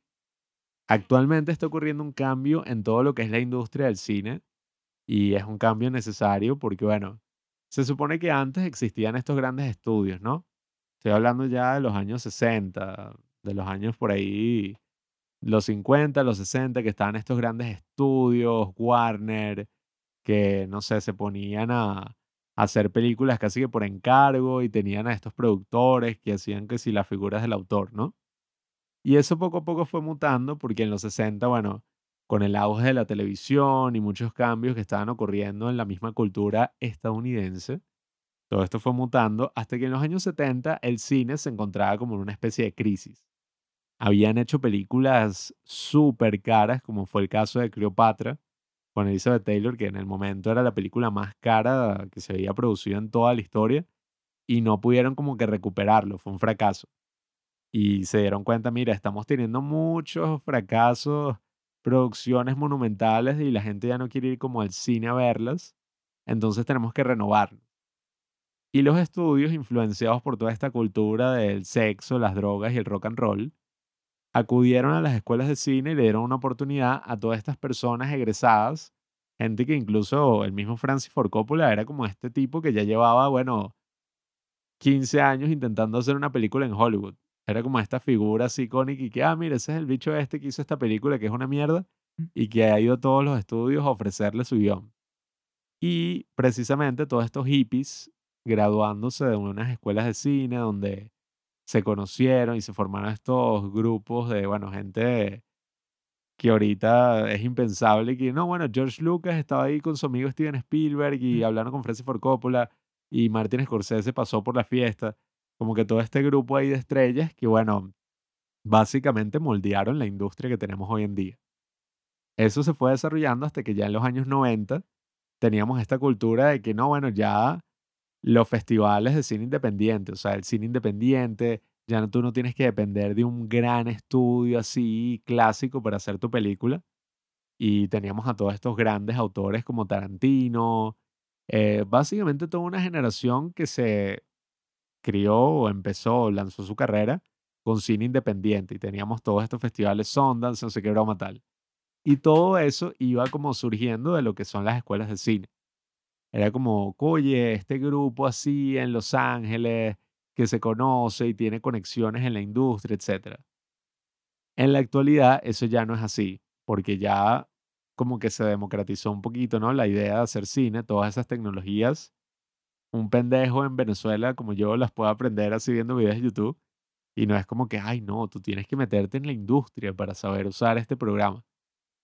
Actualmente está ocurriendo un cambio en todo lo que es la industria del cine y es un cambio necesario porque, bueno, se supone que antes existían estos grandes estudios, ¿no? Estoy hablando ya de los años 60, de los años por ahí, los 50, los 60, que estaban estos grandes estudios, Warner, que, no sé, se ponían a, hacer películas casi que por encargo y tenían a estos productores que hacían que si las figuras del autor, ¿no? Y eso poco a poco fue mutando porque en los 60, bueno, con el auge de la televisión y muchos cambios que estaban ocurriendo en la misma cultura estadounidense, todo esto fue mutando hasta que en los años 70 el cine se encontraba como en una especie de crisis. Habían hecho películas súper caras, como fue el caso de Cleopatra, con Elizabeth Taylor, que en el momento era la película más cara que se había producido en toda la historia, y no pudieron como que recuperarlo, fue un fracaso y se dieron cuenta, mira, estamos teniendo muchos fracasos, producciones monumentales y la gente ya no quiere ir como al cine a verlas, entonces tenemos que renovarnos. Y los estudios, influenciados por toda esta cultura del sexo, las drogas y el rock and roll, acudieron a las escuelas de cine y le dieron una oportunidad a todas estas personas egresadas, gente que incluso el mismo Francis Ford Coppola era como este tipo que ya llevaba, bueno, 15 años intentando hacer una película en Hollywood. Era como esta figura así icónica y que, ah, mira, ese es el bicho este que hizo esta película que es una mierda y que ha ido a todos los estudios a ofrecerle su guion. Y precisamente todos estos hippies graduándose de unas escuelas de cine donde se conocieron y se formaron estos grupos de, bueno, gente que ahorita es impensable que, no, bueno, George Lucas estaba ahí con su amigo Steven Spielberg y hablaron con Francis Ford Coppola y Martin Scorsese pasó por la fiesta como que todo este grupo ahí de estrellas que, bueno, básicamente moldearon la industria que tenemos hoy en día. Eso se fue desarrollando hasta que ya en los años 90 teníamos esta cultura de que no, bueno, ya los festivales de cine independiente, o sea, el cine independiente, ya no, tú no tienes que depender de un gran estudio así clásico para hacer tu película. Y teníamos a todos estos grandes autores como Tarantino, eh, básicamente toda una generación que se crió o empezó, lanzó su carrera con cine independiente y teníamos todos estos festivales Sundance, no sé qué broma tal. Y todo eso iba como surgiendo de lo que son las escuelas de cine. Era como, oye, este grupo así en Los Ángeles que se conoce y tiene conexiones en la industria, etcétera. En la actualidad eso ya no es así, porque ya como que se democratizó un poquito, ¿no? La idea de hacer cine, todas esas tecnologías un pendejo en Venezuela como yo las puedo aprender así viendo videos de YouTube. Y no es como que, ay, no, tú tienes que meterte en la industria para saber usar este programa.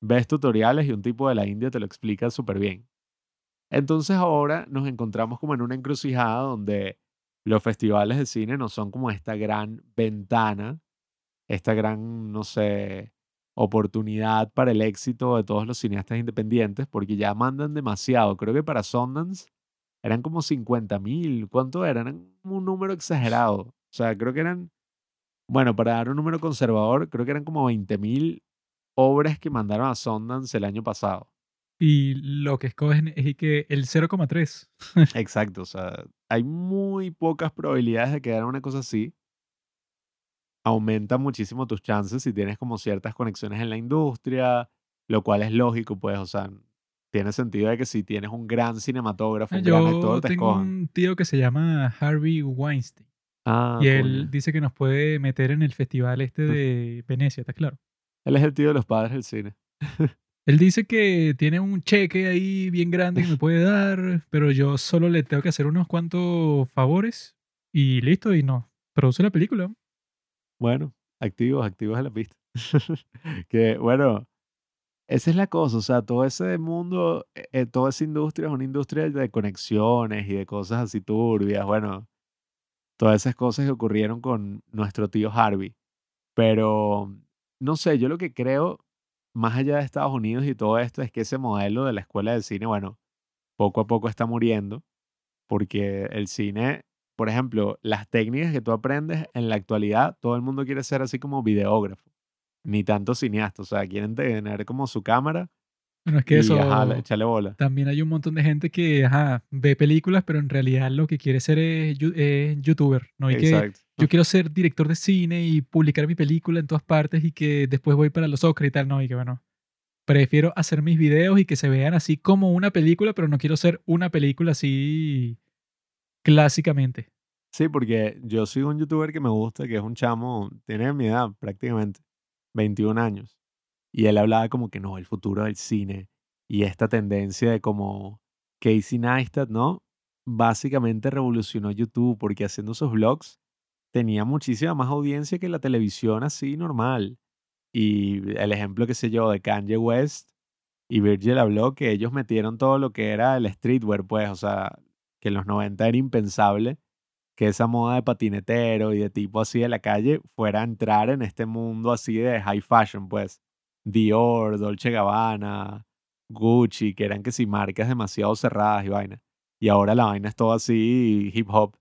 Ves tutoriales y un tipo de la India te lo explica súper bien. Entonces ahora nos encontramos como en una encrucijada donde los festivales de cine no son como esta gran ventana, esta gran, no sé, oportunidad para el éxito de todos los cineastas independientes porque ya mandan demasiado. Creo que para Sundance eran como 50 mil. ¿Cuánto eran? Eran un número exagerado. O sea, creo que eran, bueno, para dar un número conservador, creo que eran como 20 mil obras que mandaron a Sundance el año pasado. Y lo que escogen es que el 0,3. Exacto, o sea, hay muy pocas probabilidades de que hagan una cosa así. Aumenta muchísimo tus chances si tienes como ciertas conexiones en la industria, lo cual es lógico, pues, o sea, tiene sentido de que si tienes un gran cinematógrafo, un gran actor, Yo te tengo escojan. un tío que se llama Harvey Weinstein. Ah, Y él coño. dice que nos puede meter en el festival este de Venecia, ¿está claro? Él es el tío de los padres del cine. Él dice que tiene un cheque ahí bien grande que me puede dar, pero yo solo le tengo que hacer unos cuantos favores y listo, y no. Produce la película. Bueno, activos, activos en la pista. que, bueno, esa es la cosa, o sea, todo ese mundo, eh, eh, toda esa industria es una industria de conexiones y de cosas así turbias, bueno, todas esas cosas que ocurrieron con nuestro tío Harvey. Pero, no sé, yo lo que creo, más allá de Estados Unidos y todo esto, es que ese modelo de la escuela de cine, bueno, poco a poco está muriendo, porque el cine, por ejemplo, las técnicas que tú aprendes en la actualidad, todo el mundo quiere ser así como videógrafo, ni tanto cineasta, o sea, quieren tener como su cámara Bueno, es que y ajá, eso echarle bola. también hay un montón de gente que ajá, ve películas, pero en realidad lo que quiere ser es, youtuber, ¿no? Y que yo quiero ser director de cine y publicar mi película en todas partes y que después voy para los Oscars y tal, ¿no? Y que bueno, prefiero hacer mis videos y que se vean así como una película, pero no quiero ser una película así clásicamente. Sí, porque yo soy un youtuber que me gusta, que es un chamo, tiene mi edad prácticamente, 21 años. Y él hablaba como que no, el futuro del cine y esta tendencia de como Casey Neistat, ¿no? Básicamente revolucionó YouTube porque haciendo sus vlogs tenía muchísima más audiencia que la televisión así normal. Y el ejemplo, que sé yo, de Kanye West y Virgil Abloh, que ellos metieron todo lo que era el streetwear, pues, o sea, que en los 90 era impensable que esa moda de patinetero y de tipo así de la calle fuera a entrar en este mundo así de high fashion, pues. Dior, Dolce Gabbana, Gucci, que eran que sí marcas demasiado cerradas y vaina. Y ahora la vaina es todo así hip hop.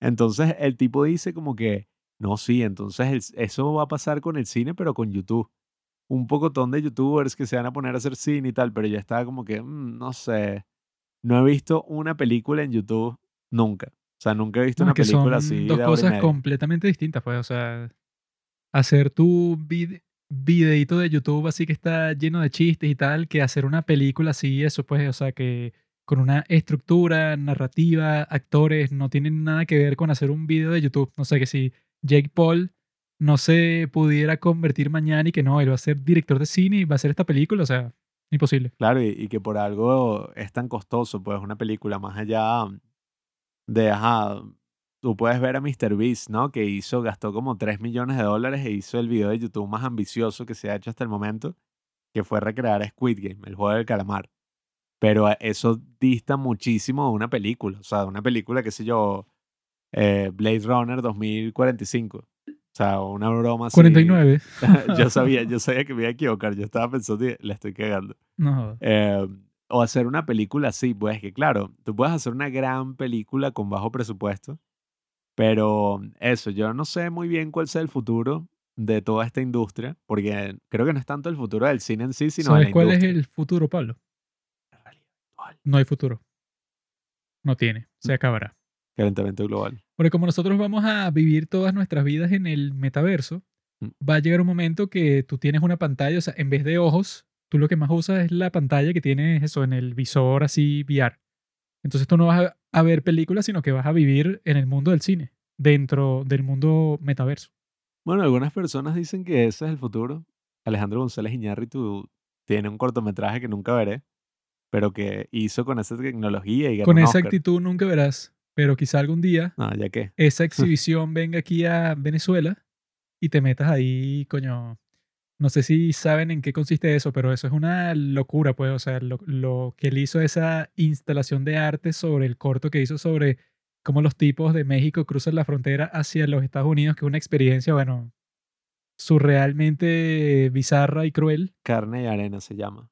Entonces el tipo dice como que, no, sí, entonces eso va a pasar con el cine, pero con YouTube. Un pocotón de youtubers que se van a poner a hacer cine y tal, pero ya estaba como que, "Mm, no sé, no he visto una película en YouTube nunca. O sea, nunca he visto No, una película son así dos de cosas completamente distintas, pues, o sea, hacer tu vid- videíto de YouTube así que está lleno de chistes y tal, que hacer una película así, eso pues, o sea, que con una estructura narrativa, actores, no tienen nada que ver con hacer un video de YouTube. No sé, que si Jake Paul no se pudiera convertir mañana y que no, él va a ser director de cine y va a hacer esta película, o sea, imposible. Claro, y, y que por algo es tan costoso, pues una película más allá de, ajá, tú puedes ver a MrBeast, ¿no? Que hizo, gastó como 3 millones de dólares e hizo el video de YouTube más ambicioso que se ha hecho hasta el momento, que fue recrear Squid Game, el juego del calamar. Pero eh, eso dista muchísimo de una película, o sea, de una película, qué sé yo, eh, Blade Runner 2045. O sea, una broma así. 49. yo sabía, yo sabía que me iba a equivocar, yo estaba pensando, la estoy cagando. No. Eh, o hacer una película así, pues que claro, tú puedes hacer una gran película con bajo presupuesto, pero eso, yo no sé muy bien cuál sea el futuro de toda esta industria, porque creo que no es tanto el futuro del cine en sí, sino de ¿Sabes la cuál es el futuro, Pablo? No hay futuro. No tiene. Se acabará. Calentamiento global. Porque como nosotros vamos a vivir todas nuestras vidas en el metaverso, Mm. va a llegar un momento que tú tienes una pantalla, o sea, en vez de ojos, tú lo que más usas es la pantalla que tienes eso en el visor así VR. Entonces tú no vas a, a ver películas, sino que vas a vivir en el mundo del cine, dentro del mundo metaverso. Bueno, algunas personas dicen que ese es el futuro. Alejandro González Iñárritu tiene un cortometraje que nunca veré, pero que hizo con esa tecnología y ganó Con esa actitud nunca verás, pero quizá algún día No, ya que. esa exhibición venga aquí a Venezuela y te metas ahí, coño. No sé si saben en qué consiste eso, pero eso es una locura, pues. O sea, lo, lo que él hizo, esa instalación de arte sobre el corto que hizo sobre cómo los tipos de México cruzan la frontera hacia los Estados Unidos, que es una experiencia, bueno, surrealmente bizarra y cruel. Carne y arena se llama.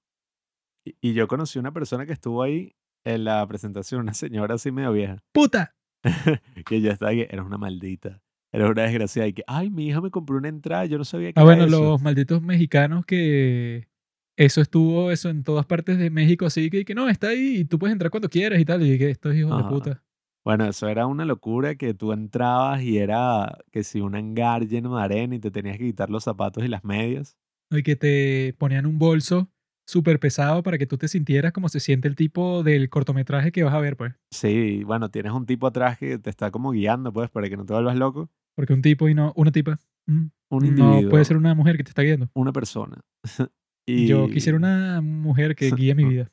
Y, y yo conocí una persona que estuvo ahí en la presentación, una señora así medio vieja, ¡Puta! que ya estaba que eres una maldita, eres una desgraciada y que, ay, mi hija me compró una entrada, yo no sabía que Ah, era bueno, eso". los malditos mexicanos que eso estuvo eso en todas partes de México, así que, que no, está ahí y tú puedes entrar cuando quieras y tal. Y que estos hijos de puta. Bueno, eso era una locura que tú entrabas y era que si un hangar lleno de arena y te tenías que quitar los zapatos y las medias. Y que te ponían un bolso súper pesado para que tú te sintieras como se siente el tipo del cortometraje que vas a ver, pues. Sí, bueno, tienes un tipo atrás que te está como guiando, pues, para que no te vuelvas loco. Porque un tipo y no una tipa. mm, Un no puede ser una mujer que te está guiando. una persona. y Yo quisiera una mujer que guíe mi vida.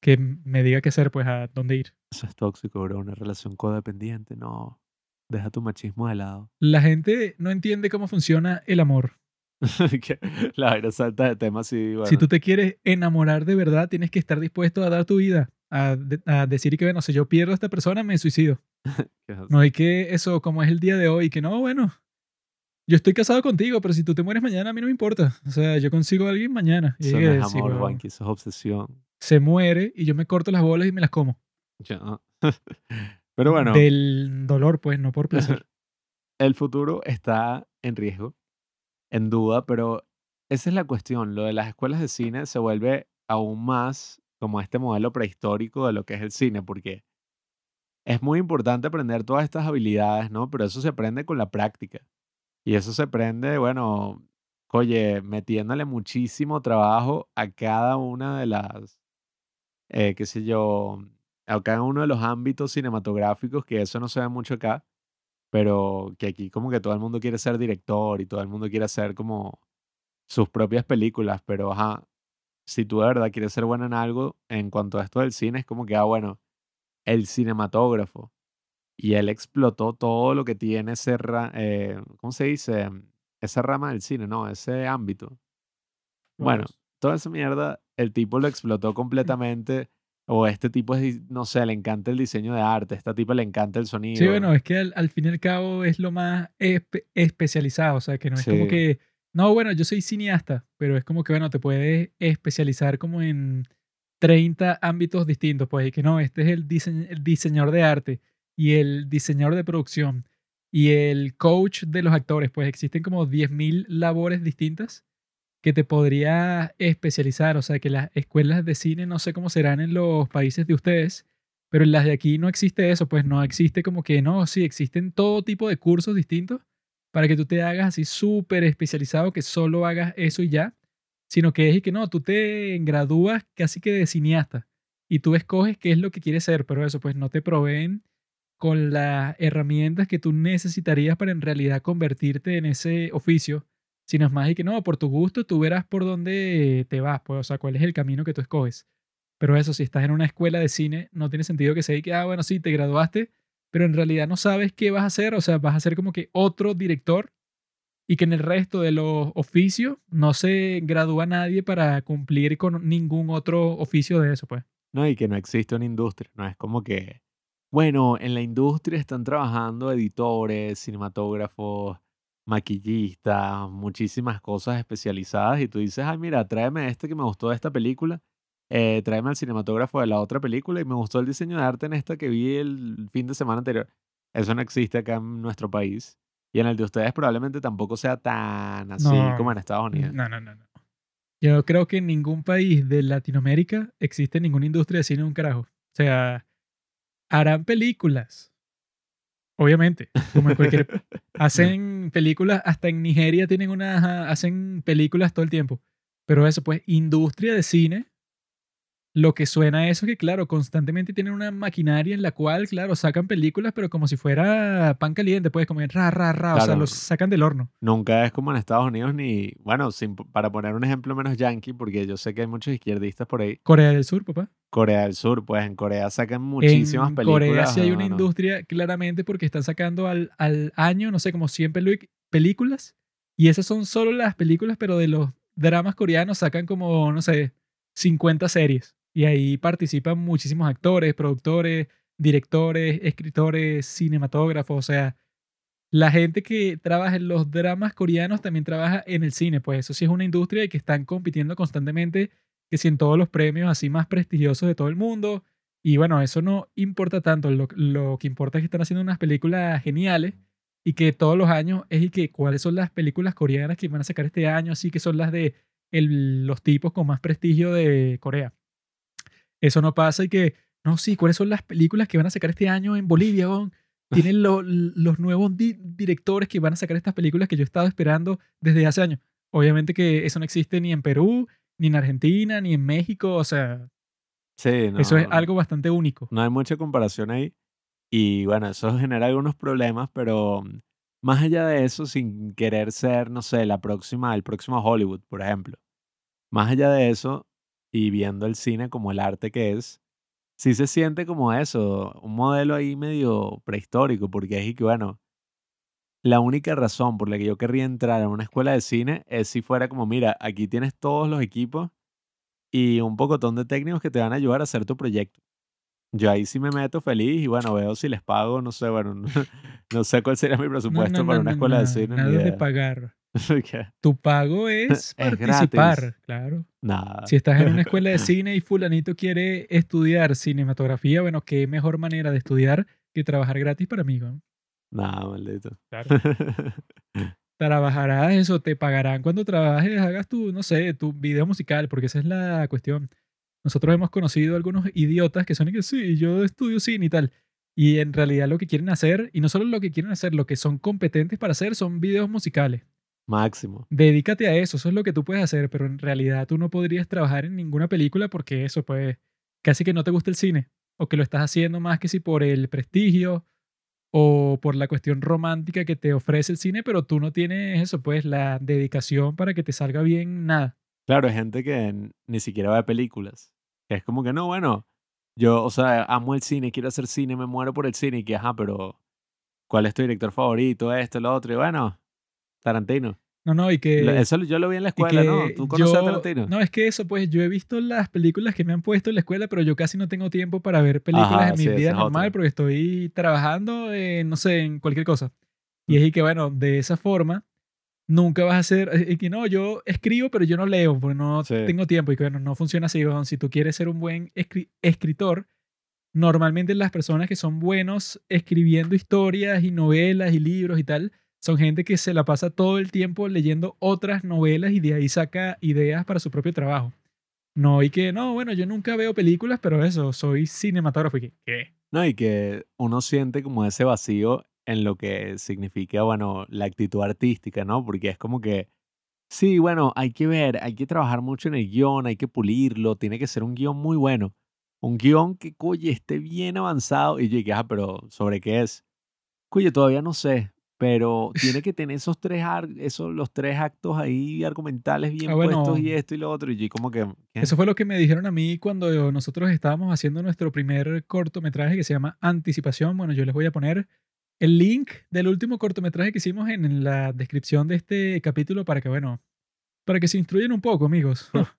Que me diga qué hacer, pues, a dónde ir. Eso es tóxico, bro. Una relación codependiente. No. Deja tu machismo de lado. La gente no entiende cómo funciona el amor. La vaina salta de tema así, bueno. Si tú te quieres enamorar de verdad, tienes que estar dispuesto a dar tu vida. A, de- a decir que, bueno, si yo pierdo a esta persona, me suicido. No hay que eso, como es el día de hoy, que no, bueno, yo estoy casado contigo, pero si tú te mueres mañana, a mí no me importa. O sea, yo consigo a alguien mañana. Y Eso es no es amor, huevón, Juanqui, eso es obsesión. se muere y yo me corto las bolas y me las como. Ya. Pero bueno, Del dolor, pues, no por placer. el futuro está en riesgo, en duda, pero esa es la cuestión. Lo de las escuelas de cine se vuelve aún más como este modelo prehistórico de lo que es el cine, porque es muy importante aprender todas estas habilidades, ¿no? Pero eso se aprende con la práctica. Y eso se aprende, bueno, oye, metiéndole muchísimo trabajo a cada una de las, eh, qué sé yo, a cada uno de los ámbitos cinematográficos, que eso no se ve mucho acá, pero que aquí como que todo el mundo quiere ser director y todo el mundo quiere hacer como sus propias películas, pero ajá, si tú de verdad quieres ser bueno en algo, en cuanto a esto del cine, es como que, ah, bueno, el cinematógrafo. Y él explotó todo lo que tiene ese, eh, ¿cómo se dice? Esa rama del cine, ¿no? Ese ámbito. Bueno, Vamos. toda esa mierda, el tipo lo explotó completamente. O este tipo es, no sé, le encanta el diseño de arte, esta tipo le encanta el sonido. Sí, bueno, es que al, al fin y al cabo es lo más espe- especializado, o sea, que no es como Sí. que, no, bueno, yo soy cineasta, pero es como que, bueno, te puedes especializar como en 30 ámbitos distintos, pues, y que no, este es el, el diseñador de arte y el diseñador de producción y el coach de los actores, pues existen como 10.000 labores distintas que te podría especializar, o sea, que las escuelas de cine no sé cómo serán en los países de ustedes, pero en las de aquí no existe eso, pues no existe como que no, sí, existen todo tipo de cursos distintos para que tú te hagas así súper especializado, que solo hagas eso y ya, sino que es y que no, tú te gradúas casi que de cineasta y tú escoges qué es lo que quieres ser, pero eso pues no te proveen con las herramientas que tú necesitarías para en realidad convertirte en ese oficio, sino es más y que no, por tu gusto tú verás por dónde te vas, pues, o sea, cuál es el camino que tú escoges. Pero eso, si estás en una escuela de cine, no tiene sentido que sea y que, ah, bueno, sí, te graduaste, pero en realidad no sabes qué vas a hacer, o sea, vas a ser como que otro director y que en el resto de los oficios no se gradúa nadie para cumplir con ningún otro oficio de eso, pues. No, y que no existe una industria, no es como que, bueno, en la industria están trabajando editores, cinematógrafos, maquillistas, muchísimas cosas especializadas y tú dices, ay, mira, tráeme este que me gustó de esta película, eh, tráeme al cinematógrafo de la otra película y me gustó el diseño de arte en esta que vi el fin de semana anterior. Eso no existe acá en nuestro país y en el de ustedes probablemente tampoco sea tan así No, como en Estados Unidos. No, no, no, no. Yo creo que en ningún país de Latinoamérica existe ninguna industria de cine un carajo. O sea, harán películas. Obviamente, como en cualquier... hacen películas, hasta en Nigeria tienen una... hacen películas todo el tiempo. Pero eso, pues, industria de cine, lo que suena a eso es que, claro, constantemente tienen una maquinaria en la cual, claro, sacan películas, pero como si fuera pan caliente, pues, como en ra, ra, ra, o sea, los sacan del horno. Nunca es como en Estados Unidos ni, bueno, sin- para poner un ejemplo menos yankee, porque yo sé que hay muchos izquierdistas por ahí. Corea del Sur, papá. Corea del Sur, pues en Corea sacan muchísimas en películas. Corea sí hay no, una no. industria claramente porque están sacando al, al año, no sé, como 100 pelu- películas. Y esas son solo las películas, pero de los dramas coreanos sacan como, no sé, 50 series. Y ahí participan muchísimos actores, productores, directores, escritores, cinematógrafos. O sea, la gente que trabaja en los dramas coreanos también trabaja en el cine, pues eso sí es una industria y que están compitiendo constantemente, que si en todos los premios así más prestigiosos de todo el mundo. Y bueno, eso no importa tanto, lo, lo que importa es que están haciendo unas películas geniales y que todos los años es y que cuáles son las películas coreanas que van a sacar este año, así que son las de el- los tipos con más prestigio de Corea. Eso no pasa y que, no, sí, ¿cuáles son las películas que van a sacar este año en Bolivia? Tienen lo- los nuevos di- directores que van a sacar estas películas que yo he estado esperando desde hace años. Obviamente que eso no existe ni en Perú, ni en Argentina, ni en México. O sea, Sí, no, eso es algo bastante único. no hay mucha comparación ahí. Y bueno, eso genera algunos problemas, pero mm, más allá de eso, sin querer ser, no sé, la próxima, el próximo Hollywood, por ejemplo. Más allá de eso, y viendo el cine como el arte que es, sí se siente como eso, un modelo ahí medio prehistórico, porque es que, bueno, la única razón por la que yo querría entrar a una escuela de cine es si fuera como, mira, aquí tienes todos los equipos y un pocotón de técnicos que te van a ayudar a hacer tu proyecto. Yo ahí sí me meto feliz y bueno, veo si les pago, no sé, bueno, no, no sé cuál sería mi presupuesto no, para una escuela de cine. Nada de pagar. Tu pago es participar, claro. Nada. Si estás en una escuela de cine y fulanito quiere estudiar cinematografía, bueno, qué mejor manera de estudiar que trabajar gratis para mí, ¿no? Nada, maldito. Claro. Trabajarás eso, te pagarán cuando trabajes, hagas tu, no sé, tu video musical, porque esa es la cuestión. Nosotros hemos conocido algunos idiotas que son y que sí, yo estudio cine y tal. Y en realidad lo que quieren hacer, y no solo lo que quieren hacer, lo que son competentes para hacer son videos musicales. Máximo. Dedícate a eso, eso es lo que tú puedes hacer, pero en realidad tú no podrías trabajar en ninguna película porque eso, pues, casi que no te gusta el cine, o que lo estás haciendo más que si por el prestigio o por la cuestión romántica que te ofrece el cine, pero tú no tienes eso, pues, la dedicación para que te salga bien nada. Claro, hay gente que ni siquiera ve películas. Es como que no, bueno, yo, o sea, amo el cine, quiero hacer cine, me muero por el cine y que, ajá, pero ¿cuál es tu director favorito? Esto, lo otro. Y bueno, Tarantino. No, no, y que... Eso yo lo vi en la escuela, ¿no? ¿Tú conoces a yo- Tarantino? No, es que eso, pues yo he visto las películas que me han puesto en la escuela, pero yo casi no tengo tiempo para ver películas Ajá, en mi sí, vida normal otra. porque estoy trabajando, en, no sé, en cualquier cosa. Y es y que, bueno, de esa forma, nunca vas a hacer, eh, y que no, yo escribo, pero yo no leo, porque no Sí. tengo tiempo. Y que, bueno, no funciona así. weón. Si tú quieres ser un buen escri- escritor, normalmente las personas que son buenos escribiendo historias y novelas y libros y tal, son gente que se la pasa todo el tiempo leyendo otras novelas y de ahí saca ideas para su propio trabajo. No, y que no, bueno, yo nunca veo películas, pero eso, soy cinematógrafo. ¿qué? No, y que uno siente como ese vacío en lo que significa, bueno, la actitud artística, ¿no? Porque es como que, sí, bueno, hay que ver, hay que trabajar mucho en el guion, hay que pulirlo, tiene que ser un guion muy bueno. Un guion que, oye, esté bien avanzado. Y yo dije, ah, pero ¿sobre qué es? Oye, todavía no sé, pero tiene que tener esos tres, esos, los tres actos ahí argumentales bien Ah, bueno. puestos y esto y lo otro. Y como que, ¿qué? Eso fue lo que me dijeron a mí cuando nosotros estábamos haciendo nuestro primer cortometraje que se llama Anticipación. Bueno, yo les voy a poner el link del último cortometraje que hicimos en, en la descripción de este capítulo para que, bueno, para que se instruyan un poco, amigos.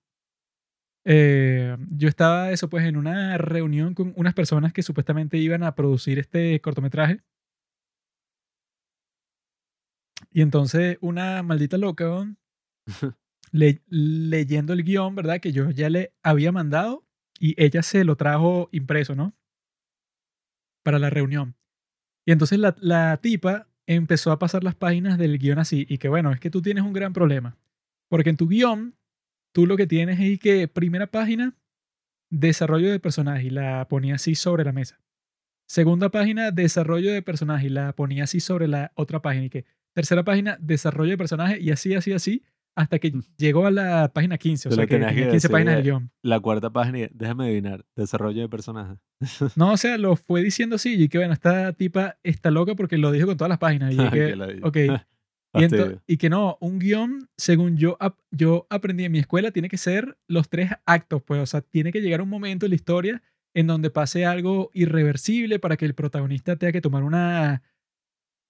Eh, yo estaba, eso pues, en una reunión con unas personas que supuestamente iban a producir este cortometraje. Y entonces una maldita loca, le- leyendo el guion, ¿verdad? Que yo ya le había mandado y ella se lo trajo impreso, ¿no? Para la reunión. Y entonces la, la tipa empezó a pasar las páginas del guion así y que bueno, es que tú tienes un gran problema. Porque en tu guion, tú lo que tienes es que primera página, desarrollo de personaje y la ponía así sobre la mesa. Segunda página, desarrollo de personaje y la ponía así sobre la otra página. Y que tercera página, desarrollo de personaje y así, así, así, hasta que llegó a la página 15. O sea, que tenías tenía que 15 decir, páginas eh, guion. La cuarta página, déjame adivinar, desarrollo de personaje. No, o sea, lo fue diciendo así. Y que bueno, esta tipa está loca porque lo dijo con todas las páginas. Y que, Que ladilla. ok. Y, y que no, un guion, según yo, ap- yo aprendí en mi escuela, tiene que ser los tres actos, pues, o sea, tiene que llegar un momento en la historia en donde pase algo irreversible para que el protagonista tenga que tomar una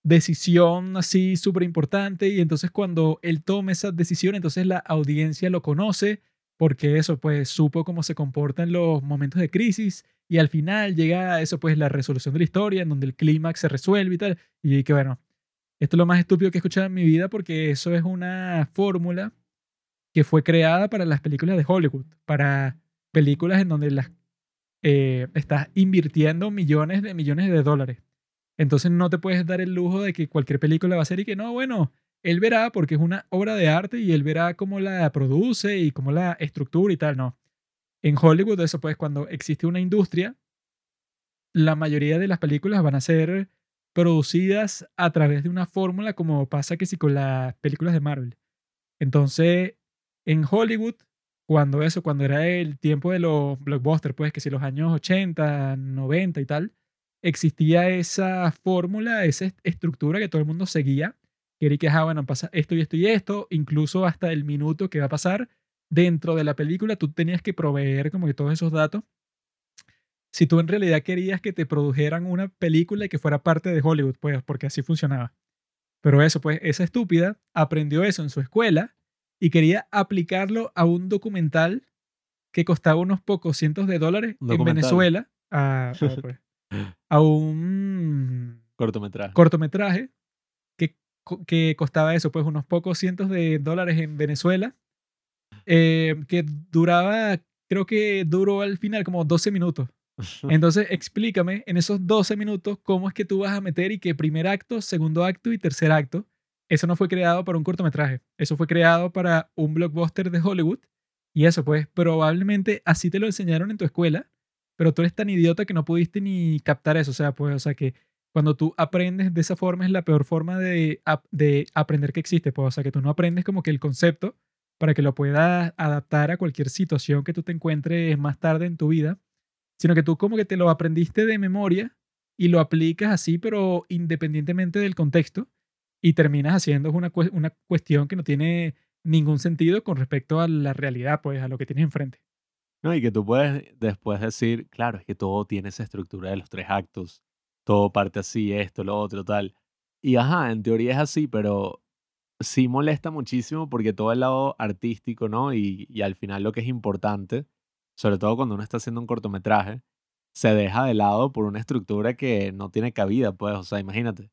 decisión así súper importante y entonces cuando él tome esa decisión, entonces la audiencia lo conoce porque eso, pues, supo cómo se comporta en los momentos de crisis y al final llega a eso, pues, la resolución de la historia en donde el clímax se resuelve y tal. Y que bueno, Esto es lo más estúpido que he escuchado en mi vida porque eso es una fórmula que fue creada para las películas de Hollywood, para películas en donde las eh, estás invirtiendo millones de millones de dólares. Entonces no te puedes dar el lujo de que cualquier película va a ser y que no, bueno, él verá porque es una obra de arte y él verá cómo la produce y cómo la estructura y tal, no. En Hollywood eso pues cuando existe una industria, la mayoría de las películas van a ser producidas a través de una fórmula como pasa que sí con las películas de Marvel. Entonces, en Hollywood, cuando eso, cuando era el tiempo de los blockbusters, pues que si los años 80, 90 y tal, existía esa fórmula, esa estructura que todo el mundo seguía, que era que, ah, bueno, pasa esto y esto y esto, incluso hasta el minuto que va a pasar dentro de la película, tú tenías que proveer como que todos esos datos. Si tú en realidad querías que te produjeran una película y que fuera parte de Hollywood, pues, porque así funcionaba. Pero eso, pues, esa estúpida aprendió eso en su escuela y quería aplicarlo a un documental que costaba unos pocos cientos de dólares en Venezuela. Pues, a un cortometraje. cortometraje que, que costaba eso, pues unos pocos cientos de dólares en Venezuela, eh, que duraba, creo que duró al final como 12 minutos. Entonces, explícame en esos 12 minutos cómo es que tú vas a meter y que primer acto, segundo acto y tercer acto. Eso no fue creado para un cortometraje. Eso fue creado para un blockbuster de Hollywood. Y eso, pues, probablemente así te lo enseñaron en tu escuela pero tú eres tan idiota que no pudiste ni captar eso. O sea, pues, o sea que cuando tú aprendes de esa forma es la peor forma de, de aprender que existe. Pues, o sea, que tú no aprendes como que el concepto para que lo puedas adaptar a cualquier situación que tú te encuentres más tarde en tu vida, sino que tú como que te lo aprendiste de memoria y lo aplicas así, pero independientemente del contexto, y terminas haciendo una, una cuestión que no tiene ningún sentido con respecto a la realidad, pues a lo que tienes enfrente. No, y que tú puedes después decir, claro, es que todo tiene esa estructura de los tres actos, todo parte así, esto, lo otro, tal. Y ajá, en teoría es así, pero sí molesta muchísimo porque todo el lado artístico, ¿no? Y, y al final lo que es importante, sobre todo cuando uno está haciendo un cortometraje, se deja de lado por una estructura que no tiene cabida, pues, o sea, imagínate,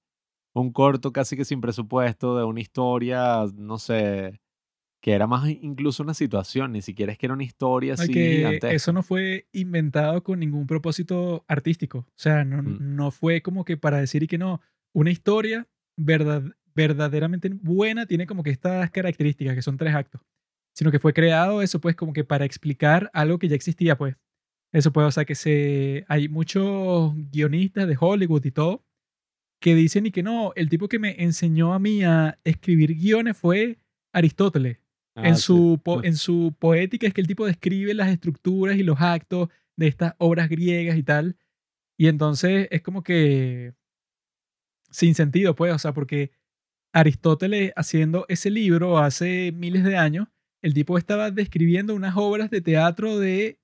un corto casi que sin presupuesto de una historia, no sé, que era más incluso una situación, ni siquiera es que era una historia así que Eso no fue inventado con ningún propósito artístico. O sea, no, mm. no fue como que para decir y que no, una historia verdad, verdaderamente buena tiene como que estas características, que son tres actos, sino que fue creado eso pues como que para explicar algo que ya existía pues. Eso puede, o sea, que se, hay muchos guionistas de Hollywood y todo que dicen y que no, el tipo que me enseñó a mí a escribir guiones fue Aristóteles en, ah, su en su poética es que el tipo describe las estructuras y los actos de estas obras griegas y tal. Y entonces es como que sin sentido, pues, o sea, porque Aristóteles haciendo ese libro hace miles de años, el tipo estaba describiendo unas obras de teatro de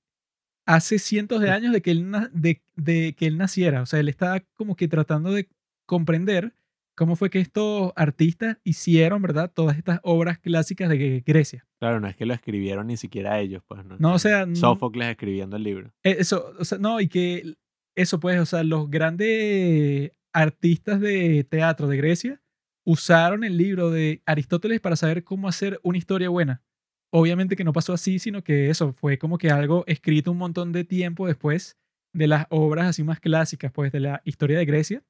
hace cientos de años de que él, de, de que él naciera. O sea, él estaba como que tratando de comprender cómo fue que estos artistas hicieron, ¿verdad? Todas estas obras clásicas de Grecia. Claro, no es que lo escribieron ni siquiera ellos, pues, ¿no? No, o sea... Sófocles escribiendo el libro. E, eso, o sea, no, y que eso, pues, o sea, los grandes artistas de teatro de Grecia usaron el libro de Aristóteles para saber cómo hacer una historia buena. Obviamente que no pasó así, sino que eso fue como que algo escrito un montón de tiempo después de las obras así más clásicas, pues, de la historia de Grecia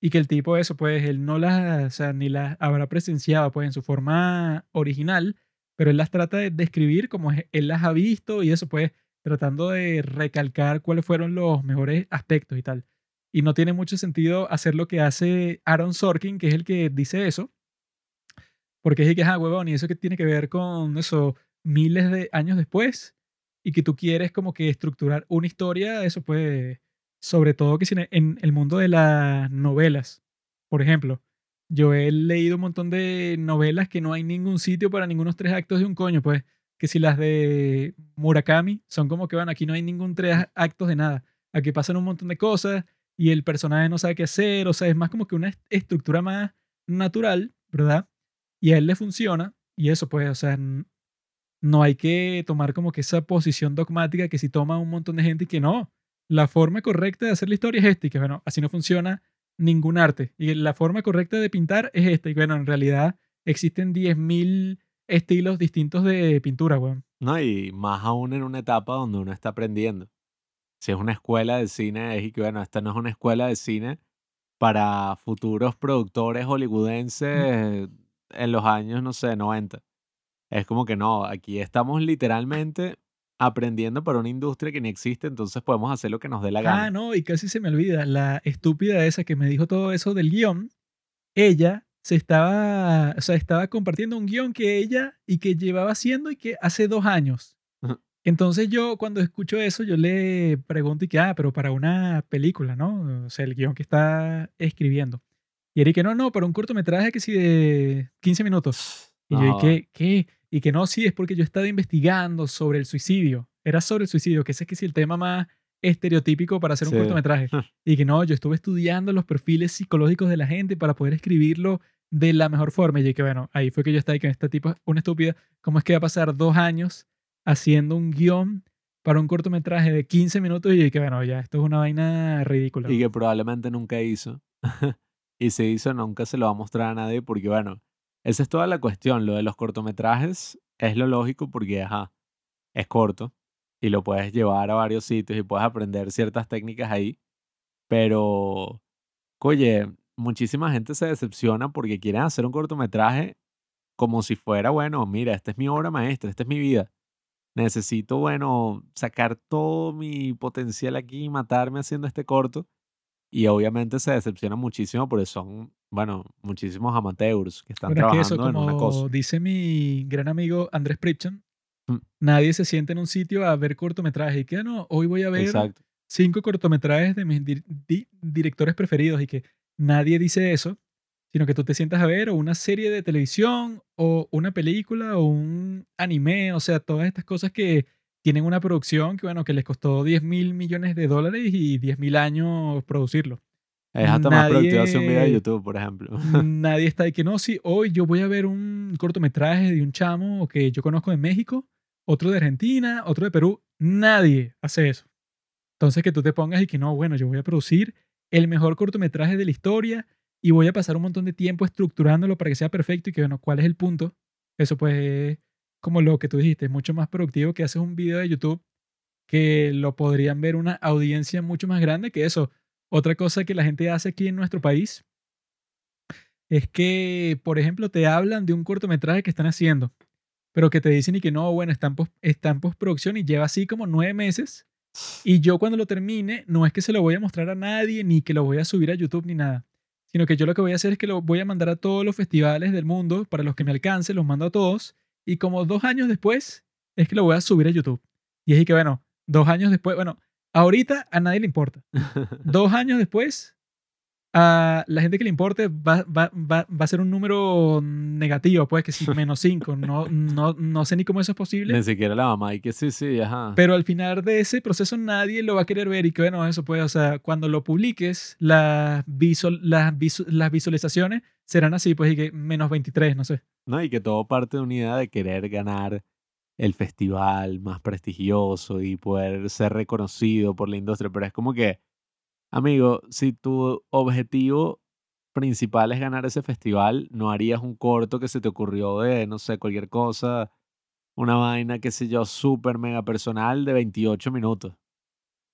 y que el tipo eso, pues él no las, o sea, ni las habrá presenciado pues en su forma original, pero él las trata de describir como él las ha visto y eso pues tratando de recalcar cuáles fueron los mejores aspectos y tal. Y no tiene mucho sentido hacer lo que hace Aaron Sorkin, que es el que dice eso, porque es que, ah, huevón, y eso que tiene que ver con eso miles de años después, y que tú quieres como que estructurar una historia, eso pues sobre todo que en el mundo de las novelas. Por ejemplo, yo he leído un montón de novelas que no hay ningún sitio para ningunos tres actos de un coño, pues que si las de Murakami son como que, van aquí no hay ningún tres actos de nada. Aquí pasan un montón de cosas y el personaje no sabe qué hacer, o sea, es más como que una estructura más natural, ¿verdad? Y a él le funciona y eso pues, o sea, no hay que tomar como que esa posición dogmática que si toma un montón de gente y que no, la forma correcta de hacer la historia es esta y que, bueno, así no funciona ningún arte. Y la forma correcta de pintar es esta. Y bueno, en realidad existen 10.000 estilos distintos de pintura, weón. No, y más aún en una etapa donde uno está aprendiendo. Si es una escuela de cine, es y que bueno, esta no es una escuela de cine para futuros productores Mm. hollywoodenses en los años, no sé, 90. Es como que no, aquí estamos literalmente aprendiendo para una industria que ni existe, entonces podemos hacer lo que nos dé la Ah, gana. no, y casi se me olvida. La estúpida esa que me dijo todo eso del guion, ella se estaba, o sea, estaba compartiendo un guion que ella y que llevaba haciendo y que hace dos años. Entonces yo cuando escucho eso, yo le pregunto y que, ah, pero para una película, ¿no? O sea, el guion que está escribiendo. Y Eric que no, no, para un cortometraje que sí de 15 minutos. Y yo, ¿y No, qué? ¿Qué? Y que no, sí, es porque yo estaba investigando sobre el suicidio. Era sobre el suicidio, que ese es que sí el tema más estereotípico para hacer un sí. cortometraje. Y que no, yo estuve estudiando los perfiles psicológicos de la gente para poder escribirlo de la mejor forma. Y que bueno, ahí fue que yo estaba y que este tipo es una estúpida. ¿Cómo es que va a pasar dos años haciendo un guion para un cortometraje de 15 minutos? Y que bueno, ya, esto es una vaina ridícula. Y que probablemente nunca hizo. y si hizo, nunca se lo va a mostrar a nadie porque, bueno, esa es toda la cuestión. Lo de los cortometrajes es lo lógico porque, ajá, es corto y lo puedes llevar a varios sitios y puedes aprender ciertas técnicas ahí. Pero, oye, muchísima gente se decepciona porque quieren hacer un cortometraje como si fuera, bueno, mira, esta es mi obra maestra, esta es mi vida. Necesito, bueno, sacar todo mi potencial aquí y matarme haciendo este corto. Y obviamente se decepciona muchísimo porque son, bueno, muchísimos amateurs que están Bueno, es que eso, trabajando en una cosa. como dice mi gran amigo Andrés Pripchen, Mm. nadie se sienta en un sitio a ver cortometrajes y que "Ah, no, hoy voy a ver Exacto. cinco cortometrajes de mis dir- di- directores preferidos y que nadie dice eso, sino que tú te sientas a ver o una serie de televisión o una película o un anime, o sea, todas estas cosas que tienen una producción que, bueno, que les costó 10 mil millones de dólares y 10 mil años producirlo. Es hasta más productivo hacer un video de Nadie- YouTube, por ejemplo. Nadie está de que no, sí, hoy yo voy a ver un cortometraje de un chamo que yo conozco de México, otro de Argentina, otro de Perú. Nadie hace eso. Entonces que tú te pongas y que no, bueno, yo voy a producir el mejor cortometraje de la historia y voy a pasar un montón de tiempo estructurándolo para que sea perfecto y que, bueno, ¿cuál es el punto? Eso pues es como lo que tú dijiste, es mucho más productivo que haces un video de YouTube que lo podrían ver una audiencia mucho más grande que eso. Otra cosa que la gente hace aquí en nuestro país es que, por ejemplo, te hablan de un cortometraje que están haciendo, pero que te dicen y que no, bueno, está en, pos- está en postproducción y lleva así como nueve meses. Y yo cuando lo termine, no es que se lo voy a mostrar a nadie, ni que lo voy a subir a YouTube, ni nada. Sino que yo lo que voy a hacer es que lo voy a mandar a todos los festivales del mundo, para los que me alcance, los mando a todos. Y como dos años después, es que lo voy a subir a YouTube. Y es que, bueno, dos años después, bueno, ahorita a nadie le importa dos años después, a la gente que le importe va, va, va, va a ser un número negativo, pues que sí, menos 5. No, no, no sé ni cómo eso es posible. Ni siquiera la mamá. Y que sí, sí, ajá. Pero al final de ese proceso nadie lo va a querer ver y que bueno, eso puede, o sea, cuando lo publiques, las, visual, las, visu- las visualizaciones serán así, pues y que menos 23, no sé. No, y que todo parte de una idea de querer ganar el festival más prestigioso y poder ser reconocido por la industria. Pero es como que, amigo, si tu objetivo principal es ganar ese festival, no harías un corto que se te ocurrió de, no sé, cualquier cosa, una vaina, qué sé yo, súper mega personal de 28 minutos.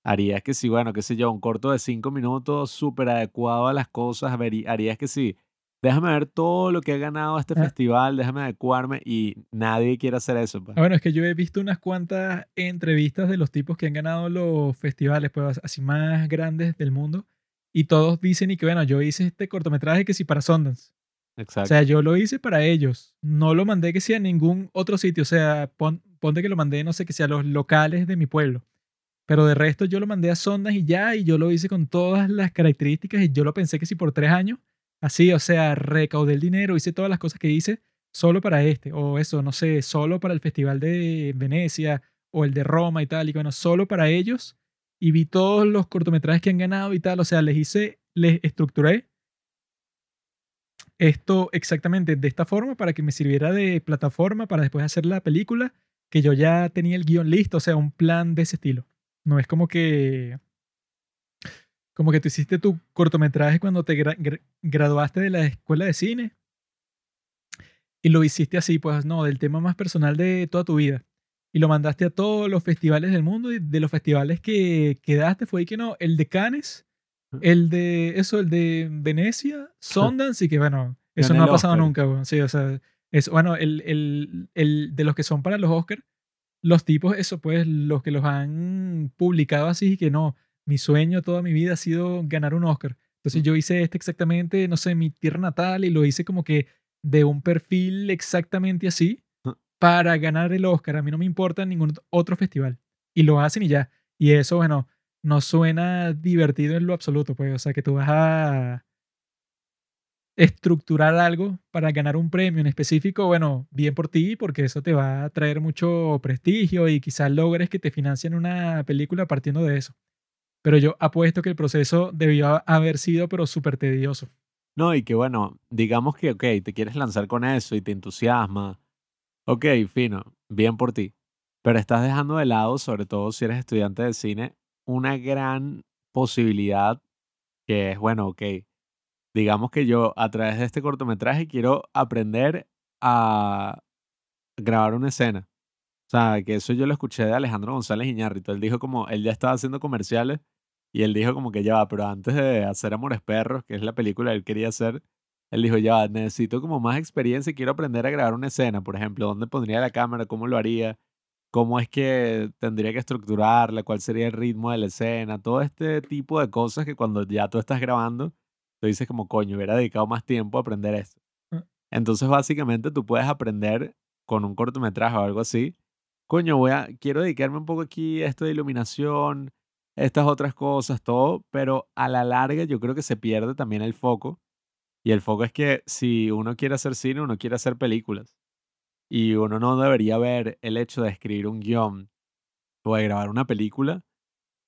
Harías que sí, bueno, qué sé yo, un corto de 5 minutos súper adecuado a las cosas. Harías que sí, déjame ver todo lo que ha ganado este Ah. festival, déjame adecuarme y nadie quiere hacer eso. pues. Bueno, es que yo he visto unas cuantas entrevistas de los tipos que han ganado los festivales, pues así más grandes del mundo, y todos dicen y que bueno, yo hice este cortometraje que sí para Sundance. O Exacto. sea, yo lo hice para ellos. No lo mandé que sea a ningún otro sitio. O sea, pon- ponte que lo mandé, no sé, que sea a los locales de mi pueblo. Pero de resto yo lo mandé a Sondas y ya, y yo lo hice con todas las características y yo lo pensé que si por tres años, así, o sea, recaudé el dinero, hice todas las cosas que hice solo para este, o eso, no sé, solo para el Festival de Venecia o el de Roma y tal, y bueno, solo para ellos. Y vi todos los cortometrajes que han ganado y tal, o sea, les hice, les estructuré esto exactamente de esta forma para que me sirviera de plataforma para después hacer la película, que yo ya tenía el guion listo, o sea, un plan de ese estilo. No es como que como que tú hiciste tu cortometraje cuando te gra- gra- graduaste de la escuela de cine y lo hiciste así, pues no, del tema más personal de toda tu vida. Y lo mandaste a todos los festivales del mundo y de los festivales que quedaste fue que no, el de Cannes, el de eso, el de Venecia, Sundance y que bueno, eso no ha pasado Oscar. nunca, weón. Sí, o sea, es bueno, el, el, el de los que son para los Oscars, los tipos, eso pues, los que los han publicado así que no, mi sueño toda mi vida ha sido ganar un Oscar. Entonces yo hice este exactamente, no sé, mi tierra natal y lo hice como que de un perfil exactamente así Ah. para ganar el Oscar. A mí no me importa ningún otro festival. Y lo hacen y ya. Y eso, bueno, no suena divertido en lo absoluto, pues. O sea, que tú vas a estructurar algo para ganar un premio en específico, bueno, bien por ti, porque eso te va a traer mucho prestigio y quizás logres que te financien una película partiendo de eso. Pero yo apuesto que el proceso debió haber sido, pero súper tedioso. No, y que bueno, digamos que, ok, te quieres lanzar con eso y te entusiasma. Ok, fino, bien por ti. Pero estás dejando de lado, sobre todo si eres estudiante de cine, una gran posibilidad que es, bueno, ok, digamos que yo a través de este cortometraje quiero aprender a grabar una escena. O sea, que eso yo lo escuché de Alejandro González Iñárritu. Él dijo como, él ya estaba haciendo comerciales y él dijo como que ya va, pero antes de hacer Amores Perros, que es la película que él quería hacer, él dijo, ya va, necesito como más experiencia y quiero aprender a grabar una escena. Por ejemplo, ¿dónde pondría la cámara? ¿Cómo lo haría? ¿Cómo es que tendría que estructurarla? ¿Cuál sería el ritmo de la escena? Todo este tipo de cosas que cuando ya tú estás grabando, tú dices como, coño, hubiera dedicado más tiempo a aprender esto. Ah. Entonces, básicamente, tú puedes aprender con un cortometraje o algo así. Coño, voy a, quiero dedicarme un poco aquí a esto de iluminación, estas otras cosas, todo, pero a la larga yo creo que se pierde también el foco. Y el foco es que si uno quiere hacer cine, uno quiere hacer películas. Y uno no debería ver el hecho de escribir un guion o de grabar una película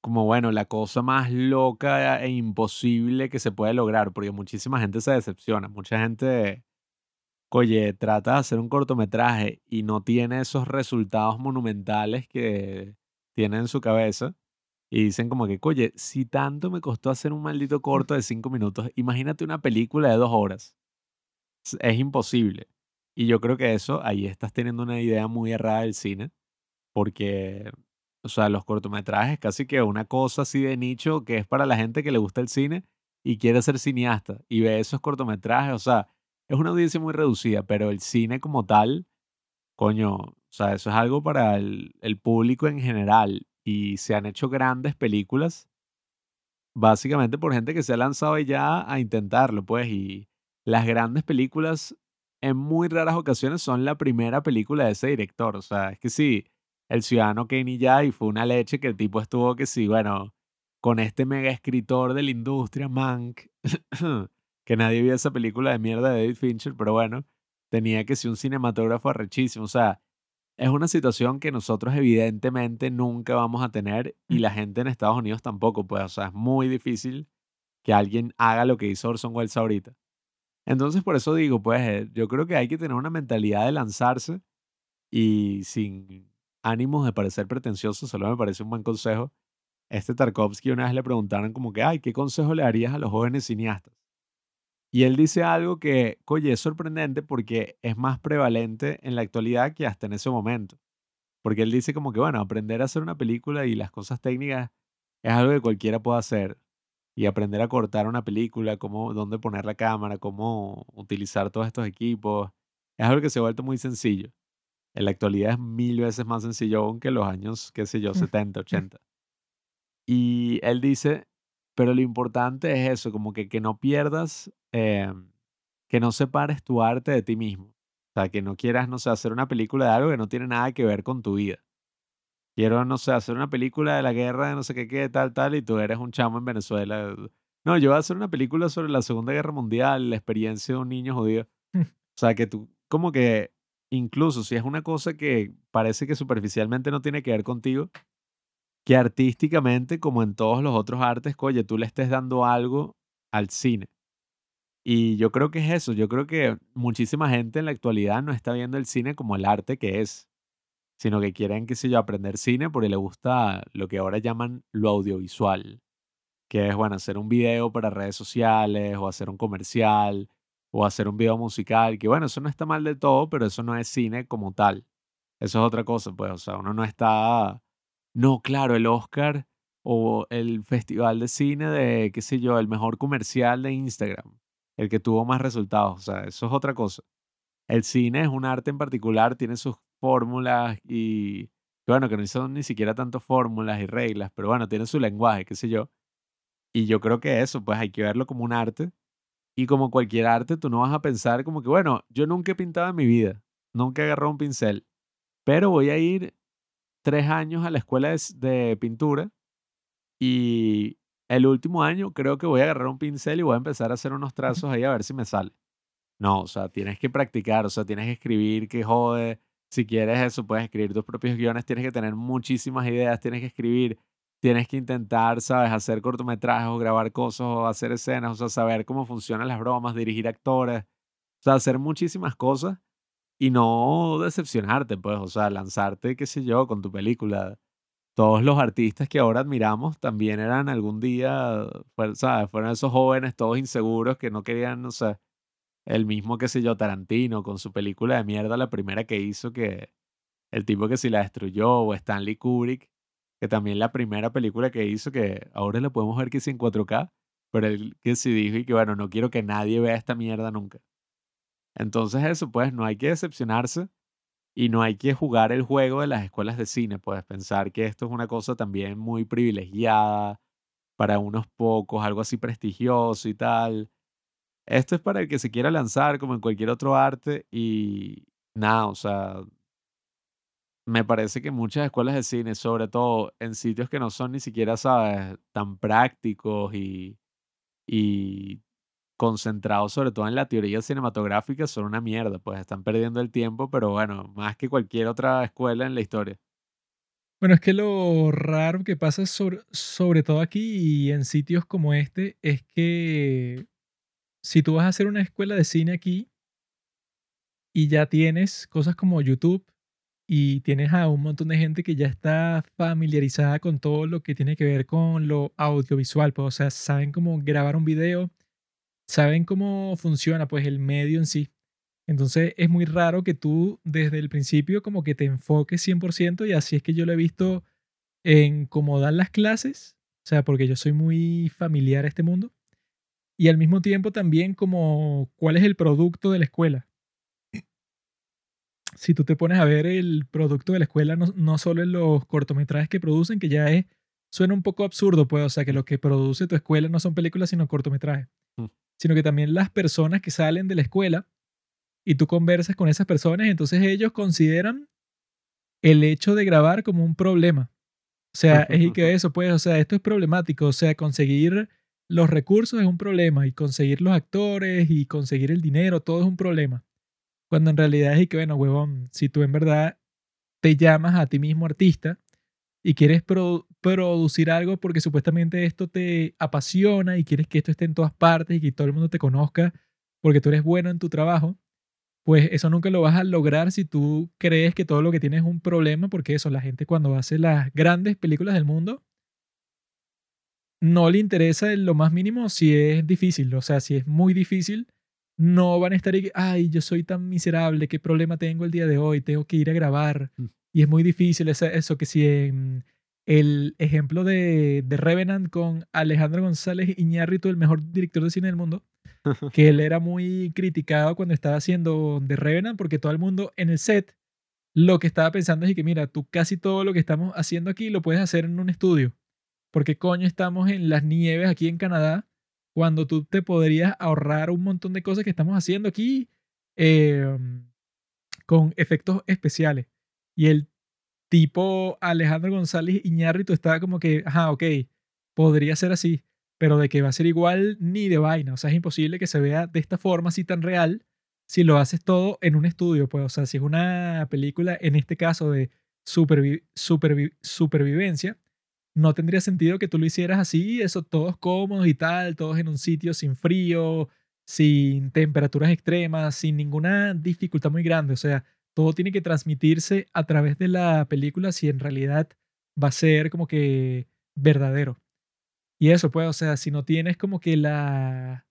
como, bueno, la cosa más loca e imposible que se puede lograr, porque muchísima gente se decepciona, mucha gente, oye, trata de hacer un cortometraje y no tiene esos resultados monumentales que tiene en su cabeza. Y dicen como que, oye, si tanto me costó hacer un maldito corto de cinco minutos, imagínate una película de dos horas. Es imposible. Y yo creo que eso, ahí estás teniendo una idea muy errada del cine, porque, o sea, los cortometrajes casi que una cosa así de nicho que es para la gente que le gusta el cine y quiere ser cineasta y ve esos cortometrajes, o sea, es una audiencia muy reducida, pero el cine como tal, coño, o sea, eso es algo para el, el público en general y se han hecho grandes películas básicamente por gente que se ha lanzado ya a intentarlo, pues, y las grandes películas en muy raras ocasiones son la primera película de ese director. O sea, es que sí, El Ciudadano Kane ya, y fue una leche que el tipo estuvo que sí, bueno, con este mega escritor de la industria, Mank, que nadie vio esa película de mierda de David Fincher, pero bueno, tenía que ser un cinematógrafo arrechísimo. O sea, es una situación que nosotros evidentemente nunca vamos a tener y la gente en Estados Unidos tampoco, pues, o sea, es muy difícil que alguien haga lo que hizo Orson Welles ahorita. Entonces, por eso digo, pues, eh, yo creo que hay que tener una mentalidad de lanzarse y sin ánimos de parecer pretencioso, solo me parece un buen consejo. Este Tarkovsky una vez le preguntaron como que, ay, ¿qué consejo le darías a los jóvenes cineastas? Y él dice algo que, oye, es sorprendente porque es más prevalente en la actualidad que hasta en ese momento. Porque él dice como que, bueno, aprender a hacer una película y las cosas técnicas es algo que cualquiera puede hacer. Y aprender a cortar una película, cómo, dónde poner la cámara, cómo utilizar todos estos equipos, es algo que se ha vuelto muy sencillo. En la actualidad es mil veces más sencillo aún que los años, qué sé yo, 70, 80. Y él dice, pero lo importante es eso, como que, que no pierdas, eh, que no separes tu arte de ti mismo. O sea, que no quieras, no sé, hacer una película de algo que no tiene nada que ver con tu vida. Quiero, no sé, hacer una película de la guerra de no sé qué, qué, tal, tal, y tú eres un chamo en Venezuela. No, yo voy a hacer una película sobre la Segunda Guerra Mundial, la experiencia de un niño judío. O sea, que tú, como que, incluso si es una cosa que parece que superficialmente no tiene que ver contigo, que artísticamente, como en todos los otros artes, oye, tú le estés dando algo al cine. Y yo creo que es eso, yo creo que muchísima gente en la actualidad no está viendo el cine como el arte que es, sino que quieren, qué sé yo, aprender cine porque le gusta lo que ahora llaman lo audiovisual. que es, bueno, hacer un video para redes sociales o hacer un comercial o hacer un video musical, que bueno, eso no está mal del todo, pero eso no es cine como tal. Eso es otra cosa, pues, o sea, uno no está, no, claro, el Oscar o el festival de cine de, qué sé yo, el mejor comercial de Instagram, el que tuvo más resultados, o sea, eso es otra cosa. El cine es un arte en particular, tiene sus fórmulas y, bueno, que no son ni siquiera tantas fórmulas y reglas, pero bueno, tiene su lenguaje, qué sé yo. Y yo creo que eso, pues hay que verlo como un arte. Y como cualquier arte, tú no vas a pensar como que, bueno, yo nunca he pintado en mi vida, nunca he agarrado un pincel, pero voy a ir tres años a la escuela de, de pintura y el último año creo que voy a agarrar un pincel y voy a empezar a hacer unos trazos ahí a ver si me sale. No, o sea, tienes que practicar, o sea, tienes que escribir, que jode. Si quieres eso, puedes escribir tus propios guiones, tienes que tener muchísimas ideas, tienes que escribir, tienes que intentar, ¿sabes? Hacer cortometrajes o grabar cosas o hacer escenas, o sea, saber cómo funcionan las bromas, dirigir actores, o sea, hacer muchísimas cosas y no decepcionarte, pues, o sea, lanzarte, qué sé yo, con tu película. Todos los artistas que ahora admiramos también eran algún día, ¿sabes? Fueron esos jóvenes todos inseguros que no querían, no sé, el mismo, qué sé yo, Tarantino con su película de mierda, la primera que hizo, que el tipo que si la destruyó, o Stanley Kubrick, que también la primera película que hizo, que ahora la podemos ver que es en 4K, pero él que sí dijo y que bueno, no quiero que nadie vea esta mierda nunca. Entonces eso, pues no hay que decepcionarse y no hay que jugar el juego de las escuelas de cine, puedes pensar que esto es una cosa también muy privilegiada para unos pocos, algo así prestigioso y tal. Esto es para el que se quiera lanzar como en cualquier otro arte y nada, o sea, me parece que muchas escuelas de cine, sobre todo en sitios que no son ni siquiera, sabes, tan prácticos y, y concentrados sobre todo en la teoría cinematográfica, son una mierda, pues están perdiendo el tiempo, pero bueno, más que cualquier otra escuela en la historia. Bueno, es que lo raro que pasa sobre, sobre todo aquí y en sitios como este es que si tú vas a hacer una escuela de cine aquí y ya tienes cosas como YouTube y tienes a un montón de gente que ya está familiarizada con todo lo que tiene que ver con lo audiovisual, pues, o sea, saben cómo grabar un video, saben cómo funciona pues el medio en sí. Entonces es muy raro que tú desde el principio como que te enfoques 100% y así es que yo lo he visto en cómo dan las clases, o sea, porque yo soy muy familiar a este mundo y al mismo tiempo también como cuál es el producto de la escuela. Si tú te pones a ver el producto de la escuela, no, no solo en los cortometrajes que producen, que ya es, suena un poco absurdo, pues, o sea, que lo que produce tu escuela no son películas, sino cortometrajes. Sino que también las personas que salen de la escuela y tú conversas con esas personas, entonces ellos consideran el hecho de grabar como un problema. O sea, es y que eso, pues, o sea, esto es problemático, o sea, conseguir los recursos es un problema y conseguir los actores y conseguir el dinero, todo es un problema. Cuando en realidad es que, bueno, huevón, si tú en verdad te llamas a ti mismo artista y quieres producir algo porque supuestamente esto te apasiona y quieres que esto esté en todas partes y que todo el mundo te conozca porque tú eres bueno en tu trabajo, pues eso nunca lo vas a lograr si tú crees que todo lo que tienes es un problema, porque eso, la gente cuando hace las grandes películas del mundo, no le interesa en lo más mínimo si es difícil. O sea, si es muy difícil, no van a estar ahí, ay, yo soy tan miserable, qué problema tengo el día de hoy, tengo que ir a grabar. Y es muy difícil eso, eso que si en el ejemplo de, de Revenant con Alejandro González Iñárritu, el mejor director de cine del mundo, que él era muy criticado cuando estaba haciendo The Revenant porque todo el mundo en el set lo que estaba pensando es que mira, tú casi todo lo que estamos haciendo aquí lo puedes hacer en un estudio. ¿Por qué coño estamos en las nieves aquí en Canadá cuando tú te podrías ahorrar un montón de cosas que estamos haciendo aquí em, con efectos especiales? Y el tipo Alejandro González Iñárritu estaba como que, ajá, ok, podría ser así, pero de que va a ser igual ni de vaina. O sea, es imposible que se vea de esta forma así tan real si lo haces todo en un estudio. Pues, o sea, si es una película, en este caso de supervivencia, no tendría sentido que tú lo hicieras así, eso todos cómodos y tal, todos en un sitio sin frío, sin temperaturas extremas, sin ninguna dificultad muy grande. O sea, todo tiene que transmitirse a través de la película si en realidad va a ser como que verdadero. Y eso, pues, o sea, si no tienes como que la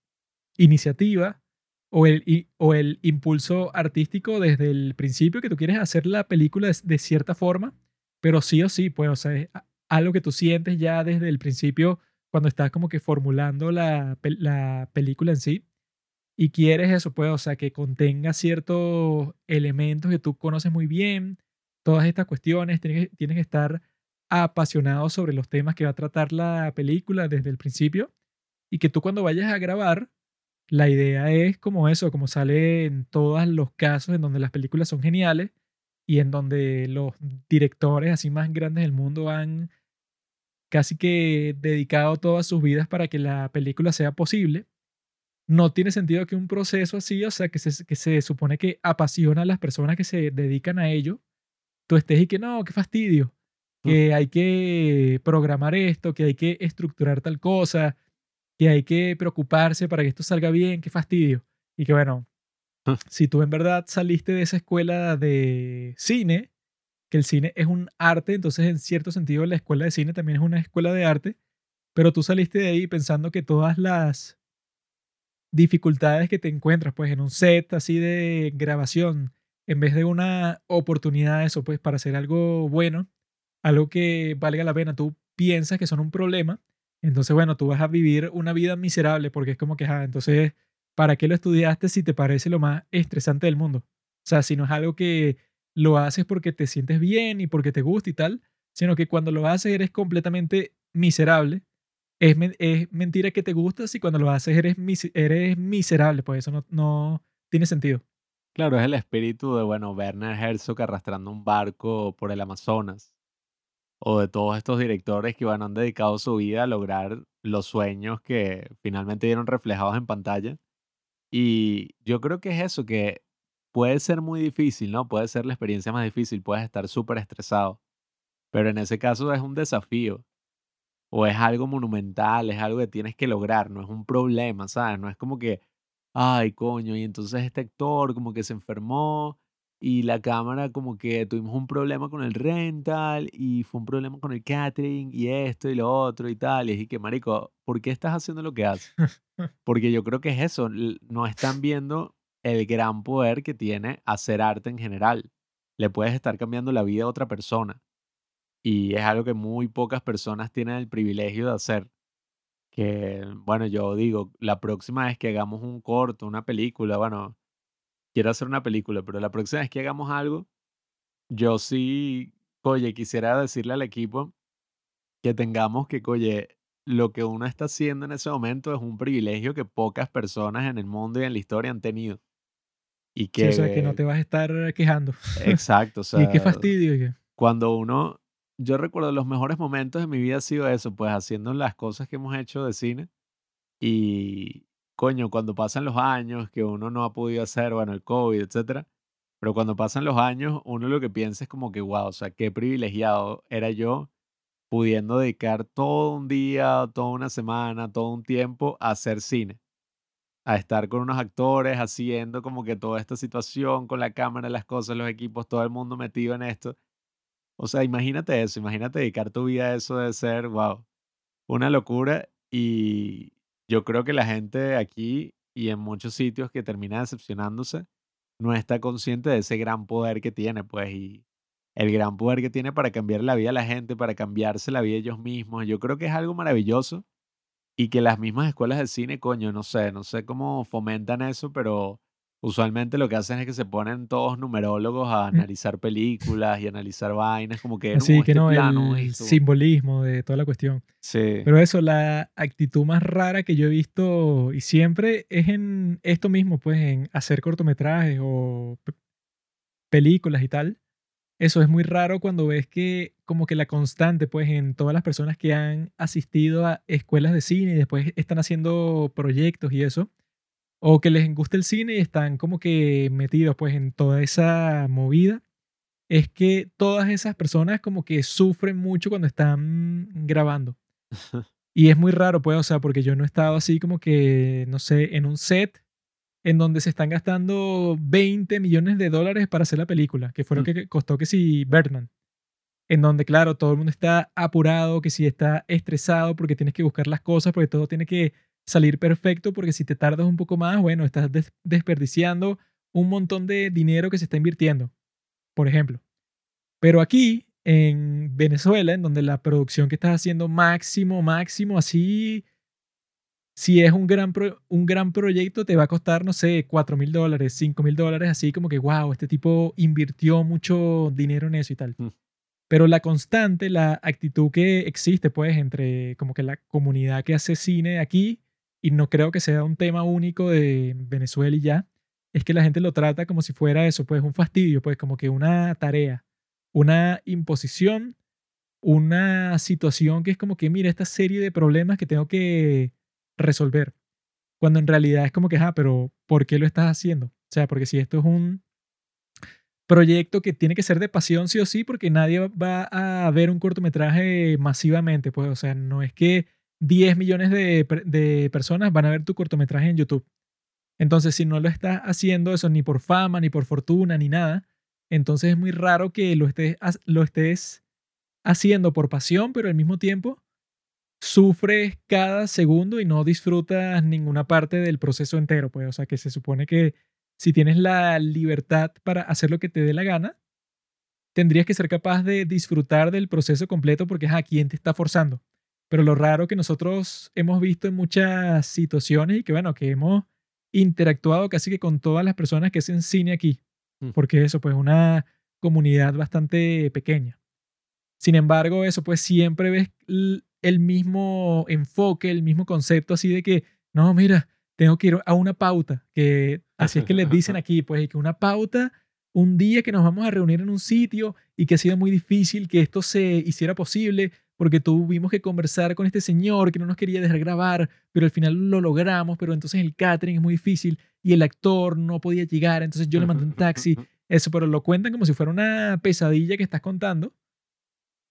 iniciativa o el, o el impulso artístico desde el principio que tú quieres hacer la película de, de cierta forma, pero sí o sí, pues, o sea, es algo que tú sientes ya desde el principio cuando estás como que formulando la, la película en sí y quieres eso, pues, o sea, que contenga ciertos elementos que tú conoces muy bien, todas estas cuestiones, tienes que, tienes que estar apasionado sobre los temas que va a tratar la película desde el principio y que tú cuando vayas a grabar, la idea es como eso, como sale en todos los casos en donde las películas son geniales y en donde los directores así más grandes del mundo han casi que dedicado todas sus vidas para que la película sea posible no tiene sentido que un proceso así, o sea, que se, que se supone que apasiona a las personas que se dedican a ello, tú estés y que no, qué fastidio, que hay que programar esto, que hay que estructurar tal cosa, que hay que preocuparse para que esto salga bien, qué fastidio. Y que bueno, Ah. si tú en verdad saliste de esa escuela de cine, que el cine es un arte, entonces en cierto sentido la escuela de cine también es una escuela de arte, pero tú saliste de ahí pensando que todas las dificultades que te encuentras pues en un set así de grabación en vez de una oportunidad eso pues para hacer algo bueno algo que valga la pena tú piensas que son un problema entonces bueno tú vas a vivir una vida miserable porque es como que ah, entonces ¿para qué lo estudiaste si te parece lo más estresante del mundo? O sea si no es algo que lo haces porque te sientes bien y porque te gusta y tal sino que cuando lo haces eres completamente miserable es, es mentira que te gusta si cuando lo haces eres, mis- eres miserable, pues eso no, no tiene sentido. Claro, es el espíritu de, bueno, Werner Herzog arrastrando un barco por el Amazonas. O de todos estos directores que, bueno, han dedicado su vida a lograr los sueños que finalmente vieron reflejados en pantalla. Y yo creo que es eso, que puede ser muy difícil, ¿no? Puede ser la experiencia más difícil, puedes estar súper estresado. Pero en ese caso es un desafío. O es algo monumental, es algo que tienes que lograr, no es un problema, ¿sabes? No es como que, ay, coño, y entonces este actor como que se enfermó y la cámara como que tuvimos un problema con el rental y fue un problema con el catering y esto y lo otro y tal. Y y que, marico, ¿por qué estás haciendo lo que haces? Porque yo creo que es eso, no están viendo el gran poder que tiene hacer arte en general. Le puedes estar cambiando la vida a otra persona. Y es algo que muy pocas personas tienen el privilegio de hacer. Que, bueno, yo digo, la próxima vez que hagamos un corto, una película, bueno, quiero hacer una película, pero la próxima vez que hagamos algo, yo sí, oye, quisiera decirle al equipo que tengamos que, oye, lo que uno está haciendo en ese momento es un privilegio que pocas personas en el mundo y en la historia han tenido. Y Sí, o sea, que no que, te vas a estar quejando. exacto, o Y qué sea, fastidio. que- cuando uno, yo recuerdo los mejores momentos de mi vida ha sido eso, pues haciendo las cosas que hemos hecho de cine y coño, cuando pasan los años que uno no ha podido hacer, bueno, el COVID, etcétera, pero cuando pasan los años, uno lo que piensa es como que, wow, o sea, qué privilegiado era yo pudiendo dedicar todo un día, toda una semana, todo un tiempo a hacer cine, a estar con unos actores haciendo como que toda esta situación con la cámara, las cosas, los equipos, todo el mundo metido en esto. O sea, imagínate eso, imagínate dedicar tu vida a eso de ser, wow, una locura. Y yo creo que la gente aquí y en muchos sitios que termina decepcionándose no está consciente de ese gran poder que tiene, pues, y el gran poder que tiene para cambiar la vida a la gente, para cambiarse la vida ellos mismos. Yo creo que es algo maravilloso y que las mismas escuelas de cine, coño, no sé, no sé cómo fomentan eso, pero usualmente lo que hacen es que se ponen todos numerólogos a Mm, analizar películas y analizar vainas, como que Así no, que este no, plano, el esto. simbolismo de toda la cuestión. Sí, Pero eso, la actitud más rara que yo he visto y siempre es en esto mismo, pues en hacer cortometrajes o pe- películas y tal. Eso es muy raro cuando ves que como que la constante, pues en todas las personas que han asistido a escuelas de cine y después están haciendo proyectos y eso, o que les gusta el cine y están como que metidos pues en toda esa movida, es que todas esas personas como que sufren mucho cuando están grabando. Y es muy raro, pues, o sea, porque yo no he estado así como que, no sé, en un set en donde se están gastando 20 millones de dólares para hacer la película, que fue lo Mm. que costó que si Birdman. en donde, claro, todo el mundo está apurado, que si está estresado porque tienes que buscar las cosas, porque todo tiene que salir perfecto, porque si te tardas un poco más, bueno, estás desperdiciando un montón de dinero que se está invirtiendo, por ejemplo. Pero aquí, en Venezuela, en donde la producción que estás haciendo máximo, máximo, así, si es un gran, un gran proyecto, te va a costar, no sé, 4 mil dólares, 5 mil dólares, así como que, wow, este tipo invirtió mucho dinero en eso y tal. Mm. Pero la constante, la actitud que existe, pues, entre como que la comunidad que hace cine aquí, y no creo que sea un tema único de Venezuela y ya, es que la gente lo trata como si fuera eso, pues, un fastidio, pues, como que una tarea, una imposición, una situación que es como que, mira, esta serie de problemas que tengo que resolver. Cuando en realidad es como que, ah, pero ¿por qué lo estás haciendo? O sea, porque si esto es un proyecto que tiene que ser de pasión sí o sí, porque nadie va a ver un cortometraje masivamente, pues, o sea, no es que 10 millones de, personas van a ver tu cortometraje en YouTube. Entonces, si no lo estás haciendo eso ni por fama, ni por fortuna, ni nada, entonces es muy raro que lo estés, lo estés haciendo por pasión, pero al mismo tiempo sufres cada segundo y no disfrutas ninguna parte del proceso entero. Pues, o sea, que se supone que si tienes la libertad para hacer lo que te dé la gana, tendrías que ser capaz de disfrutar del proceso completo porque es a quien te está forzando. Pero lo raro que nosotros hemos visto en muchas situaciones y que, bueno, que hemos interactuado casi que con todas las personas que hacen cine aquí, mm. porque eso, pues, una comunidad bastante pequeña. Sin embargo, eso, pues, siempre ves el mismo enfoque, el mismo concepto así de que, no, mira, tengo que ir a una pauta, que así es que les dicen aquí, pues, que una pauta, un día que nos vamos a reunir en un sitio y que ha sido muy difícil que esto se hiciera posible, porque tuvimos que conversar con este señor que no nos quería dejar grabar, pero al final lo logramos, pero entonces el catering es muy difícil y el actor no podía llegar, entonces yo le mandé un taxi, eso, pero lo cuentan como si fuera una pesadilla que estás contando,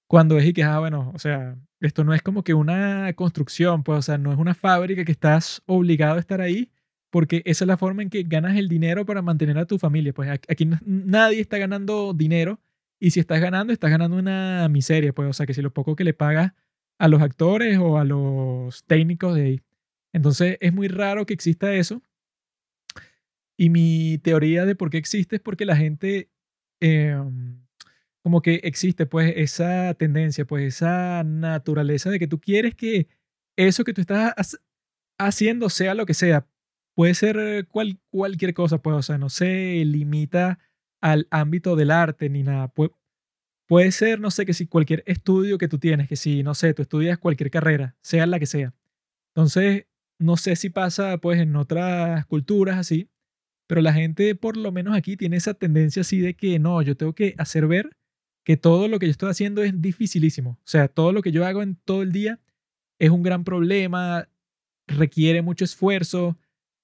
cuando es y que, ah, bueno, o sea, esto no es como que una construcción, pues, o sea, no es una fábrica que estás obligado a estar ahí, porque esa es la forma en que ganas el dinero para mantener a tu familia. Pues aquí nadie está ganando dinero y si estás ganando, estás ganando una miseria, pues, o sea, que si lo poco que le pagas a los actores o a los técnicos de ahí. Entonces, es muy raro que exista eso. Y mi teoría de por qué existe es porque la gente, em, como que existe, pues, esa tendencia, pues, esa naturaleza de que tú quieres que eso que tú estás haciendo sea lo que sea. Puede ser cualquier cosa, pues, o sea, no se limita al ámbito del arte ni nada. puede ser, no sé, que si cualquier estudio que tú tienes, que si, no sé, tú estudias cualquier carrera, sea la que sea. Entonces, no sé si pasa pues en otras culturas así, pero la gente por lo menos aquí tiene esa tendencia así de que no, yo tengo que hacer ver que todo lo que yo estoy haciendo es dificilísimo. O sea, todo lo que yo hago en todo el día es un gran problema, requiere mucho esfuerzo,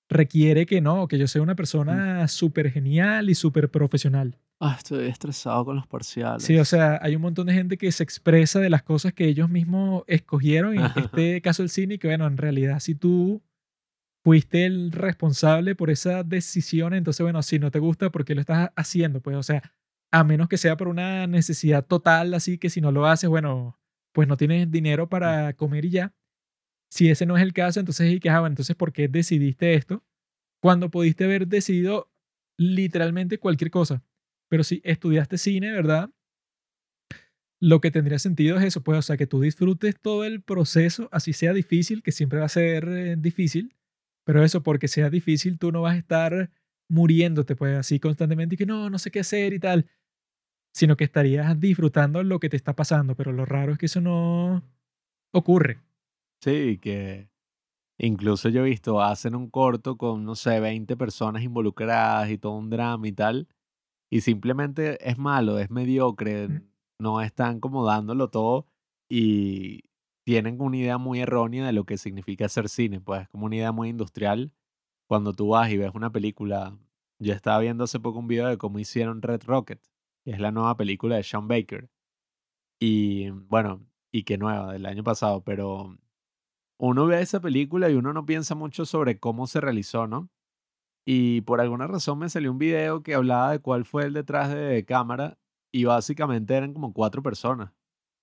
requiere que no, que yo sea una persona súper genial y súper profesional. Ah, estoy estresado con los parciales. Sí, o sea, hay un montón de gente que se expresa de las cosas que ellos mismos escogieron, en este caso el cine, que bueno, en realidad si tú fuiste el responsable por esa decisión, entonces bueno, si no te gusta, ¿por qué lo estás haciendo? Pues, o sea, a menos que sea por una necesidad total, así que si no lo haces, bueno, pues no tienes dinero para comer y ya. Si ese no es el caso, entonces, ¿y qué? Ah, entonces, ¿por qué decidiste esto? Cuando pudiste haber decidido literalmente cualquier cosa. Pero si estudiaste cine, ¿verdad? Lo que tendría sentido es eso, pues, o sea, que tú disfrutes todo el proceso, así sea difícil, que siempre va a ser eh, difícil, pero eso, porque sea difícil, tú no vas a estar muriéndote, pues, así constantemente y que no, no sé qué hacer y tal, sino que estarías disfrutando lo que te está pasando, pero lo raro es que eso no ocurre. Sí, que incluso yo he visto, hacen un corto con, no sé, 20 personas involucradas y todo un drama y tal, y simplemente es malo, es mediocre, mm. no están como dándolo todo y tienen una idea muy errónea de lo que significa hacer cine, pues como una idea muy industrial. Cuando tú vas y ves una película, yo estaba viendo hace poco un video de cómo hicieron Red Rocket, que es la nueva película de Sean Baker. Y bueno, y que nueva, del año pasado, pero uno ve esa película y uno no piensa mucho sobre cómo se realizó, ¿no? Y por alguna razón me salió un video que hablaba de cuál fue el detrás de cámara y básicamente eran como cuatro personas,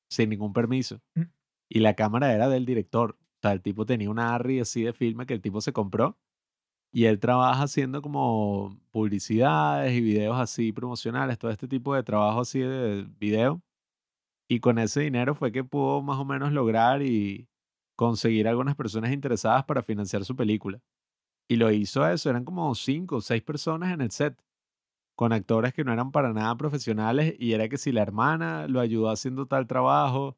sin ningún permiso. Mm. Y la cámara era del director. O sea, el tipo tenía una Arri así de filme que el tipo se compró. Y él trabaja haciendo como publicidades y videos así promocionales, todo este tipo de trabajo así de video. Y con ese dinero fue que pudo más o menos lograr y conseguir algunas personas interesadas para financiar su película. Y lo hizo eso, eran como cinco o seis personas en el set, con actores que no eran para nada profesionales y era que si la hermana lo ayudó haciendo tal trabajo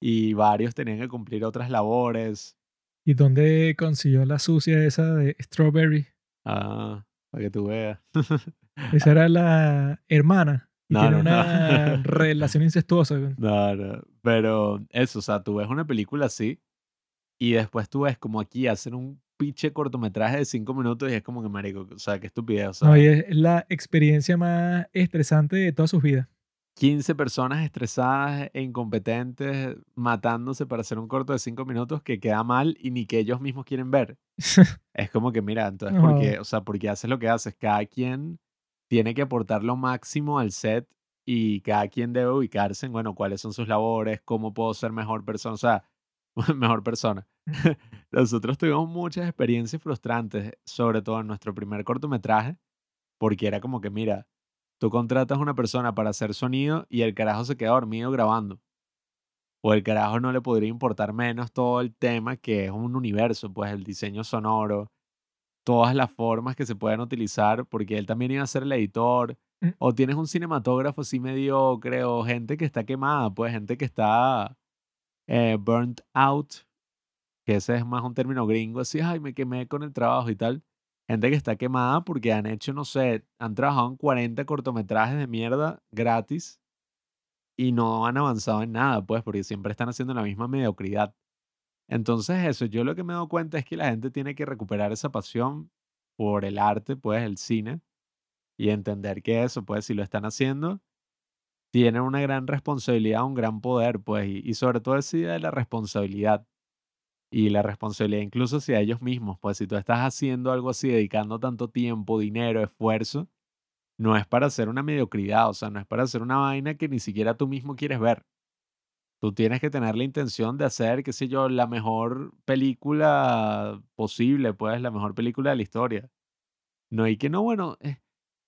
y varios tenían que cumplir otras labores. ¿Y dónde consiguió la sucia esa de Strawberry? Ah, para que tú veas. Esa era la hermana. Y No, tiene no, no. una relación incestuosa. No, no. Pero eso, o sea, tú ves una película así y después tú ves como aquí hacen un pinche cortometraje de cinco minutos y es como que marico, o sea, qué estupidez. O sea, No, y es la experiencia más estresante de todas sus vidas. 15 personas estresadas e incompetentes matándose para hacer un corto de cinco minutos que queda mal y ni que ellos mismos quieren ver. Es como que, mira, entonces, ¿por No. qué? O sea, ¿por qué haces lo que haces? Cada quien tiene que aportar lo máximo al set y cada quien debe ubicarse en, bueno, cuáles son sus labores, cómo puedo ser mejor persona, o sea, mejor persona. Nosotros tuvimos muchas experiencias frustrantes, sobre todo en nuestro primer cortometraje, porque era como que, mira, tú contratas a una persona para hacer sonido y el carajo se queda dormido grabando. O el carajo no le podría importar menos todo el tema que es un universo, pues el diseño sonoro, todas las formas que se pueden utilizar, porque él también iba a ser el editor. Mm. O tienes un cinematógrafo así mediocre, o gente que está quemada, pues gente que está eh, burnt out, que ese es más un término gringo, así, ay, me quemé con el trabajo y tal. Gente que está quemada porque han hecho, no sé, han trabajado en 40 cortometrajes de mierda gratis y no han avanzado en nada, pues, porque siempre están haciendo la misma mediocridad. Entonces, eso, yo lo que me dado cuenta es que la gente tiene que recuperar esa pasión por el arte, pues, el cine, y entender que eso, pues, si lo están haciendo, tienen una gran responsabilidad, un gran poder, pues, y, y sobre todo esa idea de la responsabilidad. Y la responsabilidad incluso hacia ellos mismos, pues si tú estás haciendo algo así, dedicando tanto tiempo, dinero, esfuerzo, no es para hacer una mediocridad, o sea, no es para hacer una vaina que ni siquiera tú mismo quieres ver. Tú tienes que tener la intención de hacer, qué sé yo, la mejor película posible, pues, la mejor película de la historia. No hay que, no, bueno,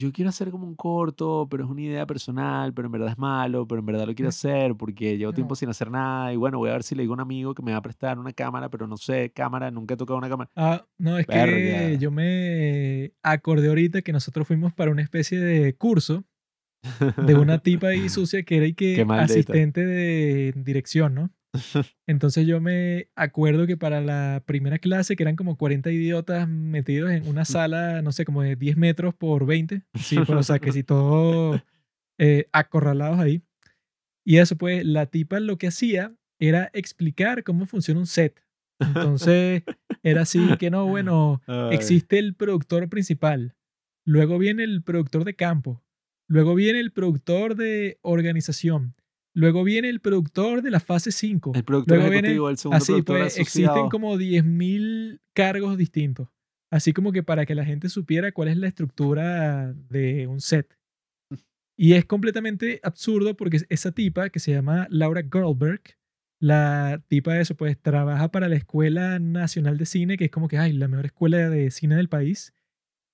yo quiero hacer como un corto, pero es una idea personal, pero en verdad es malo, pero en verdad lo quiero hacer porque llevo tiempo sin hacer nada y bueno, voy a ver si le digo a un amigo que me va a prestar una cámara, pero no sé, cámara, nunca he tocado una cámara. Ah, no, es que yo me acordé ahorita que nosotros fuimos para una especie de curso de una tipa ahí sucia que era y que asistente de dirección, ¿no? Entonces yo me acuerdo que para la primera clase, que eran como 40 idiotas metidos en una sala, no sé, como de 10 metros por 20, sí, pues, o sea, que si todos eh, acorralados ahí. Y eso, pues, la tipa lo que hacía era explicar cómo funciona un set. Entonces, era así que no, bueno, existe el productor principal, luego viene el productor de campo, luego viene el productor de organización, luego viene el productor de la fase 5. El productor Luego viene ejecutivo, el segundo Así productor pues, existen como 10.000 cargos distintos. Así como que para que la gente supiera cuál es la estructura de un set. Y es completamente absurdo porque esa tipa que se llama Laura Goldberg, la tipa de eso, pues trabaja para la Escuela Nacional de Cine, que es como que, ay, la mejor escuela de cine del país.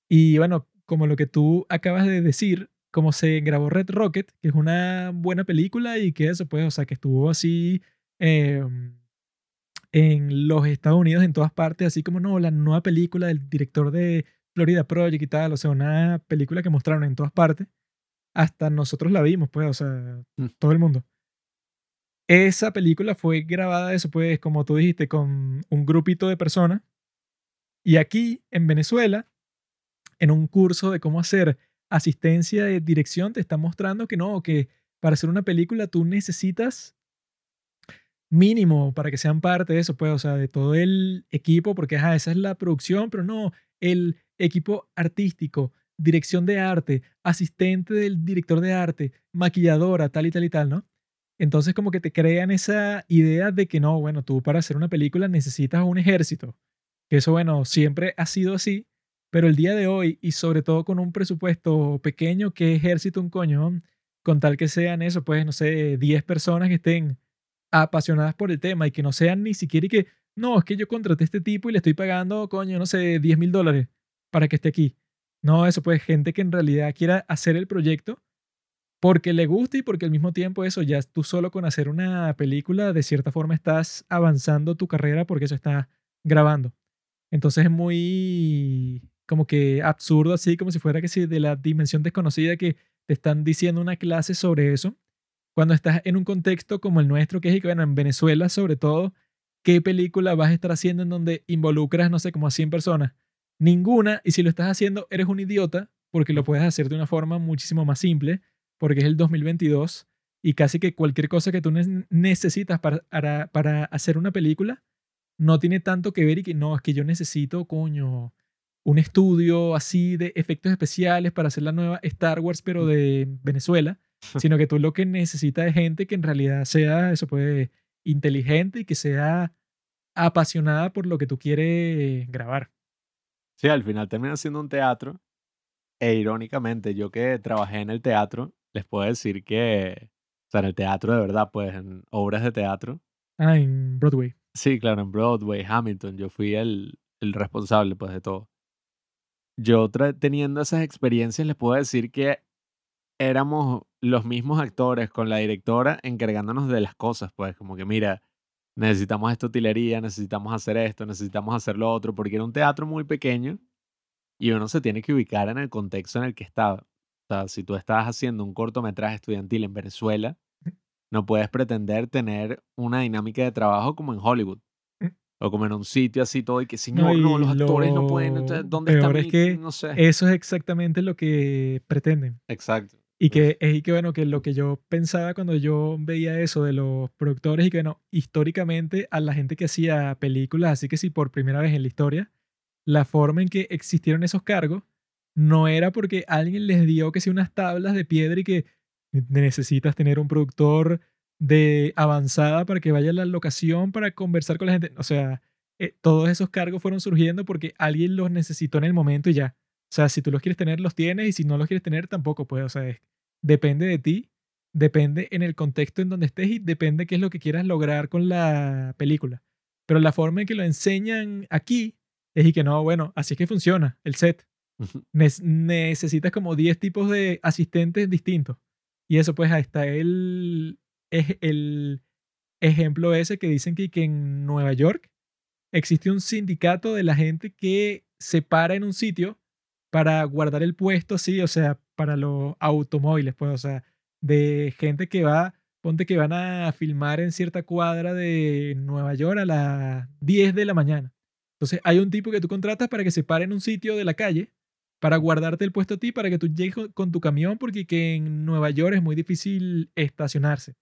Y bueno, como lo que tú acabas de decir, como se grabó Red Rocket, que es una buena película y que eso, pues, o sea, que estuvo así em, en los Estados Unidos, en todas partes, así como no, la nueva película del director de Florida Project y tal, o sea, una película que mostraron en todas partes. Hasta nosotros la vimos, pues, o sea, Mm. todo el mundo. Esa película fue grabada, eso pues, como tú dijiste, con un grupito de personas. Y aquí, en Venezuela, en un curso de cómo hacer asistencia de dirección, te está mostrando que no, que para hacer una película tú necesitas mínimo para que sean parte de eso, pues, o sea, de todo el equipo, porque ajá, esa es la producción, pero no, el equipo artístico, dirección de arte, asistente del director de arte, maquilladora, tal y tal y tal, ¿no? Entonces como que te crean esa idea de que no, bueno, tú para hacer una película necesitas un ejército. Que eso, bueno, siempre ha sido así, pero el día de hoy, y sobre todo con un presupuesto pequeño, ¿qué ejército un coño? con tal que sean eso, pues, no sé, 10 personas que estén apasionadas por el tema y que no sean ni siquiera y que, no, es que yo contraté a este tipo y le estoy pagando, coño, no sé, 10 mil dólares para que esté aquí. No, eso pues gente que en realidad quiera hacer el proyecto porque le gusta y porque al mismo tiempo eso, ya tú solo con hacer una película, de cierta forma estás avanzando tu carrera porque eso está grabando. Entonces es muy como que absurdo así, como si fuera que si de la dimensión desconocida que te están diciendo una clase sobre eso, cuando estás en un contexto como el nuestro, que es bueno, en Venezuela sobre todo, ¿qué película vas a estar haciendo en donde involucras, no sé, como a 100 personas? Ninguna, y si lo estás haciendo, eres un idiota, porque lo puedes hacer de una forma muchísimo más simple, porque es el 2022, y casi que cualquier cosa que tú necesitas para, para, hacer una película no tiene tanto que ver y que no, es que yo necesito, coño, un estudio así de efectos especiales para hacer la nueva Star Wars, pero de Venezuela, sino que tú lo que necesitas es gente que en realidad sea, eso puede, inteligente y que sea apasionada por lo que tú quieres grabar. Sí, al final termina siendo un teatro. E irónicamente, yo que trabajé en el teatro, les puedo decir que, o sea, en el teatro de verdad, pues en obras de teatro. Ah, en Broadway. Sí, claro, en Broadway, Hamilton, yo fui el, el responsable, pues, de todo. Yo teniendo esas experiencias, les puedo decir que éramos los mismos actores con la directora encargándonos de las cosas, pues, como que mira, necesitamos esta utilería, necesitamos hacer esto, necesitamos hacer lo otro, porque era un teatro muy pequeño y uno se tiene que ubicar en el contexto en el que estaba. O sea, si tú estás haciendo un cortometraje estudiantil en Venezuela, no puedes pretender tener una dinámica de trabajo como en Hollywood. O como en un sitio así todo y que, señor, no, los actores no pueden, ¿dónde está es que No sé. Eso es exactamente lo que pretenden. Exacto. Y que es que, bueno, que lo que yo pensaba cuando yo veía eso de los productores y que, bueno, históricamente a la gente que hacía películas, así que sí, por primera vez en la historia, la forma en que existieron esos cargos no era porque alguien les dio que si unas tablas de piedra y que necesitas tener un productor de avanzada para que vaya a la locación para conversar con la gente. O sea, eh, todos esos cargos fueron surgiendo porque alguien los necesitó en el momento y ya. O sea, si tú los quieres tener, los tienes y si no los quieres tener, tampoco puedes. O sea, depende de ti, depende en el contexto en donde estés y depende qué es lo que quieras lograr con la película. Pero la forma en que lo enseñan aquí es y que no, bueno, así es que funciona el set. necesitas como 10 tipos de asistentes distintos. Y eso pues ahí está el, es el ejemplo ese que dicen que, que en Nueva York existe un sindicato de la gente que se para en un sitio para guardar el puesto, sí, o sea, para los automóviles, pues, o sea, de gente que va, ponte que van a filmar en cierta cuadra de Nueva York a las 10 de la mañana. Entonces, hay un tipo que tú contratas para que se pare en un sitio de la calle para guardarte el puesto a ti, para que tú llegues con tu camión, porque que en Nueva York es muy difícil estacionarse.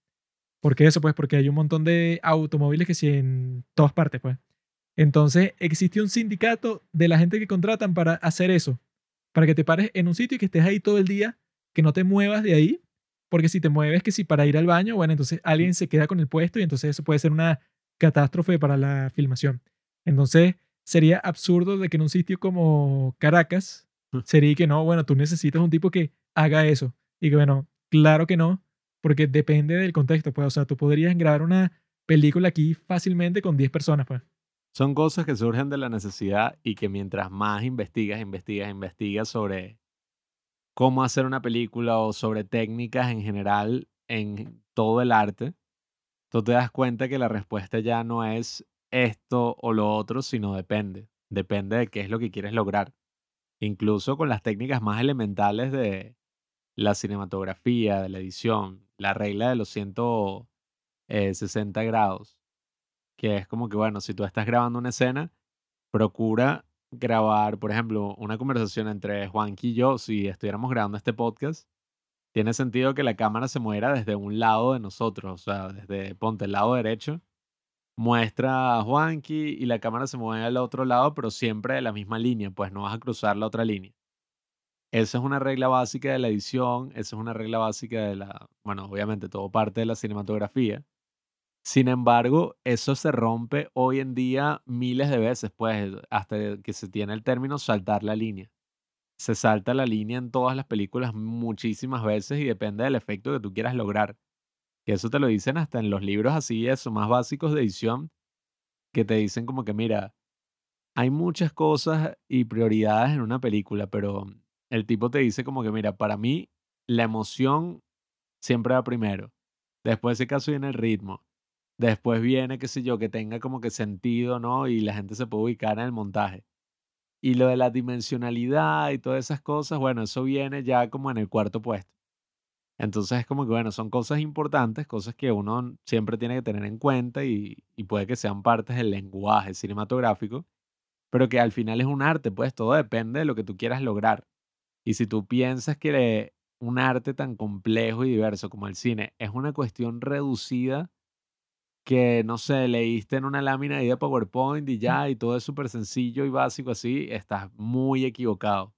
¿Por qué eso? Pues porque hay un montón de automóviles que sí en todas partes, pues. Entonces, existe un sindicato de la gente que contratan para hacer eso para que te pares en un sitio y que estés ahí todo el día, que no te muevas de ahí, porque si te mueves que si para ir al baño, bueno, entonces alguien se queda con el puesto y entonces eso puede ser una catástrofe para la filmación. Entonces sería absurdo de que en un sitio como Caracas mm. sería que no, bueno, tú necesitas un tipo que haga eso. Y que bueno, claro que no, porque depende del contexto, pues, o sea, tú podrías grabar una película aquí fácilmente con 10 personas, pues. Son cosas que surgen de la necesidad y que mientras más investigas, investigas, investigas sobre cómo hacer una película o sobre técnicas en general en todo el arte, tú te das cuenta que la respuesta ya no es esto o lo otro, sino depende. Depende de qué es lo que quieres lograr. Incluso con las técnicas más elementales de la cinematografía, de la edición, la regla de los 160 eh, grados que es como que, bueno, si tú estás grabando una escena, procura grabar, por ejemplo, una conversación entre Juanqui y yo, si estuviéramos grabando este podcast, tiene sentido que la cámara se muera desde un lado de nosotros, o sea, desde, ponte, el lado derecho, muestra a Juanqui y la cámara se mueve al otro lado, pero siempre de la misma línea, pues no vas a cruzar la otra línea. Esa es una regla básica de la edición, esa es una regla básica de la, bueno, obviamente todo parte de la cinematografía. Sin embargo, eso se rompe hoy en día miles de veces, pues, hasta que se tiene el término saltar la línea. se salta la línea en todas las películas muchísimas veces y depende del efecto que tú quieras lograr. Que eso te lo dicen hasta en los libros así, eso, más básicos de edición, que te dicen como que, mira, hay muchas cosas y prioridades en una película, pero el tipo te dice como que, mira, para mí la emoción siempre va primero. Después, si caso, viene el ritmo. Después viene, qué sé yo, que tenga como que sentido, ¿no? Y la gente se puede ubicar en el montaje. Y lo de la dimensionalidad y todas esas cosas, bueno, eso viene ya como en el cuarto puesto. Entonces es como que, bueno, son cosas importantes, cosas que uno siempre tiene que tener en cuenta y, y puede que sean partes del lenguaje cinematográfico, pero que al final es un arte, pues todo depende de lo que tú quieras lograr. Y si tú piensas que un arte tan complejo y diverso como el cine es una cuestión reducida que, no sé, leíste en una lámina de PowerPoint y ya, y todo es súper sencillo y básico así, estás muy equivocado.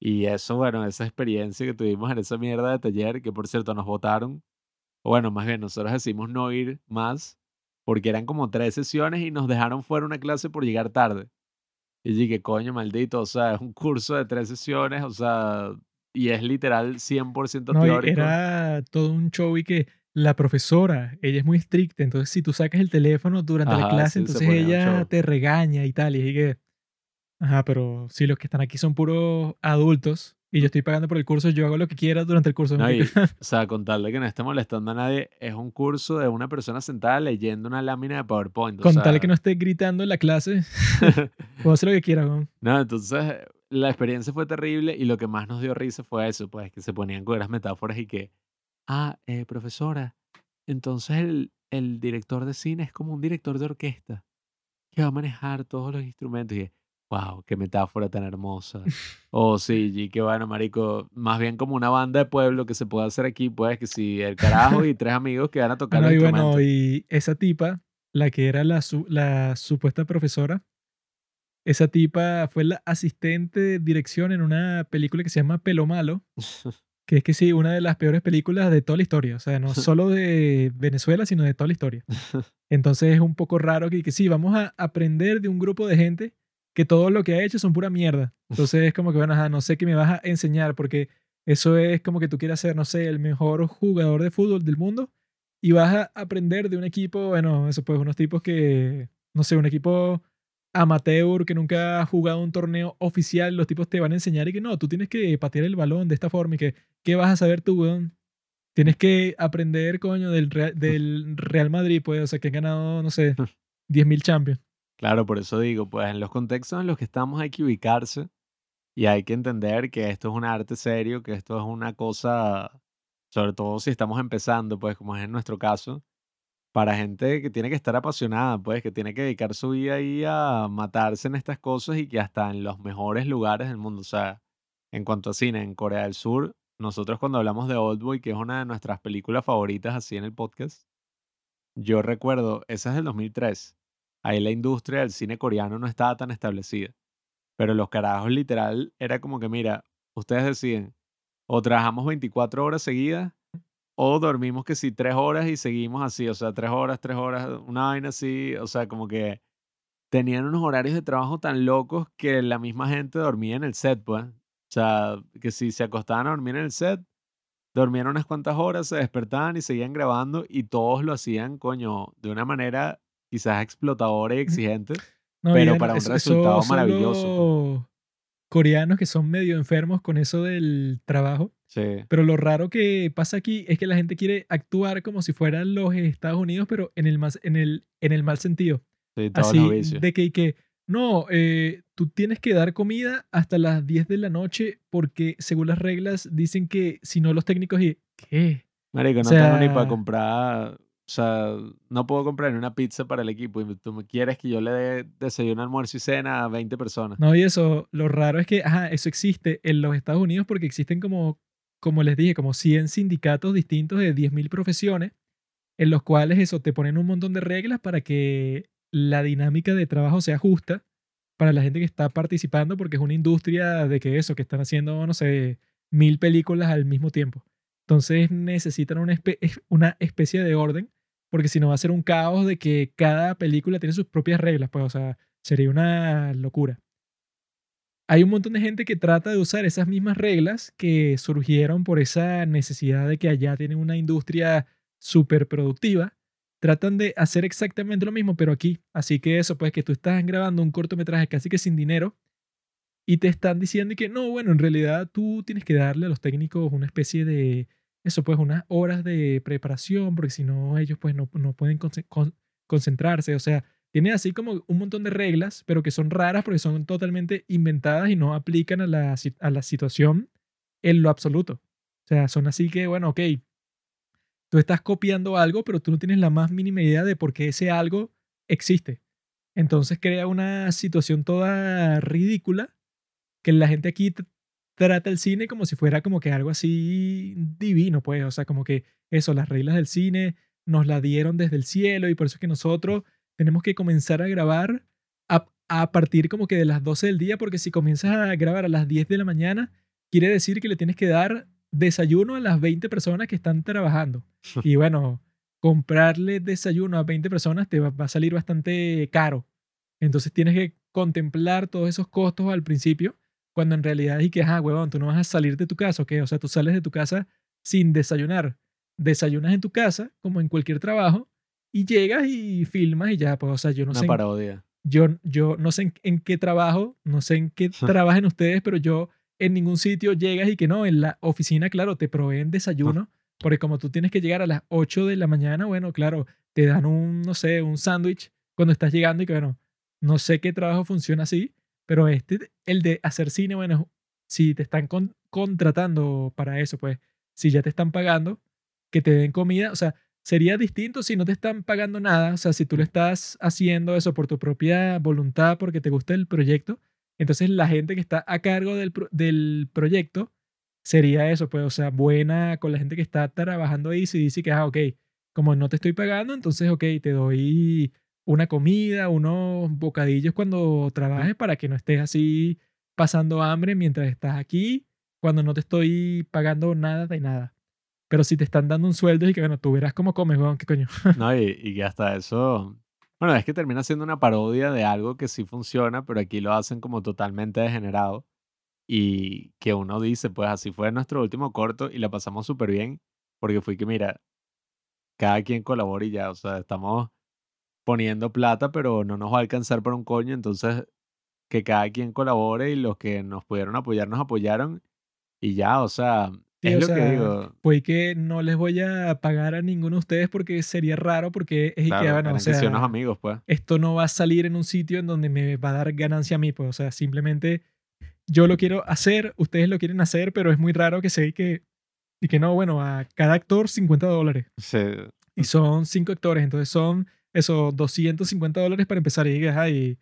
Y eso, bueno, esa experiencia que tuvimos en esa mierda de taller, que por cierto nos votaron, o bueno, más bien nosotros decidimos no ir más, porque eran como tres sesiones y nos dejaron fuera una clase por llegar tarde. Y dije, coño, maldito, o sea, es un curso de tres sesiones, o sea, y es literal 100% No, teórico. era todo un show y que la profesora, ella es muy estricta, entonces si tú sacas el teléfono durante la Ajá, clase, sí, entonces ella te regaña y tal, y que, ajá, pero si los que están aquí son puros adultos y yo estoy pagando por el curso, yo hago lo que quiera durante el curso. No, y, o sea, con tal de que no esté molestando a nadie, es un curso de una persona sentada leyendo una lámina de PowerPoint. o Con tal de que no esté gritando en la clase, puedo hacer lo que quiera. weón. No, entonces la experiencia fue terrible y lo que más nos dio risa fue eso, pues que se ponían con las metáforas y que, ah, eh, profesora, entonces el, el director de cine es como un director de orquesta que va a manejar todos los instrumentos y wow, qué metáfora tan hermosa. Oh, sí, y qué bueno, marico, más bien como una banda de pueblo que se puede hacer aquí, pues que si el carajo y tres amigos que van a tocar no, los y bueno, y esa tipa, la que era la, su- la supuesta profesora, esa tipa fue la asistente de dirección en una película que se llama Pelo Malo, que es que sí, una de las peores películas de toda la historia, o sea, no solo de Venezuela, sino de toda la historia. Entonces es un poco raro que, que sí, vamos a aprender de un grupo de gente que todo lo que ha hecho son pura mierda. Entonces es como que, bueno, ajá, no sé qué me vas a enseñar, porque eso es como que tú quieras ser, no sé, el mejor jugador de fútbol del mundo y vas a aprender de un equipo, bueno, eso pues unos tipos que, no sé, un equipo amateur que nunca ha jugado un torneo oficial, los tipos te van a enseñar y que no, tú tienes que patear el balón de esta forma y que, ¿qué vas a saber tú, weón? Tienes que aprender, coño, del Real, del Real Madrid, pues, o sea, que han ganado, no sé, 10.000 Champions. Claro, por eso digo, pues en los contextos en los que estamos hay que ubicarse y hay que entender que esto es un arte serio, que esto es una cosa, sobre todo si estamos empezando, pues como es en nuestro caso, para gente que tiene que estar apasionada, pues que tiene que dedicar su vida ahí a matarse en estas cosas y que hasta en los mejores lugares del mundo, o sea, en cuanto a cine, en Corea del Sur, nosotros cuando hablamos de Oldboy, que es una de nuestras películas favoritas así en el podcast, yo recuerdo, esa es del 2003. Ahí la industria del cine coreano no estaba tan establecida. Pero los carajos literal era como que, mira, ustedes deciden, o trabajamos 24 horas seguidas, o dormimos que sí, 3 horas y seguimos así, o sea, 3 horas, 3 horas, una vaina así, o sea, como que tenían unos horarios de trabajo tan locos que la misma gente dormía en el set, pues. O sea, que si se acostaban a dormir en el set, dormían unas cuantas horas, se despertaban y seguían grabando y todos lo hacían, coño, de una manera quizás explotadora y exigente, No, pero para un eso- resultado eso maravilloso. pues. coreanos que son medio enfermos con eso del trabajo. Sí, Pero lo raro que pasa aquí es que la gente quiere actuar como si fueran los Estados Unidos, pero en el, más, en el, en el mal sentido. sí, Así de que, que no, eh, tú tienes que dar comida hasta las 10 de la noche porque según las reglas dicen que si no los técnicos y ¿qué? Marico, o no tengo ni para comprar, o sea, no puedo comprar una pizza para el equipo y tú quieres que yo le dé desayuno, almuerzo y cena a 20 personas. No, y eso, lo raro es que, ajá, eso existe en los Estados Unidos porque existen como, como les dije, como 100 sindicatos distintos de 10.000 profesiones en los cuales eso te ponen un montón de reglas para que la dinámica de trabajo sea justa para la gente que está participando porque es una industria de que eso, que están haciendo, no sé, mil películas al mismo tiempo. Entonces necesitan una, espe- es- una especie de orden porque si no va a ser un caos de que cada película tiene sus propias reglas, pues, o sea, sería una locura. hay un montón de gente que trata de usar esas mismas reglas que surgieron por esa necesidad de que allá tienen una industria súper productiva. Tratan de hacer exactamente lo mismo, pero aquí. Así que eso, pues que tú estás grabando un cortometraje casi que sin dinero y te están diciendo que no, bueno, en realidad tú tienes que darle a los técnicos una especie de, eso, pues unas horas de preparación, porque si no, ellos pues no, no pueden concentrarse. O sea, tiene así como un montón de reglas, pero que son raras porque son totalmente inventadas y no aplican a la, a la situación en lo absoluto. O sea, son así que, bueno, ok, tú estás copiando algo, pero tú no tienes la más mínima idea de por qué ese algo existe. Entonces crea una situación toda ridícula que la gente aquí trata el cine como si fuera como que algo así divino, pues, o sea, como que eso, las reglas del cine nos la dieron desde el cielo y por eso es que nosotros tenemos que comenzar a grabar a, a, partir como que de las 12 del día, porque si comienzas a grabar a las 10 de la mañana, quiere decir que le tienes que dar desayuno a las 20 personas que están trabajando. Y bueno, comprarle desayuno a 20 personas te va, a salir bastante caro. Entonces tienes que contemplar todos esos costos al principio, cuando en realidad y que, ah, huevón, tú no vas a salir de tu casa, ¿ok? O sea, tú sales de tu casa sin desayunar. Desayunas en tu casa, como en cualquier trabajo, y llegas y filmas y ya, pues, o sea, yo no Una sé. parodia. Yo, yo no sé en, en, qué trabajo, no sé en qué trabajen ustedes, pero yo en ningún sitio llegas y que no, en la oficina, claro, te proveen desayuno, porque como tú tienes que llegar a las 8 de la mañana, bueno, claro, te dan un, no sé, un sándwich cuando estás llegando y que, bueno, no sé qué trabajo funciona así, pero este, el de hacer cine, bueno, si te están con, contratando para eso, pues, si ya te están pagando, que te den comida, o sea, Sería distinto si no te están pagando nada, o sea, si tú lo estás haciendo eso por tu propia voluntad, porque te gusta el proyecto, entonces la gente que está a cargo del, del proyecto sería eso, pues, o sea, buena con la gente que está trabajando ahí, si dice que, ah, ok, como no te estoy pagando, entonces, ok, te doy una comida, unos bocadillos cuando trabajes para que no estés así pasando hambre mientras estás aquí, cuando no te estoy pagando nada de nada. Pero si te están dando un sueldo y que, bueno, tú verás cómo comes, weón, qué coño. no, y, y que hasta eso. Bueno, es que termina siendo una parodia de algo que sí funciona, pero aquí lo hacen como totalmente degenerado. Y que uno dice, pues así fue nuestro último corto y la pasamos súper bien, porque fue que, mira, cada quien colabora y ya, o sea, estamos poniendo plata, pero no nos va a alcanzar para un coño, entonces que cada quien colabore y los que nos pudieron apoyar nos apoyaron y ya, o sea, Sí, es o lo que sea, digo. fue que no les voy a pagar a ninguno de ustedes porque sería raro porque es y que, Claro, bueno, o sí unos sea, amigos, pues. esto no va a salir en un sitio en donde me va a dar ganancia a mí, pues, o sea, simplemente yo lo quiero hacer, ustedes lo quieren hacer, pero es muy raro que se que, y que no, bueno, a cada actor 50 dólares. Sí, Y son cinco actores, entonces son esos 250 dólares para empezar. Y digas, ay,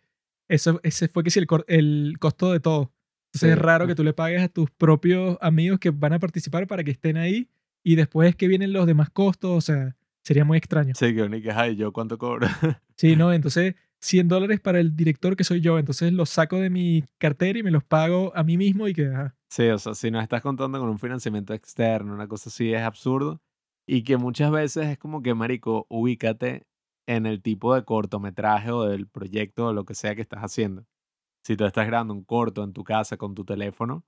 eso, ese fue que sí el, costo de todo. Entonces sí. es raro que tú le pagues a tus propios amigos que van a participar para que estén ahí y después que vienen los demás costos, o sea, sería muy extraño. Sí, que que, ay, ¿yo cuánto cobro? Sí, ¿no? Entonces 100 dólares para el director que soy yo, entonces los saco de mi cartera y me los pago a mí mismo y que, ajá. Sí, o sea, si no estás contando con un financiamiento externo, una cosa así, es absurdo. Y que muchas veces es como que, marico, ubícate en el tipo de cortometraje o del proyecto o lo que sea que estás haciendo. Si tú estás grabando un corto en tu casa con tu teléfono,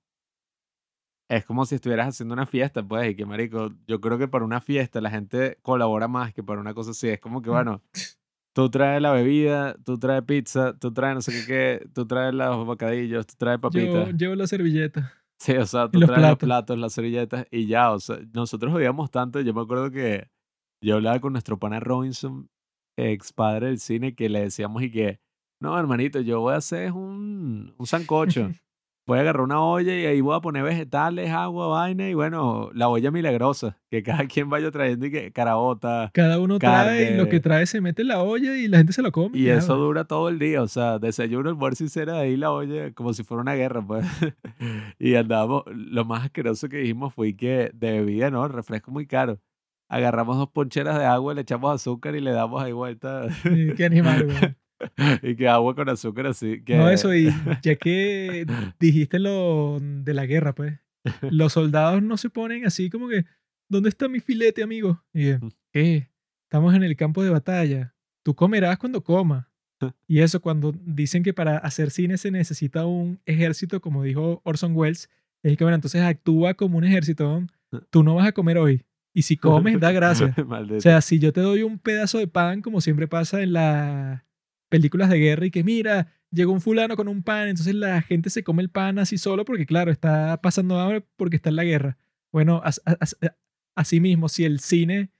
es como si estuvieras haciendo una fiesta, pues, y que, marico, yo creo que para una fiesta la gente colabora más que para una cosa así. Es como que, Mm. bueno, tú traes la bebida, tú traes pizza, tú traes no sé qué, qué, tú traes los bocadillos, tú traes Yo papitas. llevo la servilleta Sí, o sea, tú los traes los platos. platos, las servilletas y ya, o sea, nosotros odiamos tanto. Yo me acuerdo que yo hablaba con nuestro pana Robinson, ex padre del cine, que le decíamos y que, no, hermanito, yo voy a hacer un, un sancocho. Voy a agarrar una olla y ahí voy a poner vegetales, agua, vaina y bueno, la olla milagrosa, que cada quien vaya trayendo y que caraota Cada uno trae y lo que carne. trae se mete en la olla y la gente se lo come y eso pues. dura todo el día, o sea, desayuno, almuerzo y cena, ahí la olla, como si fuera una guerra, pues. Y andábamos, lo más asqueroso que dijimos fue que de bebida, ¿no? El refresco muy caro. Agarramos dos poncheras de agua, le echamos azúcar y le damos ahí vuelta. Sí, Qué animal, weón. Y que agua con azúcar así, No, que... eso, y ya que dijiste lo de la guerra, pues, los soldados no se ponen así como que, ¿dónde está mi filete, amigo? Y yo, ¿qué? Estamos en el campo de batalla. Tú comerás cuando comas. Y eso cuando dicen que para hacer cine se necesita un ejército, como dijo Orson Welles, es que bueno, entonces actúa como un ejército. Tú no vas a comer hoy. Y si comes, da gracias. O sea, si yo te doy un pedazo de pan, como siempre pasa en las películas de guerra, y que mira, llegó un fulano con un pan, entonces la gente se come el pan así solo porque, claro, está pasando hambre porque está en la guerra. Bueno, as- as- as- así mismo, si el cine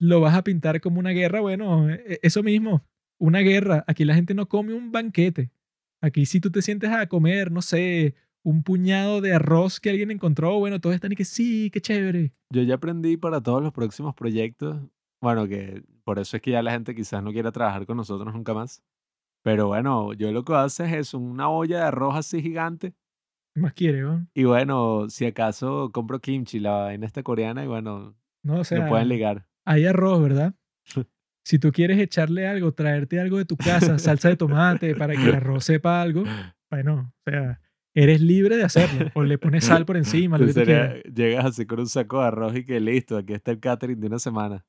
lo vas a pintar como una guerra, bueno, e- eso mismo, una guerra. Aquí la gente no come un banquete. Aquí si tú te sientes a comer, no sé, un puñado de arroz que alguien encontró, bueno, todos están y que sí, qué chévere. Yo ya aprendí para todos los próximos proyectos. Bueno, que por eso es que ya la gente quizás no quiera trabajar con nosotros nunca más. Pero bueno, yo lo que hago es eso, una olla de arroz así gigante. ¿Qué más quiere, no? Y bueno, si acaso compro kimchi, la vaina esta coreana, y bueno, No, o sea, lo pueden ligar. hay arroz, ¿verdad? Si tú quieres echarle algo, traerte algo de tu casa, salsa de tomate, para que el arroz sepa algo, bueno, o sea, eres libre de hacerlo. O le pones sal por encima, lo que Sería- llegas así con un saco de arroz y que listo, aquí está el catering de una semana.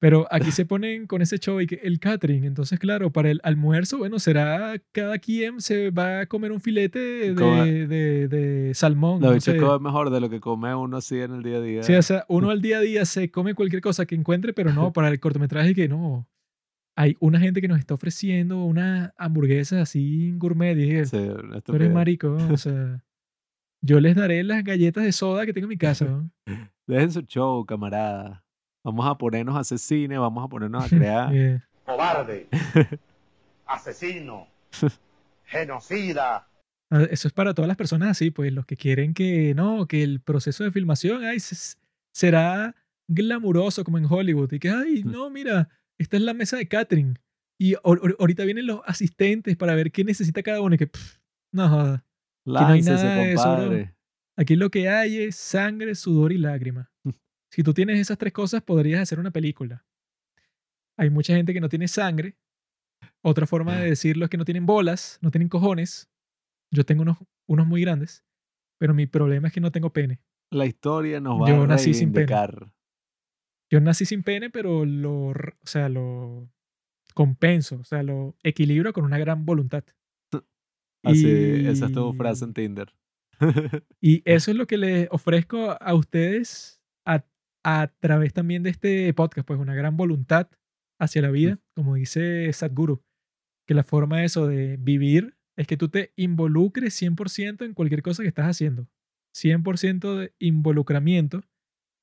Pero aquí se ponen con ese show y que el catering. Entonces, claro, para el almuerzo, bueno, será cada quien se va a comer un filete de, de, de salmón. Lo no bicho sé. come mejor de lo que come uno así en el día a día. Sí, o sea, uno al día a día se come cualquier cosa que encuentre, pero no, para el cortometraje que no. Hay una gente que nos está ofreciendo una hamburguesa así gourmet. Y dije, Sí, tú eres marico, o sea, yo les daré las galletas de soda que tengo en mi casa. ¿no? Dejen su show, camarada. Vamos a ponernos a hacer cine, vamos a ponernos a crear. Eh, cobarde, asesino, genocida. ah, eso es para todas las personas así, pues los que quieren que no, que el proceso de filmación ay, se- será glamuroso como en Hollywood y que, ay, Mm. no, mira, esta es la mesa de catering y ahor- ahor- ahorita vienen los asistentes para ver qué necesita cada uno y que, pff, no joda. no hay Láncese, nada de eso. Aquí lo que hay es sangre, sudor y lágrima. Si tú tienes esas tres cosas, podrías hacer una película. Hay mucha gente que no tiene sangre. Otra forma de decirlo es que no tienen bolas, no tienen cojones. Yo tengo unos, unos muy grandes, pero mi problema es que no tengo pene. La historia nos va Yo a nací sin pene. Yo nací sin pene, pero lo, o sea, lo compenso, o sea, lo equilibro con una gran voluntad. Así, esa es tu frase Y- en Tinder. Y eso es lo que les ofrezco a ustedes a, a través también de este podcast, pues una gran voluntad hacia la vida, como dice Sadhguru, que la forma de eso de vivir es que tú te involucres 100% en cualquier cosa que estás haciendo. 100% de involucramiento,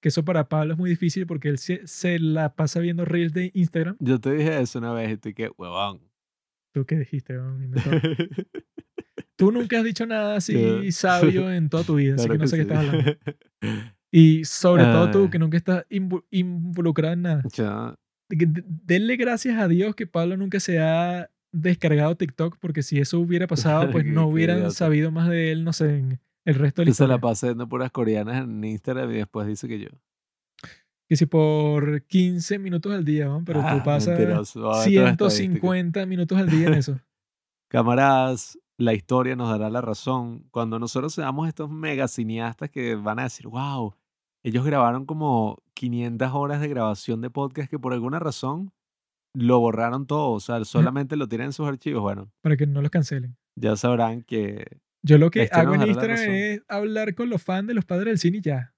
que eso para Pablo es muy difícil porque él se, se la pasa viendo reels de Instagram. Yo te dije eso una vez y tú que, huevón. ¿Tú qué dijiste? Inventor? Tú nunca has dicho nada así sabio en toda tu vida, así Claro que no sé qué sí. estás hablando. Y sobre todo tú, que nunca estás involucrado en nada. Ya, De que- de- Denle gracias a Dios que Pablo nunca se ha descargado TikTok, porque si eso hubiera pasado, pues Qué- no qué hubieran sabido más de él, no sé, en el resto de la que se la historia. pasa viendo puras coreanas en Instagram y después dice que yo. Que si por 15 minutos al día, ¿no? pero Ah, tú pasas mentiroso. Vamos a ver todas las estadísticas. 150 minutos al día en eso. Camaradas, la historia nos dará la razón. Cuando nosotros seamos estos mega cineastas que van a decir, wow, ellos grabaron como 500 horas de grabación de podcast que por alguna razón lo borraron todo, o sea, solamente lo tienen en sus archivos. Bueno, para que no los cancelen. ya sabrán que Yo lo que Este hago en Instagram es hablar con los fans de los padres del cine y ya.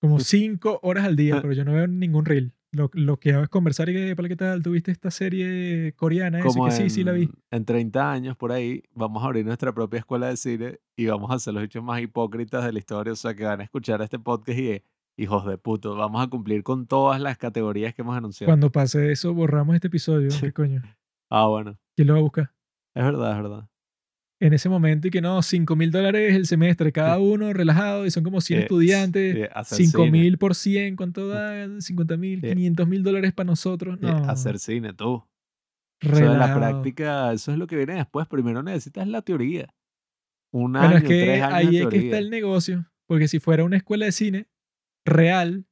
Como cinco horas al día, pero yo no veo ningún reel. Lo, lo que hago es conversar y que, "Pala, ¿qué tal? ¿Tuviste esta serie coreana? Esa?" como que sí, sí la vi. en, en 30 años por ahí vamos a abrir nuestra propia escuela de cine y vamos a hacer los hechos más hipócritas de la historia, o sea, que van a escuchar este podcast y de, hijos de puto, vamos a cumplir con todas las categorías que hemos anunciado. Cuando pase eso, borramos este episodio. ¿Qué coño? Ah, bueno, ¿Quién lo va a buscar? es verdad, es verdad. En ese momento y que no, 5 mil dólares el semestre, cada uno relajado y son como 100 Eh, estudiantes. hacer 5 cine. mil por 100, ¿cuánto da? 50 mil, Sí. 500 mil dólares para nosotros. Eh, No, Hacer cine, tú. O sea, la relajado. práctica, eso es lo que viene después. Primero necesitas la teoría. Un Bueno, año, es que tres años ahí es que está el negocio. Porque si fuera una escuela de cine real,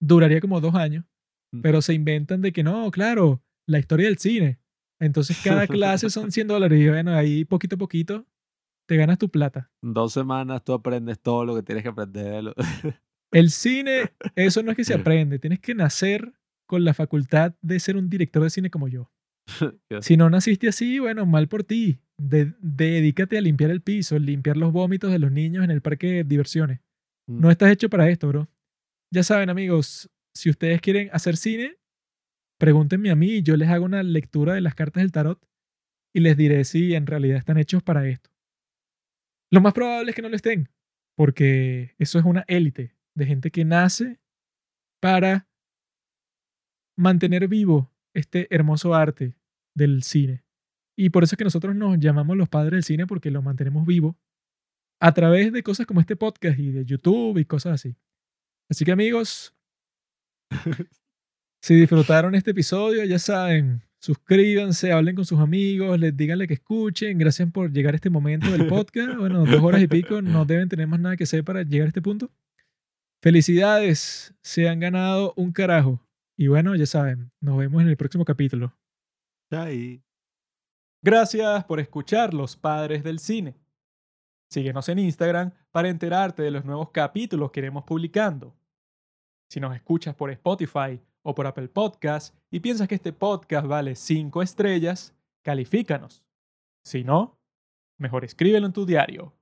duraría como dos años. Mm. Pero se inventan de que no, claro, la historia del cine. Entonces cada clase son 100 dólares. Y bueno, ahí poquito a poquito te ganas tu plata. Dos semanas tú aprendes todo lo que tienes que aprender. de lo- El cine, eso no es que se aprende. Tienes que nacer con la facultad de ser un director de cine como yo. Yo- Si no naciste así, bueno, mal por ti. De- dedícate a limpiar el piso, limpiar los vómitos de los niños en el parque de diversiones. Mm. No estás hecho para esto, bro. Ya saben, amigos, si ustedes quieren hacer cine, pregúntenme a mí y yo les hago una lectura de las cartas del tarot y les diré si en realidad están hechos para esto. Lo más probable es que no lo estén, porque eso es una élite de gente que nace para mantener vivo este hermoso arte del cine. Y por eso es que nosotros nos llamamos los padres del cine porque lo mantenemos vivo a través de cosas como este podcast y de YouTube y cosas así. Así que amigos, si disfrutaron este episodio, ya saben, suscríbanse, hablen con sus amigos, les díganle que escuchen. Gracias por llegar a este momento del podcast. Bueno, dos horas y pico, no deben tener más nada que hacer para llegar a este punto. Felicidades, se han ganado un carajo. Y bueno, ya saben, nos vemos en el próximo capítulo. Chai. Gracias por escuchar Los Padres del Cine. Síguenos en Instagram para enterarte de los nuevos capítulos que iremos publicando. Si nos escuchas por Spotify o por Apple Podcast y piensas que este podcast vale 5 estrellas, califícanos. Si no, mejor escríbelo en tu diario.